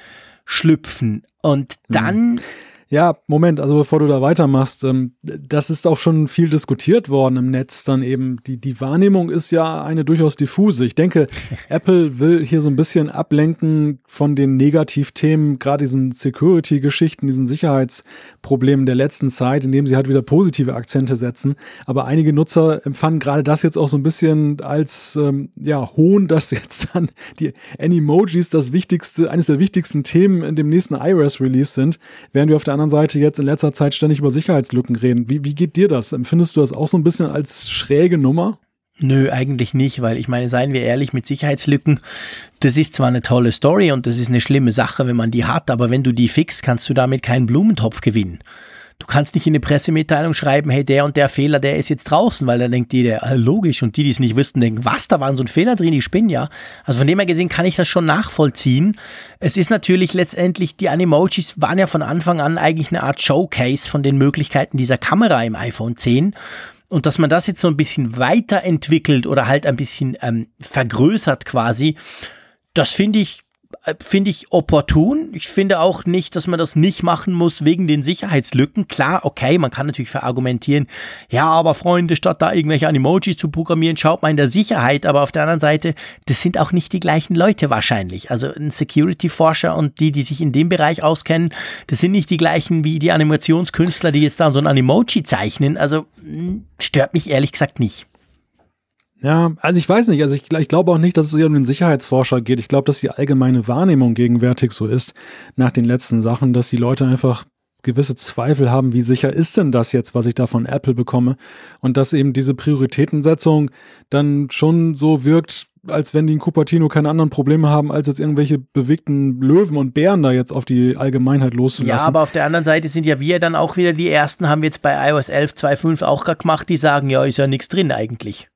schlüpfen. Und dann hm. Ja, Moment, also bevor du da weitermachst, ähm, das ist auch schon viel diskutiert worden im Netz dann eben. Die, die Wahrnehmung ist ja eine durchaus diffuse. Ich denke, Apple will hier so ein bisschen ablenken von den Negativthemen, gerade diesen Security-Geschichten, diesen Sicherheitsproblemen der letzten Zeit, indem sie halt wieder positive Akzente setzen. Aber einige Nutzer empfanden gerade das jetzt auch so ein bisschen als ähm, ja, Hohn, dass jetzt dann die Animojis das wichtigste, eines der wichtigsten Themen in dem nächsten iOS-Release sind, während wir auf der anderen Seite jetzt in letzter Zeit ständig über Sicherheitslücken reden. Wie, wie geht dir das? Empfindest du das auch so ein bisschen als schräge Nummer? Nö, eigentlich nicht, weil ich meine, seien wir ehrlich, mit Sicherheitslücken, das ist zwar eine tolle Story und das ist eine schlimme Sache, wenn man die hat, aber wenn du die fixst, kannst du damit keinen Blumentopf gewinnen. Du kannst nicht in eine Pressemitteilung schreiben, hey, der und der Fehler, der ist jetzt draußen, weil da denkt jeder, äh, logisch. Und die, die es nicht wüssten, denken, was, da war so ein Fehler drin, die spinnen ja. Also von dem her gesehen kann ich das schon nachvollziehen. Es ist natürlich letztendlich, die Animojis waren ja von Anfang an eigentlich eine Art Showcase von den Möglichkeiten dieser Kamera im iPhone 10. Und dass man das jetzt so ein bisschen weiterentwickelt oder halt ein bisschen ähm, vergrößert quasi, das finde ich finde ich opportun. Ich finde auch nicht, dass man das nicht machen muss wegen den Sicherheitslücken. Klar, okay, man kann natürlich verargumentieren, ja, aber Freunde, statt da irgendwelche Animojis zu programmieren, schaut man in der Sicherheit. Aber auf der anderen Seite, das sind auch nicht die gleichen Leute wahrscheinlich. Also ein Security-Forscher und die, die sich in dem Bereich auskennen, das sind nicht die gleichen wie die Animationskünstler, die jetzt da so ein Animoji zeichnen. Also hm, stört mich ehrlich gesagt nicht. Ja, also ich weiß nicht, also ich, ich glaube auch nicht, dass es eher um den Sicherheitsforscher geht. Ich glaube, dass die allgemeine Wahrnehmung gegenwärtig so ist, nach den letzten Sachen, dass die Leute einfach gewisse Zweifel haben, wie sicher ist denn das jetzt, was ich da von Apple bekomme? Und dass eben diese Prioritätensetzung dann schon so wirkt, als wenn die in Cupertino keine anderen Probleme haben, als jetzt irgendwelche bewegten Löwen und Bären da jetzt auf die Allgemeinheit loszulassen. Ja, aber auf der anderen Seite sind ja wir dann auch wieder die Ersten, haben jetzt bei iOS 11 2.5 auch gerade gemacht, die sagen, ja, ist ja nichts drin eigentlich.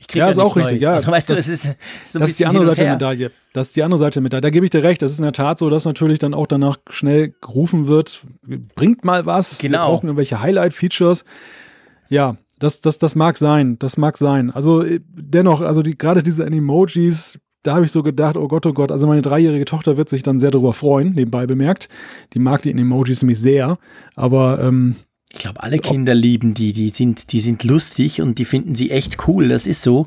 Ich krieg ja, ja ist auch richtig. Ja, also, weißt das, du, das ist, so das ist die andere Seite der Medaille. Das ist die andere Seite der Medaille. Da gebe ich dir recht. Das ist in der Tat so, dass natürlich dann auch danach schnell gerufen wird, bringt mal was. Genau. Wir brauchen irgendwelche Highlight-Features. Ja, das, das, das mag sein. Das mag sein. Also äh, dennoch, also die, gerade diese Emojis, da habe ich so gedacht, oh Gott, oh Gott, also meine dreijährige Tochter wird sich dann sehr darüber freuen, nebenbei bemerkt. Die mag die Emojis nämlich sehr. Aber ähm, ich glaube, alle Kinder lieben die, die sind, die sind lustig und die finden sie echt cool. Das ist so.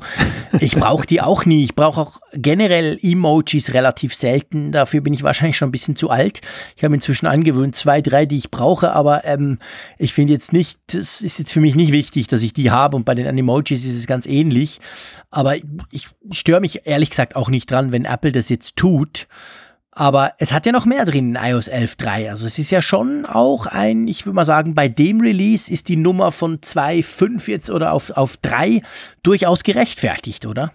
Ich brauche die auch nie. Ich brauche auch generell Emojis relativ selten. Dafür bin ich wahrscheinlich schon ein bisschen zu alt. Ich habe inzwischen angewöhnt, zwei, drei, die ich brauche, aber ähm, ich finde jetzt nicht, das ist jetzt für mich nicht wichtig, dass ich die habe und bei den Emojis ist es ganz ähnlich. Aber ich störe mich ehrlich gesagt auch nicht dran, wenn Apple das jetzt tut. Aber es hat ja noch mehr drin in iOS 11.3. Also es ist ja schon auch ein, ich würde mal sagen, bei dem Release ist die Nummer von 2.5 jetzt oder auf, auf 3 durchaus gerechtfertigt, oder?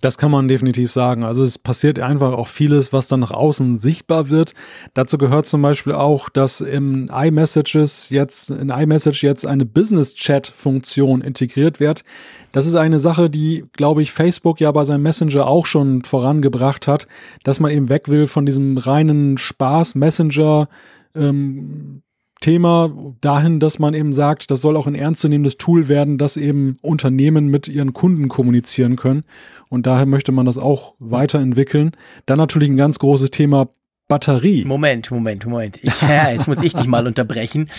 Das kann man definitiv sagen. Also es passiert einfach auch vieles, was dann nach außen sichtbar wird. Dazu gehört zum Beispiel auch, dass im iMessages jetzt, in iMessage jetzt eine Business Chat Funktion integriert wird. Das ist eine Sache, die, glaube ich, Facebook ja bei seinem Messenger auch schon vorangebracht hat, dass man eben weg will von diesem reinen Spaß Messenger, ähm, Thema dahin, dass man eben sagt, das soll auch ein ernstzunehmendes Tool werden, das eben Unternehmen mit ihren Kunden kommunizieren können. Und daher möchte man das auch weiterentwickeln. Dann natürlich ein ganz großes Thema Batterie. Moment, Moment, Moment. Ja, jetzt muss ich dich mal unterbrechen.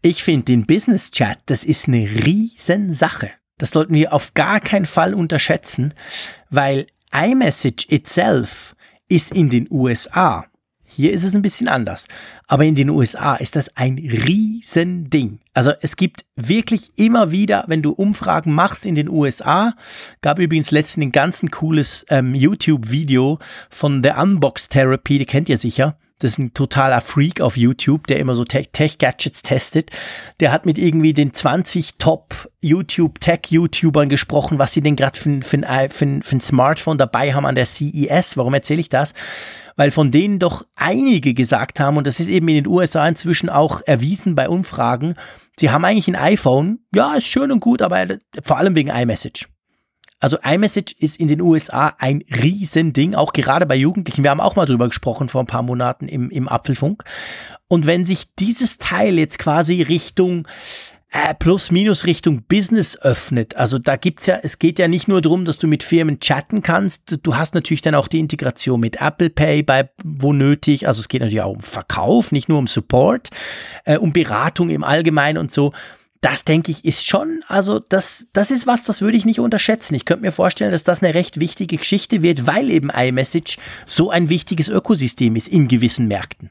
Ich finde den Business Chat, das ist eine Riesensache. Das sollten wir auf gar keinen Fall unterschätzen, weil iMessage itself ist in den USA hier ist es ein bisschen anders. Aber in den USA ist das ein Riesending. Also es gibt wirklich immer wieder, wenn du Umfragen machst in den USA, gab übrigens letztens ein ganz cooles ähm, YouTube-Video von der Unbox Therapy, die kennt ihr sicher. Das ist ein totaler Freak auf YouTube, der immer so Tech-Gadgets testet. Der hat mit irgendwie den 20 Top YouTube-Tech-YouTubern gesprochen, was sie denn gerade für, für, für, für ein Smartphone dabei haben an der CES. Warum erzähle ich das? Weil von denen doch einige gesagt haben, und das ist eben in den USA inzwischen auch erwiesen bei Umfragen, sie haben eigentlich ein iPhone, ja, ist schön und gut, aber vor allem wegen iMessage. Also iMessage ist in den USA ein Riesending, auch gerade bei Jugendlichen. Wir haben auch mal drüber gesprochen vor ein paar Monaten im, im Apfelfunk. Und wenn sich dieses Teil jetzt quasi Richtung äh, plus minus Richtung Business öffnet. Also da gibt's ja, es geht ja nicht nur darum, dass du mit Firmen chatten kannst. Du hast natürlich dann auch die Integration mit Apple Pay bei wo nötig. Also es geht natürlich auch um Verkauf, nicht nur um Support, äh, um Beratung im Allgemeinen und so. Das denke ich ist schon, also das, das ist was, das würde ich nicht unterschätzen. Ich könnte mir vorstellen, dass das eine recht wichtige Geschichte wird, weil eben iMessage so ein wichtiges Ökosystem ist in gewissen Märkten.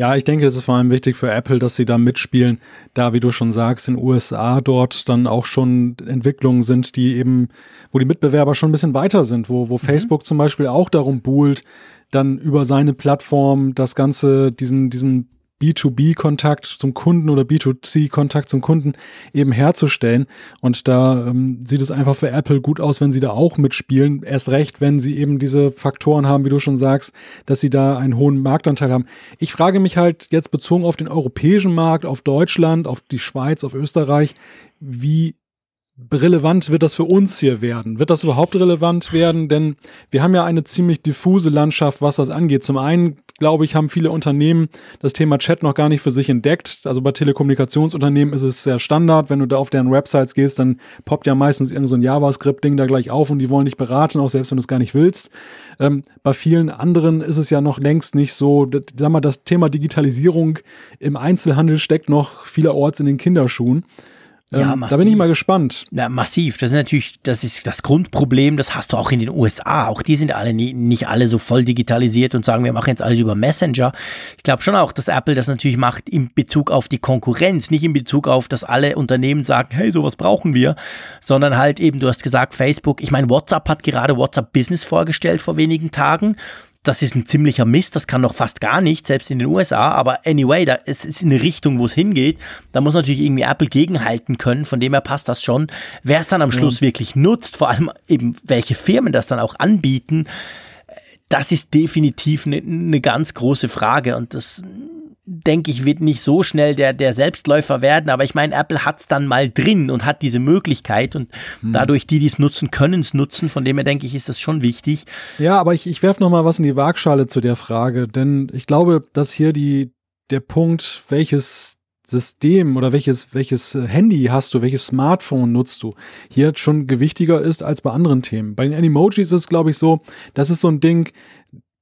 Ja, ich denke, es ist vor allem wichtig für Apple, dass sie da mitspielen, da, wie du schon sagst, in USA dort dann auch schon Entwicklungen sind, die eben, wo die Mitbewerber schon ein bisschen weiter sind, wo, wo mhm. Facebook zum Beispiel auch darum buhlt, dann über seine Plattform das Ganze, diesen, diesen B2B-Kontakt zum Kunden oder B2C-Kontakt zum Kunden eben herzustellen. Und da ähm, sieht es einfach für Apple gut aus, wenn sie da auch mitspielen. Erst recht, wenn sie eben diese Faktoren haben, wie du schon sagst, dass sie da einen hohen Marktanteil haben. Ich frage mich halt jetzt bezogen auf den europäischen Markt, auf Deutschland, auf die Schweiz, auf Österreich, wie relevant wird das für uns hier werden? Wird das überhaupt relevant werden? Denn wir haben ja eine ziemlich diffuse Landschaft, was das angeht. Zum einen, glaube ich, haben viele Unternehmen das Thema Chat noch gar nicht für sich entdeckt. Also bei Telekommunikationsunternehmen ist es sehr Standard. Wenn du da auf deren Websites gehst, dann poppt ja meistens irgend so JavaScript-Ding da gleich auf und die wollen dich beraten, auch selbst wenn du es gar nicht willst. Ähm, bei vielen anderen ist es ja noch längst nicht so. Sag mal, das Thema Digitalisierung im Einzelhandel steckt noch vielerorts in den Kinderschuhen. Ja, ähm, da bin ich mal gespannt. Ja, massiv. Das ist natürlich, das ist das Grundproblem, das hast du auch in den USA. Auch die sind alle nie, nicht alle so voll digitalisiert und sagen, wir machen jetzt alles über Messenger. Ich glaube schon auch, dass Apple das natürlich macht in Bezug auf die Konkurrenz, nicht in Bezug auf, dass alle Unternehmen sagen, hey, sowas brauchen wir, sondern halt eben, du hast gesagt, Facebook. Ich meine, WhatsApp hat gerade WhatsApp Business vorgestellt vor wenigen Tagen das ist ein ziemlicher Mist, das kann doch fast gar nicht, selbst in den USA, aber anyway, da ist es eine Richtung, wo es hingeht. Da muss natürlich irgendwie Apple gegenhalten können, von dem her passt das schon. Wer es dann am Schluss ja. wirklich nutzt, vor allem eben welche Firmen das dann auch anbieten, das ist definitiv eine, eine ganz große Frage und das denke ich, wird nicht so schnell der, der Selbstläufer werden, aber ich meine, Apple hat es dann mal drin und hat diese Möglichkeit und hm. dadurch die, die es nutzen, können es nutzen. Von dem her denke ich, ist das schon wichtig. Ja, aber ich, ich werfe noch mal was in die Waagschale zu der Frage, denn ich glaube, dass hier die, der Punkt, welches System oder welches, welches Handy hast du, welches Smartphone nutzt du, hier schon gewichtiger ist als bei anderen Themen. Bei den Animojis ist es, glaube ich, so, das ist so ein Ding,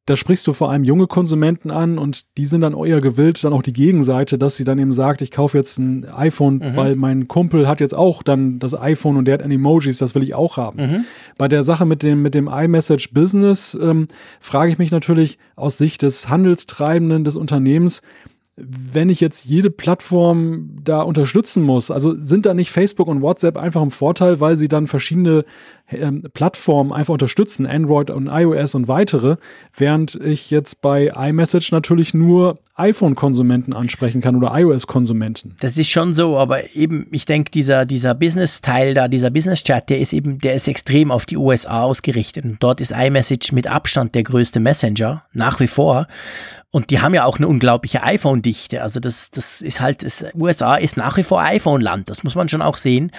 da sprichst du vor allem junge Konsumenten an und die sind dann eher gewillt, dann auch die Gegenseite, dass sie dann eben sagt, ich kaufe jetzt ein iPhone, mhm. weil mein Kumpel hat jetzt auch dann das iPhone und der hat Emojis, das will ich auch haben. Mhm. Bei der Sache mit dem, mit dem iMessage Business ähm, frage ich mich natürlich aus Sicht des Handelstreibenden des Unternehmens, wenn ich jetzt jede Plattform da unterstützen muss, also sind da nicht Facebook und WhatsApp einfach im Vorteil, weil sie dann verschiedene Plattformen einfach unterstützen, Android und iOS und weitere, während ich jetzt bei iMessage natürlich nur iPhone-Konsumenten ansprechen kann oder iOS-Konsumenten. Das ist schon so, aber eben, ich denke, dieser, dieser Business-Teil da, dieser Business-Chat, der ist eben, der ist extrem auf die USA ausgerichtet. Und dort ist iMessage mit Abstand der größte Messenger, nach wie vor. Und die haben ja auch eine unglaubliche iPhone-Dichte. Also das, das ist halt, das USA ist nach wie vor iPhone-Land. Das muss man schon auch sehen.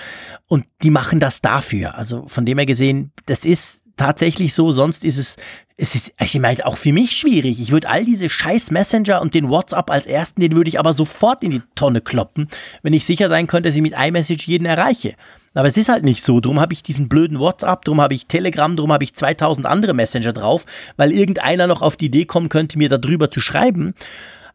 Und die machen das dafür. Also von dem her gesehen, das ist tatsächlich so. Sonst ist es, es ist, ich meine, auch für mich schwierig. Ich würde all diese scheiß Messenger und den WhatsApp als ersten, den würde ich aber sofort in die Tonne kloppen, wenn ich sicher sein könnte, dass ich mit iMessage jeden erreiche. Aber es ist halt nicht so. Drum habe ich diesen blöden WhatsApp, drum habe ich Telegram, drum habe ich 2000 andere Messenger drauf, weil irgendeiner noch auf die Idee kommen könnte, mir darüber zu schreiben.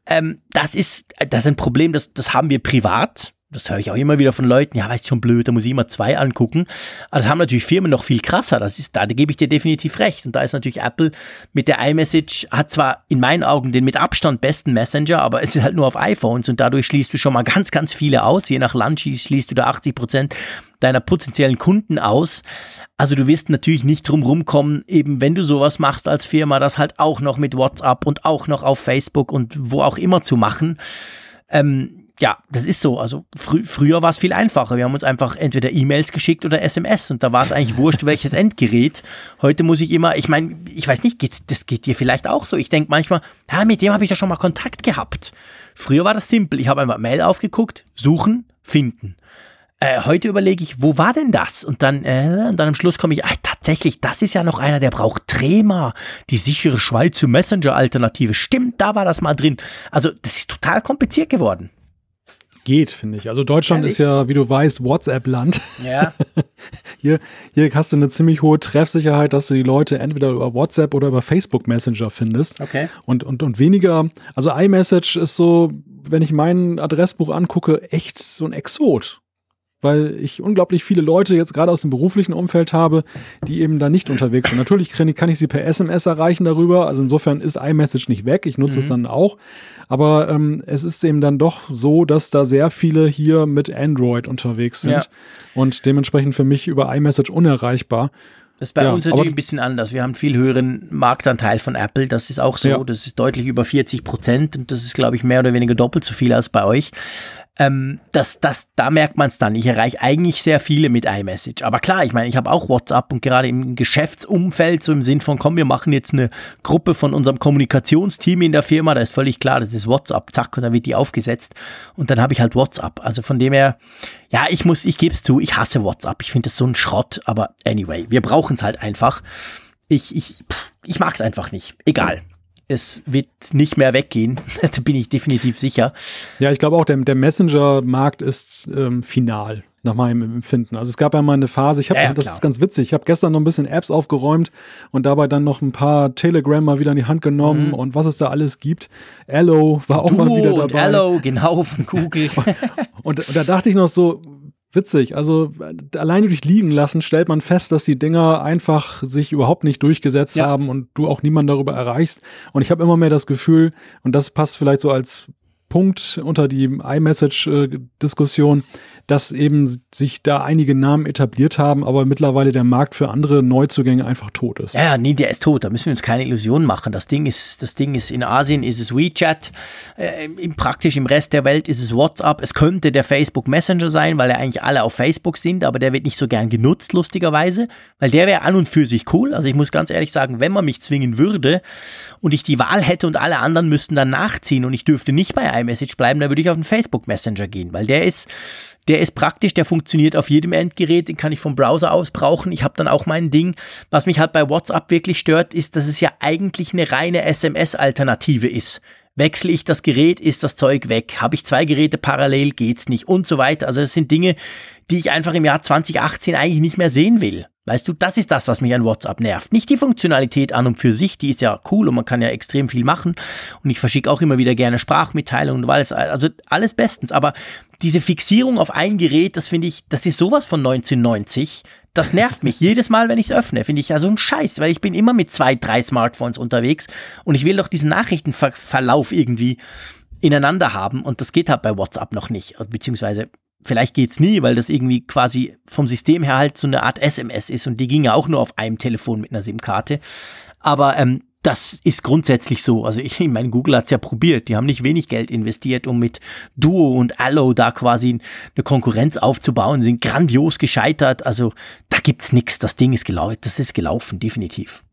Ähm, das ist, das ist ein Problem, das, das haben wir privat das höre ich auch immer wieder von Leuten, ja, ist schon blöd, da muss ich immer zwei angucken. Aber das haben natürlich Firmen noch viel krasser. Das ist, da, da gebe ich dir definitiv recht. Und da ist natürlich Apple mit der iMessage, hat zwar in meinen Augen den mit Abstand besten Messenger, aber es ist halt nur auf iPhones und dadurch schließt du schon mal ganz, ganz viele aus. Je nach Land schließt du da 80 Prozent deiner potenziellen Kunden aus. Also du wirst natürlich nicht drum rumkommen, eben wenn du sowas machst als Firma, das halt auch noch mit WhatsApp und auch noch auf Facebook und wo auch immer zu machen. Ähm, ja, das ist so. Also frü früher war es viel einfacher. Wir haben uns einfach entweder E-Mails geschickt oder SMS und da war es eigentlich wurscht, welches Endgerät. Heute muss ich immer, ich meine, ich weiß nicht, geht's, das geht dir vielleicht auch so. Ich denke manchmal, ja, mit dem habe ich ja schon mal Kontakt gehabt. Früher war das simpel. Ich habe einmal Mail aufgeguckt, suchen, finden. Äh, heute überlege ich, wo war denn das? Und dann, äh, und dann am Schluss komme ich, ah, tatsächlich, das ist ja noch einer, der braucht Trema, die sichere Schweizer Messenger-Alternative. Stimmt, da war das mal drin. Also, das ist total kompliziert geworden geht, finde ich. Also Deutschland Ehrlich? ist ja, wie du weißt, WhatsApp-Land. Ja. hier, hier hast du eine ziemlich hohe Treffsicherheit, dass du die Leute entweder über WhatsApp oder über Facebook Messenger findest. Okay. Und, und, und weniger, also iMessage ist so, wenn ich mein Adressbuch angucke, echt so ein Exot weil ich unglaublich viele Leute jetzt gerade aus dem beruflichen Umfeld habe, die eben da nicht unterwegs sind. Natürlich kann ich sie per SMS erreichen darüber, also insofern ist iMessage nicht weg, ich nutze mhm. es dann auch, aber ähm, es ist eben dann doch so, dass da sehr viele hier mit Android unterwegs sind ja. und dementsprechend für mich über iMessage unerreichbar. Das ist bei ja, uns natürlich ein bisschen anders. Wir haben einen viel höheren Marktanteil von Apple. Das ist auch so. Ja. Das ist deutlich über 40 Prozent und das ist, glaube ich, mehr oder weniger doppelt so viel als bei euch ähm, das, das, da merkt man es dann. Ich erreiche eigentlich sehr viele mit iMessage. Aber klar, ich meine, ich habe auch WhatsApp und gerade im Geschäftsumfeld, so im Sinn von, komm, wir machen jetzt eine Gruppe von unserem Kommunikationsteam in der Firma, da ist völlig klar, das ist WhatsApp, zack, und dann wird die aufgesetzt. Und dann habe ich halt WhatsApp. Also von dem her, ja, ich muss, ich gebe es zu, ich hasse WhatsApp. Ich finde das so ein Schrott, aber anyway, wir brauchen es halt einfach. Ich, ich, ich mag es einfach nicht. Egal es wird nicht mehr weggehen. da bin ich definitiv sicher. Ja, ich glaube auch, der, der Messenger-Markt ist ähm, final nach meinem Empfinden. Also es gab ja mal eine Phase, ich habe, ja, das ist ganz witzig, ich habe gestern noch ein bisschen Apps aufgeräumt und dabei dann noch ein paar Telegram mal wieder in die Hand genommen mhm. und was es da alles gibt. Allo war auch Duo mal wieder dabei. Und Allo, genau, von Google. und, und, da dachte ich noch so, witzig. Also alleine durch liegen lassen stellt man fest, dass die Dinger einfach sich überhaupt nicht durchgesetzt ja. haben und du auch niemanden darüber erreichst. Und ich habe immer mehr das Gefühl, und das passt vielleicht so als Punkt unter die iMessage-Diskussion, dass eben sich da einige Namen etabliert haben, aber mittlerweile der Markt für andere Neuzugänge einfach tot ist. Ja, nee, der ist tot. Da müssen wir uns keine Illusionen machen. Das Ding ist, das Ding ist in Asien ist es WeChat, äh, im, praktisch im Rest der Welt ist es WhatsApp. Es könnte der Facebook Messenger sein, weil ja eigentlich alle auf Facebook sind, aber der wird nicht so gern genutzt, lustigerweise, weil der wäre an und für sich cool. Also ich muss ganz ehrlich sagen, wenn man mich zwingen würde und ich die Wahl hätte und alle anderen müssten dann nachziehen und ich dürfte nicht bei iMessage bleiben, dann würde ich auf den Facebook Messenger gehen, weil der ist der ist praktisch, der funktioniert auf jedem Endgerät, den kann ich vom Browser aus brauchen. Ich habe dann auch mein Ding. Was mich halt bei WhatsApp wirklich stört, ist, dass es ja eigentlich eine reine SMS-Alternative ist. Wechsle ich das Gerät, ist das Zeug weg. Habe ich zwei Geräte parallel, geht's nicht und so weiter. Also das sind Dinge, die ich einfach im Jahr 2018 eigentlich nicht mehr sehen will. Weißt du, das ist das, was mich an WhatsApp nervt. Nicht die Funktionalität an und für sich, die ist ja cool und man kann ja extrem viel machen. Und ich verschicke auch immer wieder gerne Sprachmitteilungen und alles, also alles bestens. Aber diese Fixierung auf ein Gerät, das finde ich, das ist sowas von 1990. Das nervt mich jedes Mal, wenn ich es öffne. Finde ich ja so ein Scheiß, weil ich bin immer mit zwei, drei Smartphones unterwegs und ich will doch diesen Nachrichtenverlauf irgendwie ineinander haben und das geht halt bei WhatsApp noch nicht. Beziehungsweise vielleicht geht's nie, weil das irgendwie quasi vom System her halt so eine Art SMS ist und die ging ja auch nur auf einem Telefon mit einer SIM-Karte. Aber ähm, das ist grundsätzlich so. Also ich, ich meine, Google hat's ja probiert. Die haben nicht wenig Geld investiert, um mit Duo und Allo da quasi eine Konkurrenz aufzubauen, sind grandios gescheitert. Also da gibt's nix. Das Ding ist gelaufen. Das ist gelaufen, definitiv.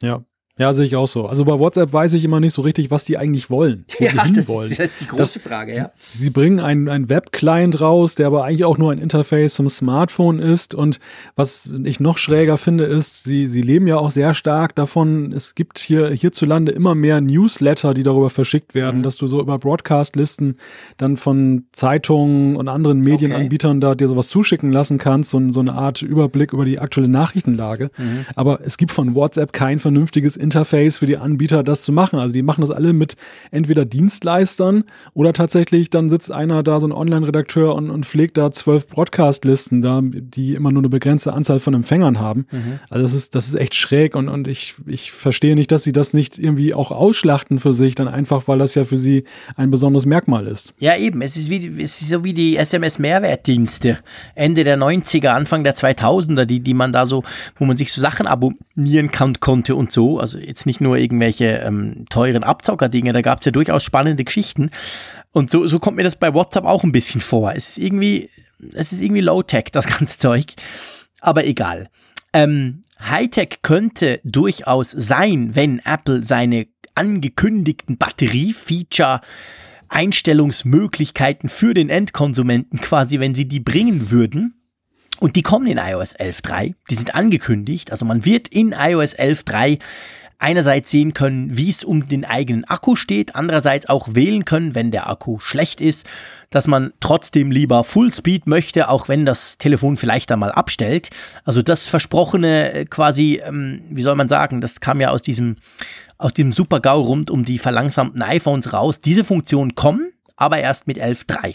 Ja, ja, sehe ich auch so. Also bei WhatsApp weiß ich immer nicht so richtig, was die eigentlich wollen. ja, das wollen. ist die große das, Frage, ja. Sie, sie bringen einen, einen Web-Client raus, der aber eigentlich auch nur ein Interface zum Smartphone ist. Und was ich noch schräger finde, ist, sie, sie leben ja auch sehr stark davon, es gibt hier hierzulande immer mehr Newsletter, die darüber verschickt werden, mhm. dass du so über Broadcast-Listen dann von Zeitungen und anderen Medienanbietern okay. da dir sowas zuschicken lassen kannst, so, so eine Art Überblick über die aktuelle Nachrichtenlage. Mhm. Aber es gibt von WhatsApp kein vernünftiges Interface für die Anbieter, das zu machen. Also die machen das alle mit entweder Dienstleistern oder tatsächlich dann sitzt einer da, so ein Online-Redakteur und, und pflegt da zwölf Broadcast-Listen da, die immer nur eine begrenzte Anzahl von Empfängern haben. Mhm. Also das ist, das ist echt schräg und, und ich, ich verstehe nicht, dass sie das nicht irgendwie auch ausschlachten für sich, dann einfach, weil das ja für sie ein besonderes Merkmal ist. Ja, eben. Es ist, wie, es ist so wie die SMS-Mehrwertdienste Ende der 90er, Anfang der 2000er, die, die man da so, wo man sich so Sachen abonnieren kann, konnte und so. Also jetzt nicht nur irgendwelche ähm, teuren Abzockerdinge, da gab es ja durchaus spannende Geschichten. Und so, so kommt mir das bei WhatsApp auch ein bisschen vor. Es ist irgendwie, es ist irgendwie Low-Tech, das ganze Zeug. Aber egal. Ähm, Hightech könnte durchaus sein, wenn Apple seine angekündigten Batteriefeature Einstellungsmöglichkeiten für den Endkonsumenten quasi, wenn sie die bringen würden, und die kommen in iOS 11.3. Die sind angekündigt. Also man wird in iOS 11.3 einerseits sehen können, wie es um den eigenen Akku steht, andererseits auch wählen können, wenn der Akku schlecht ist, dass man trotzdem lieber Fullspeed möchte, auch wenn das Telefon vielleicht einmal abstellt. Also das versprochene äh, quasi, ähm, wie soll man sagen, das kam ja aus diesem aus dem Super-GAU rund um die verlangsamten iPhones raus. Diese Funktionen kommen, aber erst mit 11.3.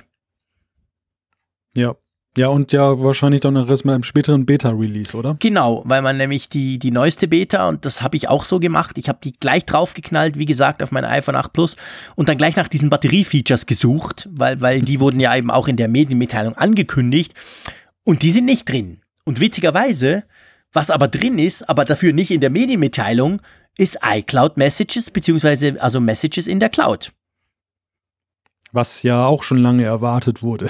Ja, ja, und ja wahrscheinlich dann erst mit einem späteren Beta-Release, oder? Genau, weil man nämlich die, die neueste Beta, und das habe ich auch so gemacht, ich habe die gleich draufgeknallt, wie gesagt, auf mein iPhone 8 Plus und dann gleich nach diesen Batteriefeatures gesucht, weil, weil die wurden ja eben auch in der Medienmitteilung angekündigt und die sind nicht drin. Und witzigerweise, was aber drin ist, aber dafür nicht in der Medienmitteilung, ist iCloud Messages, beziehungsweise also Messages in der Cloud. Was ja auch schon lange erwartet wurde.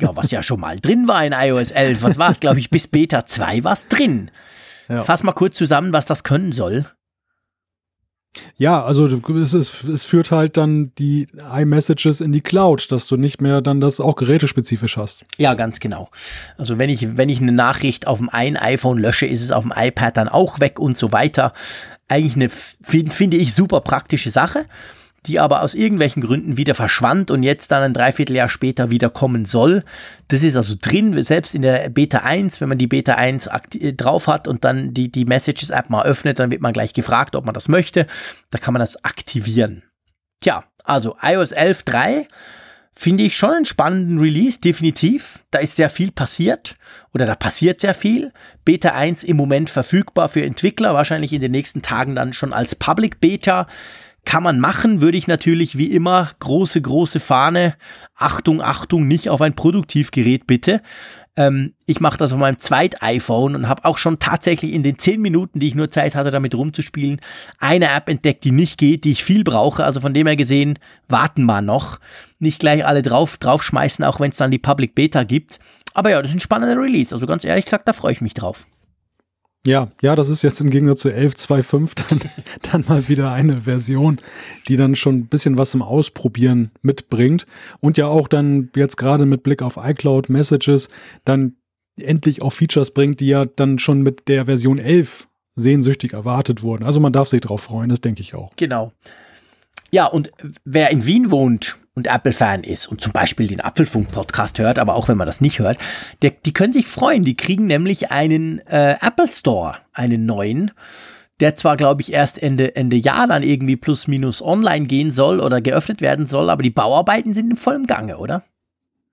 ja, was ja schon mal drin war in iOS 11. Was war es, glaube ich, bis Beta 2 war es drin. Ja. Fass mal kurz zusammen, was das können soll. Ja, also es, ist, es führt halt dann die iMessages in die Cloud, dass du nicht mehr dann das auch gerätespezifisch hast. Ja, ganz genau. Also wenn ich, wenn ich eine Nachricht auf dem einen iPhone lösche, ist es auf dem iPad dann auch weg und so weiter. Eigentlich eine, finde ich, super praktische Sache die aber aus irgendwelchen Gründen wieder verschwand und jetzt dann ein Dreivierteljahr später wieder kommen soll. Das ist also drin, selbst in der Beta 1, wenn man die Beta 1 äh, drauf hat und dann die, die Messages-App mal öffnet, dann wird man gleich gefragt, ob man das möchte. Da kann man das aktivieren. Tja, also iOS 11.3 finde ich schon einen spannenden Release, definitiv. Da ist sehr viel passiert oder da passiert sehr viel. Beta 1 im Moment verfügbar für Entwickler, wahrscheinlich in den nächsten Tagen dann schon als Public Beta. Kann man machen, würde ich natürlich wie immer große, große Fahne. Achtung, Achtung, nicht auf ein Produktivgerät bitte. Ähm, ich mache das auf meinem zweit iPhone und habe auch schon tatsächlich in den zehn Minuten, die ich nur Zeit hatte, damit rumzuspielen, eine App entdeckt, die nicht geht, die ich viel brauche. Also von dem her gesehen, warten wir noch. Nicht gleich alle drauf, draufschmeißen, auch wenn es dann die Public Beta gibt. Aber ja, das ist ein spannender Release. Also ganz ehrlich gesagt, da freue ich mich drauf. Ja, ja, das ist jetzt im Gegensatz zu 11.2.5 dann, dann mal wieder eine Version, die dann schon ein bisschen was zum Ausprobieren mitbringt und ja auch dann jetzt gerade mit Blick auf iCloud Messages dann endlich auch Features bringt, die ja dann schon mit der Version 11 sehnsüchtig erwartet wurden. Also man darf sich darauf freuen, das denke ich auch. Genau. Ja, und wer in Wien wohnt und Apple-Fan ist und zum Beispiel den Apfelfunk-Podcast hört, aber auch wenn man das nicht hört, der, die können sich freuen. Die kriegen nämlich einen äh, Apple Store, einen neuen, der zwar, glaube ich, erst Ende, Ende Jahr dann irgendwie plus minus online gehen soll oder geöffnet werden soll, aber die Bauarbeiten sind in vollem Gange, oder?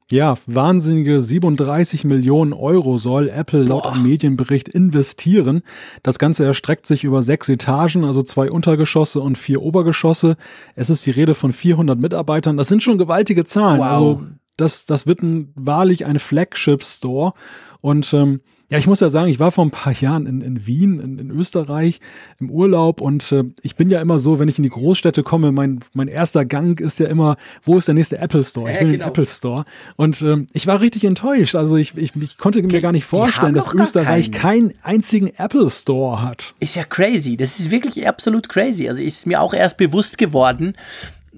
Ja, wahnsinnige 37 Millionen Euro soll Apple laut Boah. einem Medienbericht investieren. Das Ganze erstreckt sich über sechs Etagen, also zwei Untergeschosse und vier Obergeschosse. Es ist die Rede von 400 Mitarbeitern. Das sind schon gewaltige Zahlen. Wow. Also das, das wird ein, wahrlich ein Flagship-Store. Und ähm, ja, ich muss ja sagen, ich war vor ein paar Jahren in, in Wien, in, in Österreich, im Urlaub und äh, ich bin ja immer so, wenn ich in die Großstädte komme, mein, mein erster Gang ist ja immer, wo ist der nächste Apple Store? Ich will genau. den Apple Store. Und äh, ich war richtig enttäuscht. Also ich, ich, ich konnte mir gar nicht vorstellen, dass Österreich keinen. keinen einzigen Apple Store hat. Ist ja crazy. Das ist wirklich absolut crazy. Also ist mir auch erst bewusst geworden,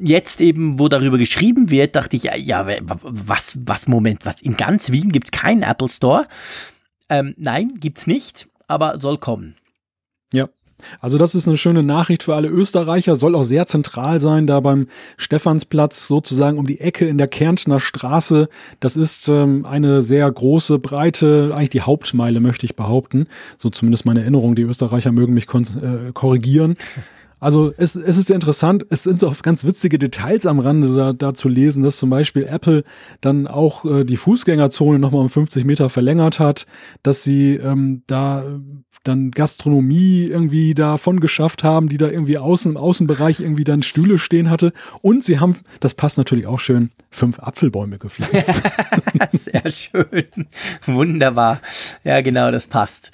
jetzt eben, wo darüber geschrieben wird, dachte ich, ja, ja was, was, Moment, was, in ganz Wien gibt's keinen Apple Store? Ähm, nein, gibt's nicht, aber soll kommen. Ja. Also das ist eine schöne Nachricht für alle Österreicher, soll auch sehr zentral sein, da beim Stephansplatz sozusagen um die Ecke in der Kärntner Straße. Das ist ähm, eine sehr große, breite, eigentlich die Hauptmeile, möchte ich behaupten. So zumindest meine Erinnerung, die Österreicher mögen mich äh, korrigieren. Also es, es ist interessant, es sind auch ganz witzige Details am Rande da, da zu lesen, dass zum Beispiel Apple dann auch äh, die Fußgängerzone nochmal um 50 Meter verlängert hat, dass sie ähm, da dann Gastronomie irgendwie davon geschafft haben, die da irgendwie außen im Außenbereich irgendwie dann Stühle stehen hatte. Und sie haben, das passt natürlich auch schön, fünf Apfelbäume gepflanzt. Sehr schön. Wunderbar. Ja, genau, das passt.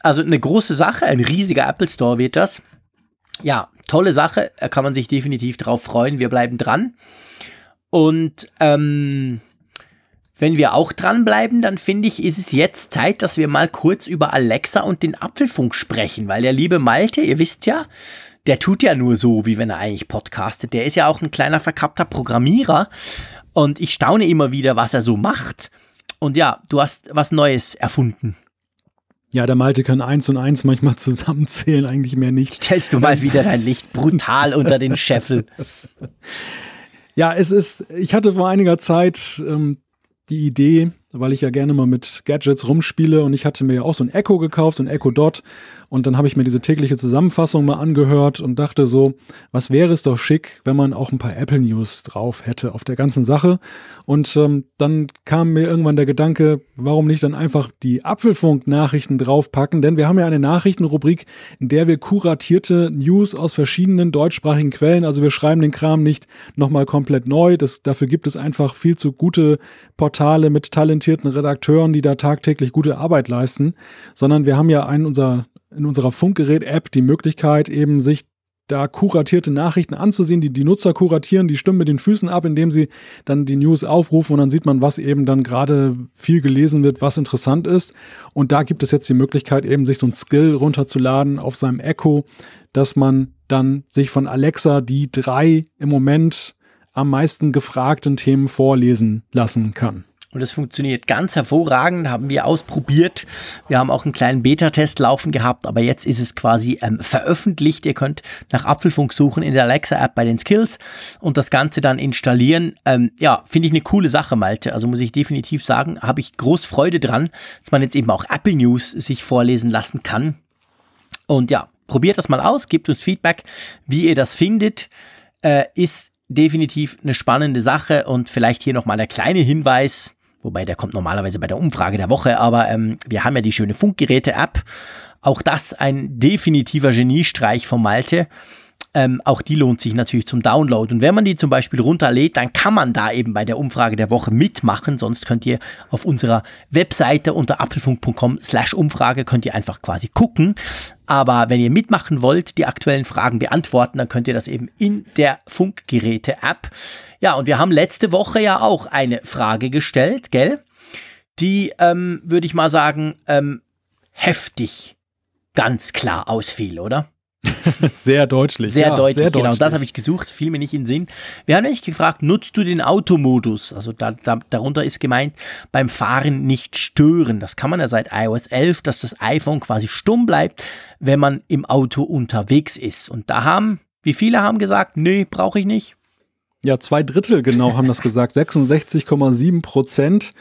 Also eine große Sache, ein riesiger Apple Store wird das ja, tolle Sache. Da kann man sich definitiv drauf freuen. Wir bleiben dran. Und ähm, wenn wir auch dranbleiben, dann finde ich, ist es jetzt Zeit, dass wir mal kurz über Alexa und den Apfelfunk sprechen, weil der liebe Malte, ihr wisst ja, der tut ja nur so, wie wenn er eigentlich podcastet. Der ist ja auch ein kleiner verkappter Programmierer und ich staune immer wieder, was er so macht. Und ja, du hast was Neues erfunden. Ja, der Malte kann eins und eins manchmal zusammenzählen, eigentlich mehr nicht. Stellst du mal wieder dein Licht brutal unter den Scheffel. Ja, es ist, ich hatte vor einiger Zeit ähm, die Idee, weil ich ja gerne mal mit Gadgets rumspiele und ich hatte mir ja auch so ein Echo gekauft, so ein Echo Dot und dann habe ich mir diese tägliche Zusammenfassung mal angehört und dachte so, was wäre es doch schick, wenn man auch ein paar Apple News drauf hätte auf der ganzen Sache. Und ähm, dann kam mir irgendwann der Gedanke, warum nicht dann einfach die Apfelfunk-Nachrichten draufpacken? Denn wir haben ja eine Nachrichtenrubrik, in der wir kuratierte News aus verschiedenen deutschsprachigen Quellen, also wir schreiben den Kram nicht nochmal komplett neu. Das, dafür gibt es einfach viel zu gute Portale mit talentierten Redakteuren, die da tagtäglich gute Arbeit leisten, sondern wir haben ja einen unserer in unserer Funkgerät-App die Möglichkeit, eben sich da kuratierte Nachrichten anzusehen, die die Nutzer kuratieren, die stimmen mit den Füßen ab, indem sie dann die News aufrufen und dann sieht man, was eben dann gerade viel gelesen wird, was interessant ist. Und da gibt es jetzt die Möglichkeit, eben sich so ein Skill runterzuladen auf seinem Echo, dass man dann sich von Alexa die drei im Moment am meisten gefragten Themen vorlesen lassen kann. Und das funktioniert ganz hervorragend, haben wir ausprobiert. Wir haben auch einen kleinen Beta-Test laufen gehabt, aber jetzt ist es quasi ähm, veröffentlicht. Ihr könnt nach Apfelfunk suchen in der Alexa-App bei den Skills und das Ganze dann installieren. Ähm, ja, finde ich eine coole Sache, Malte. Also muss ich definitiv sagen, habe ich groß Freude dran, dass man jetzt eben auch Apple News sich vorlesen lassen kann. Und ja, probiert das mal aus, gebt uns Feedback, wie ihr das findet. Äh, ist definitiv eine spannende Sache und vielleicht hier nochmal der kleine Hinweis, wobei der kommt normalerweise bei der Umfrage der Woche, aber ähm, wir haben ja die schöne Funkgeräte-App. Auch das ein definitiver Geniestreich von Malte ähm, auch die lohnt sich natürlich zum Download. Und wenn man die zum Beispiel runterlädt, dann kann man da eben bei der Umfrage der Woche mitmachen. Sonst könnt ihr auf unserer Webseite unter apfelfunk.com slash Umfrage könnt ihr einfach quasi gucken. Aber wenn ihr mitmachen wollt, die aktuellen Fragen beantworten, dann könnt ihr das eben in der Funkgeräte-App. Ja, und wir haben letzte Woche ja auch eine Frage gestellt, gell? Die, ähm, würde ich mal sagen, ähm, heftig ganz klar ausfiel, oder? sehr deutlich. Sehr ja, deutlich, sehr genau. Deutlich. Das habe ich gesucht, fiel mir nicht in den Sinn. Wir haben nämlich gefragt, nutzt du den Automodus? Also da, da, darunter ist gemeint, beim Fahren nicht stören. Das kann man ja seit iOS 11, dass das iPhone quasi stumm bleibt, wenn man im Auto unterwegs ist. Und da haben, wie viele haben gesagt, nee, brauche ich nicht? Ja, zwei Drittel genau haben das gesagt. 66,7 Prozent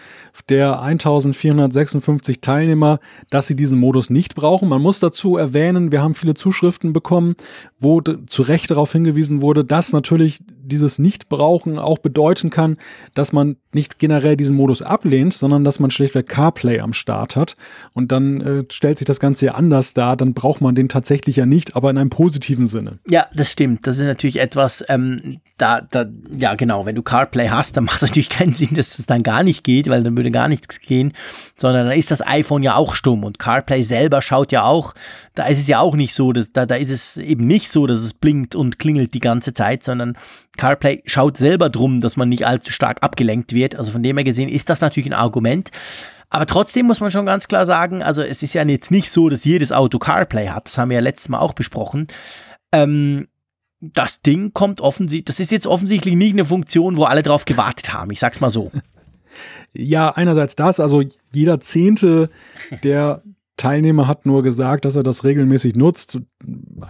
der 1456 Teilnehmer, dass sie diesen Modus nicht brauchen. Man muss dazu erwähnen, wir haben viele Zuschriften bekommen, wo zu Recht darauf hingewiesen wurde, dass natürlich dieses Nichtbrauchen auch bedeuten kann, dass man nicht generell diesen Modus ablehnt, sondern dass man schlichtweg CarPlay am Start hat. Und dann äh, stellt sich das Ganze ja anders dar. Dann braucht man den tatsächlich ja nicht, aber in einem positiven Sinne. Ja, das stimmt. Das ist natürlich etwas, ähm, da, da, ja genau, wenn du CarPlay hast, dann macht es natürlich keinen Sinn, dass das dann gar nicht geht, weil dann würde gar nichts gehen, sondern dann ist das iPhone ja auch stumm und CarPlay selber schaut ja auch, da ist es ja auch nicht so, dass, da, da ist es eben nicht so, dass es blinkt und klingelt die ganze Zeit, sondern CarPlay schaut selber drum, dass man nicht allzu stark abgelenkt wird. Also von dem her gesehen ist das natürlich ein Argument. Aber trotzdem muss man schon ganz klar sagen, also es ist ja jetzt nicht so, dass jedes Auto CarPlay hat. Das haben wir ja letztes Mal auch besprochen. Ähm, das Ding kommt offensichtlich, das ist jetzt offensichtlich nicht eine Funktion, wo alle drauf gewartet haben. Ich sag's mal so. Ja, einerseits das, also jeder Zehnte der Teilnehmer hat nur gesagt, dass er das regelmäßig nutzt.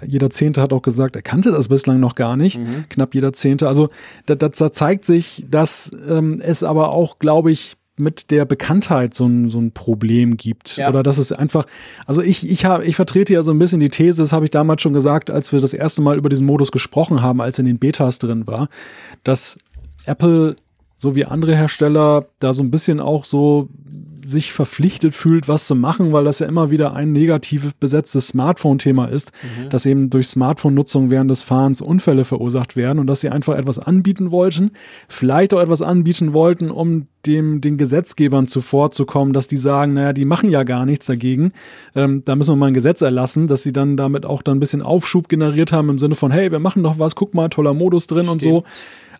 Jeder Zehnte hat auch gesagt, er kannte das bislang noch gar nicht. Mhm. Knapp jeder Zehnte. Also da, da, da zeigt sich, dass ähm, es aber auch, glaube ich, mit der Bekanntheit so ein, so ein Problem gibt. Ja. Oder dass es einfach, also ich, ich, hab, ich vertrete ja so ein bisschen die These, das habe ich damals schon gesagt, als wir das erste Mal über diesen Modus gesprochen haben, als in den Betas drin war, dass Apple so wie andere Hersteller da so ein bisschen auch so sich verpflichtet fühlt, was zu machen, weil das ja immer wieder ein negativ besetztes Smartphone-Thema ist, mhm. dass eben durch Smartphone-Nutzung während des Fahrens Unfälle verursacht werden und dass sie einfach etwas anbieten wollten, vielleicht auch etwas anbieten wollten, um dem den Gesetzgebern zuvorzukommen, dass die sagen, naja, die machen ja gar nichts dagegen. Ähm, da müssen wir mal ein Gesetz erlassen, dass sie dann damit auch dann ein bisschen Aufschub generiert haben im Sinne von, hey, wir machen doch was, guck mal, toller Modus drin Stimmt. und so.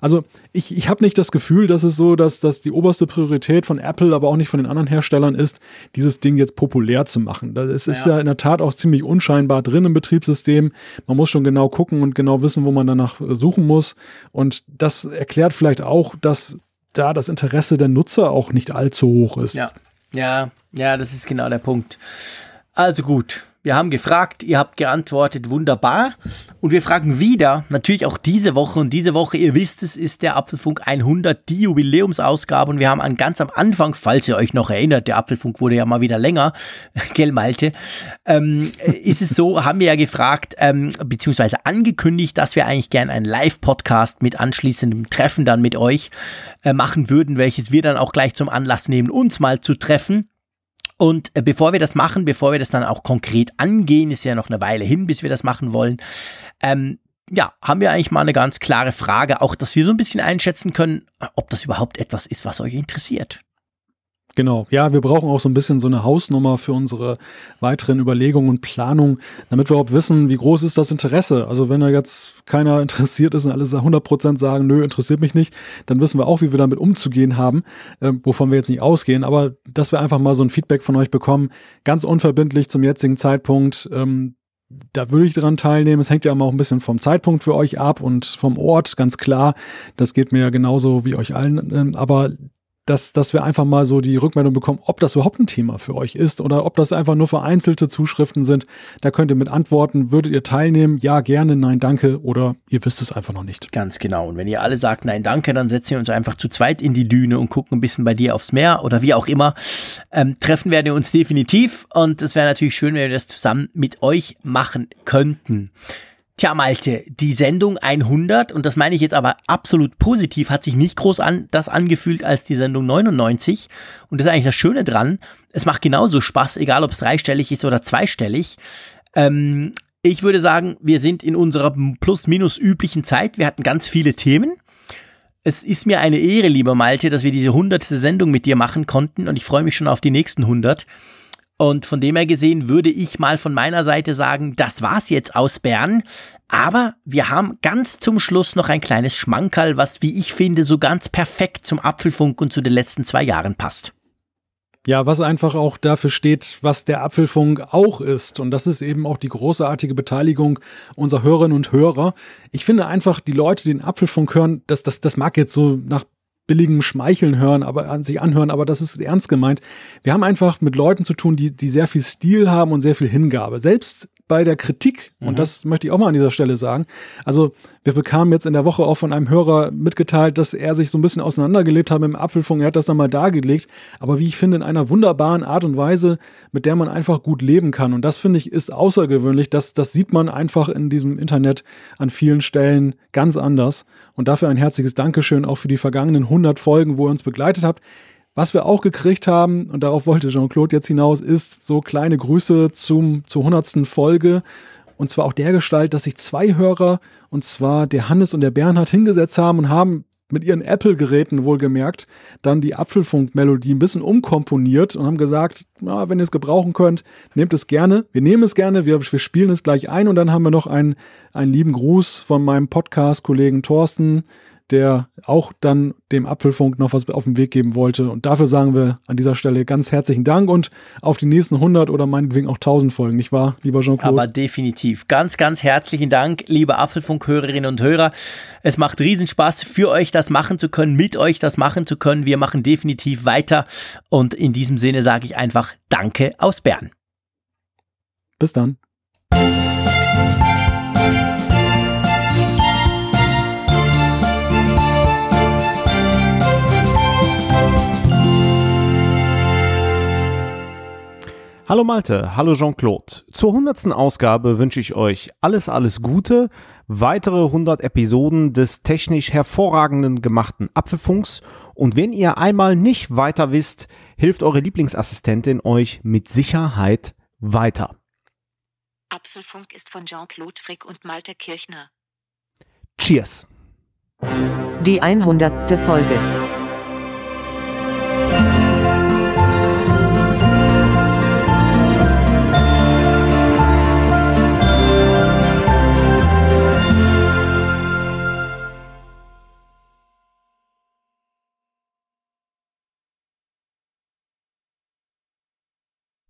Also ich, ich habe nicht das Gefühl, dass es so, dass, dass die oberste Priorität von Apple, aber auch nicht von den anderen Herstellern ist, dieses Ding jetzt populär zu machen. Es ist ja. ja in der Tat auch ziemlich unscheinbar drin im Betriebssystem. Man muss schon genau gucken und genau wissen, wo man danach suchen muss. Und das erklärt vielleicht auch, dass da das Interesse der Nutzer auch nicht allzu hoch ist. Ja, ja, ja, das ist genau der Punkt. Also gut, wir haben gefragt, ihr habt geantwortet, wunderbar. Und wir fragen wieder, natürlich auch diese Woche. Und diese Woche, ihr wisst es, ist der Apfelfunk 100 die Jubiläumsausgabe. Und wir haben an ganz am Anfang, falls ihr euch noch erinnert, der Apfelfunk wurde ja mal wieder länger, gell Malte, ähm, ist es so, haben wir ja gefragt, ähm, beziehungsweise angekündigt, dass wir eigentlich gern einen Live-Podcast mit anschließendem Treffen dann mit euch äh, machen würden, welches wir dann auch gleich zum Anlass nehmen, uns mal zu treffen. Und äh, bevor wir das machen, bevor wir das dann auch konkret angehen, ist ja noch eine Weile hin, bis wir das machen wollen, ähm, ja, haben wir eigentlich mal eine ganz klare Frage, auch dass wir so ein bisschen einschätzen können, ob das überhaupt etwas ist, was euch interessiert. Genau, ja, wir brauchen auch so ein bisschen so eine Hausnummer für unsere weiteren Überlegungen und Planungen, damit wir überhaupt wissen, wie groß ist das Interesse. Also wenn da jetzt keiner interessiert ist und alle 100% sagen, nö, interessiert mich nicht, dann wissen wir auch, wie wir damit umzugehen haben, äh, wovon wir jetzt nicht ausgehen. Aber dass wir einfach mal so ein Feedback von euch bekommen, ganz unverbindlich zum jetzigen Zeitpunkt, ähm, da würde ich daran teilnehmen. Es hängt ja immer auch ein bisschen vom Zeitpunkt für euch ab und vom Ort, ganz klar. Das geht mir ja genauso wie euch allen. Ähm, aber dass, dass wir einfach mal so die Rückmeldung bekommen, ob das überhaupt ein Thema für euch ist oder ob das einfach nur vereinzelte Zuschriften sind. Da könnt ihr mit antworten, würdet ihr teilnehmen? Ja, gerne, nein, danke oder ihr wisst es einfach noch nicht. Ganz genau. Und wenn ihr alle sagt, nein, danke, dann setzen wir uns einfach zu zweit in die Düne und gucken ein bisschen bei dir aufs Meer oder wie auch immer. Ähm, treffen werden wir uns definitiv und es wäre natürlich schön, wenn wir das zusammen mit euch machen könnten. Tja, Malte, die Sendung 100, und das meine ich jetzt aber absolut positiv, hat sich nicht groß an, das angefühlt als die Sendung 99. Und das ist eigentlich das Schöne dran. Es macht genauso Spaß, egal ob es dreistellig ist oder zweistellig. Ähm, ich würde sagen, wir sind in unserer plus-minus üblichen Zeit. Wir hatten ganz viele Themen. Es ist mir eine Ehre, lieber Malte, dass wir diese hundertste Sendung mit dir machen konnten und ich freue mich schon auf die nächsten 100. Und von dem her gesehen würde ich mal von meiner Seite sagen, das war's jetzt aus Bern. Aber wir haben ganz zum Schluss noch ein kleines Schmankerl, was, wie ich finde, so ganz perfekt zum Apfelfunk und zu den letzten zwei Jahren passt. Ja, was einfach auch dafür steht, was der Apfelfunk auch ist. Und das ist eben auch die großartige Beteiligung unserer Hörerinnen und Hörer. Ich finde einfach, die Leute, die den Apfelfunk hören, das, das, das mag jetzt so nach billigem Schmeicheln hören, aber sich anhören, aber das ist ernst gemeint. Wir haben einfach mit Leuten zu tun, die, die sehr viel Stil haben und sehr viel Hingabe. Selbst bei der Kritik, mhm. und das möchte ich auch mal an dieser Stelle sagen. Also, wir bekamen jetzt in der Woche auch von einem Hörer mitgeteilt, dass er sich so ein bisschen auseinandergelebt hat mit dem Apfelfunk. Er hat das dann mal dargelegt. Aber wie ich finde, in einer wunderbaren Art und Weise, mit der man einfach gut leben kann. Und das finde ich ist außergewöhnlich. Das, das sieht man einfach in diesem Internet an vielen Stellen ganz anders. Und dafür ein herzliches Dankeschön auch für die vergangenen 100 Folgen, wo ihr uns begleitet habt. Was wir auch gekriegt haben, und darauf wollte Jean-Claude jetzt hinaus, ist so kleine Grüße zum, zur hundertsten Folge. Und zwar auch der Gestalt, dass sich zwei Hörer, und zwar der Hannes und der Bernhard, hingesetzt haben und haben mit ihren Apple-Geräten wohlgemerkt dann die Apfelfunk-Melodie ein bisschen umkomponiert und haben gesagt, na, wenn ihr es gebrauchen könnt, nehmt es gerne. Wir nehmen es gerne, wir, wir spielen es gleich ein und dann haben wir noch einen, einen lieben Gruß von meinem Podcast-Kollegen Thorsten, der auch dann dem Apfelfunk noch was auf den Weg geben wollte. Und dafür sagen wir an dieser Stelle ganz herzlichen Dank und auf die nächsten 100 oder meinetwegen auch 1000 Folgen, nicht wahr, lieber Jean-Claude? Aber definitiv. Ganz, ganz herzlichen Dank, liebe Apfelfunk-Hörerinnen und Hörer. Es macht Riesenspaß für euch, das machen zu können, mit euch das machen zu können. Wir machen definitiv weiter. Und in diesem Sinne sage ich einfach Danke aus Bern. Bis dann. Hallo Malte, hallo Jean-Claude. Zur hundertsten Ausgabe wünsche ich euch alles, alles Gute, weitere 100 Episoden des technisch hervorragenden gemachten Apfelfunks und wenn ihr einmal nicht weiter wisst, hilft eure Lieblingsassistentin euch mit Sicherheit weiter. Apfelfunk ist von Jean-Claude Frick und Malte Kirchner. Cheers. Die 100. Folge.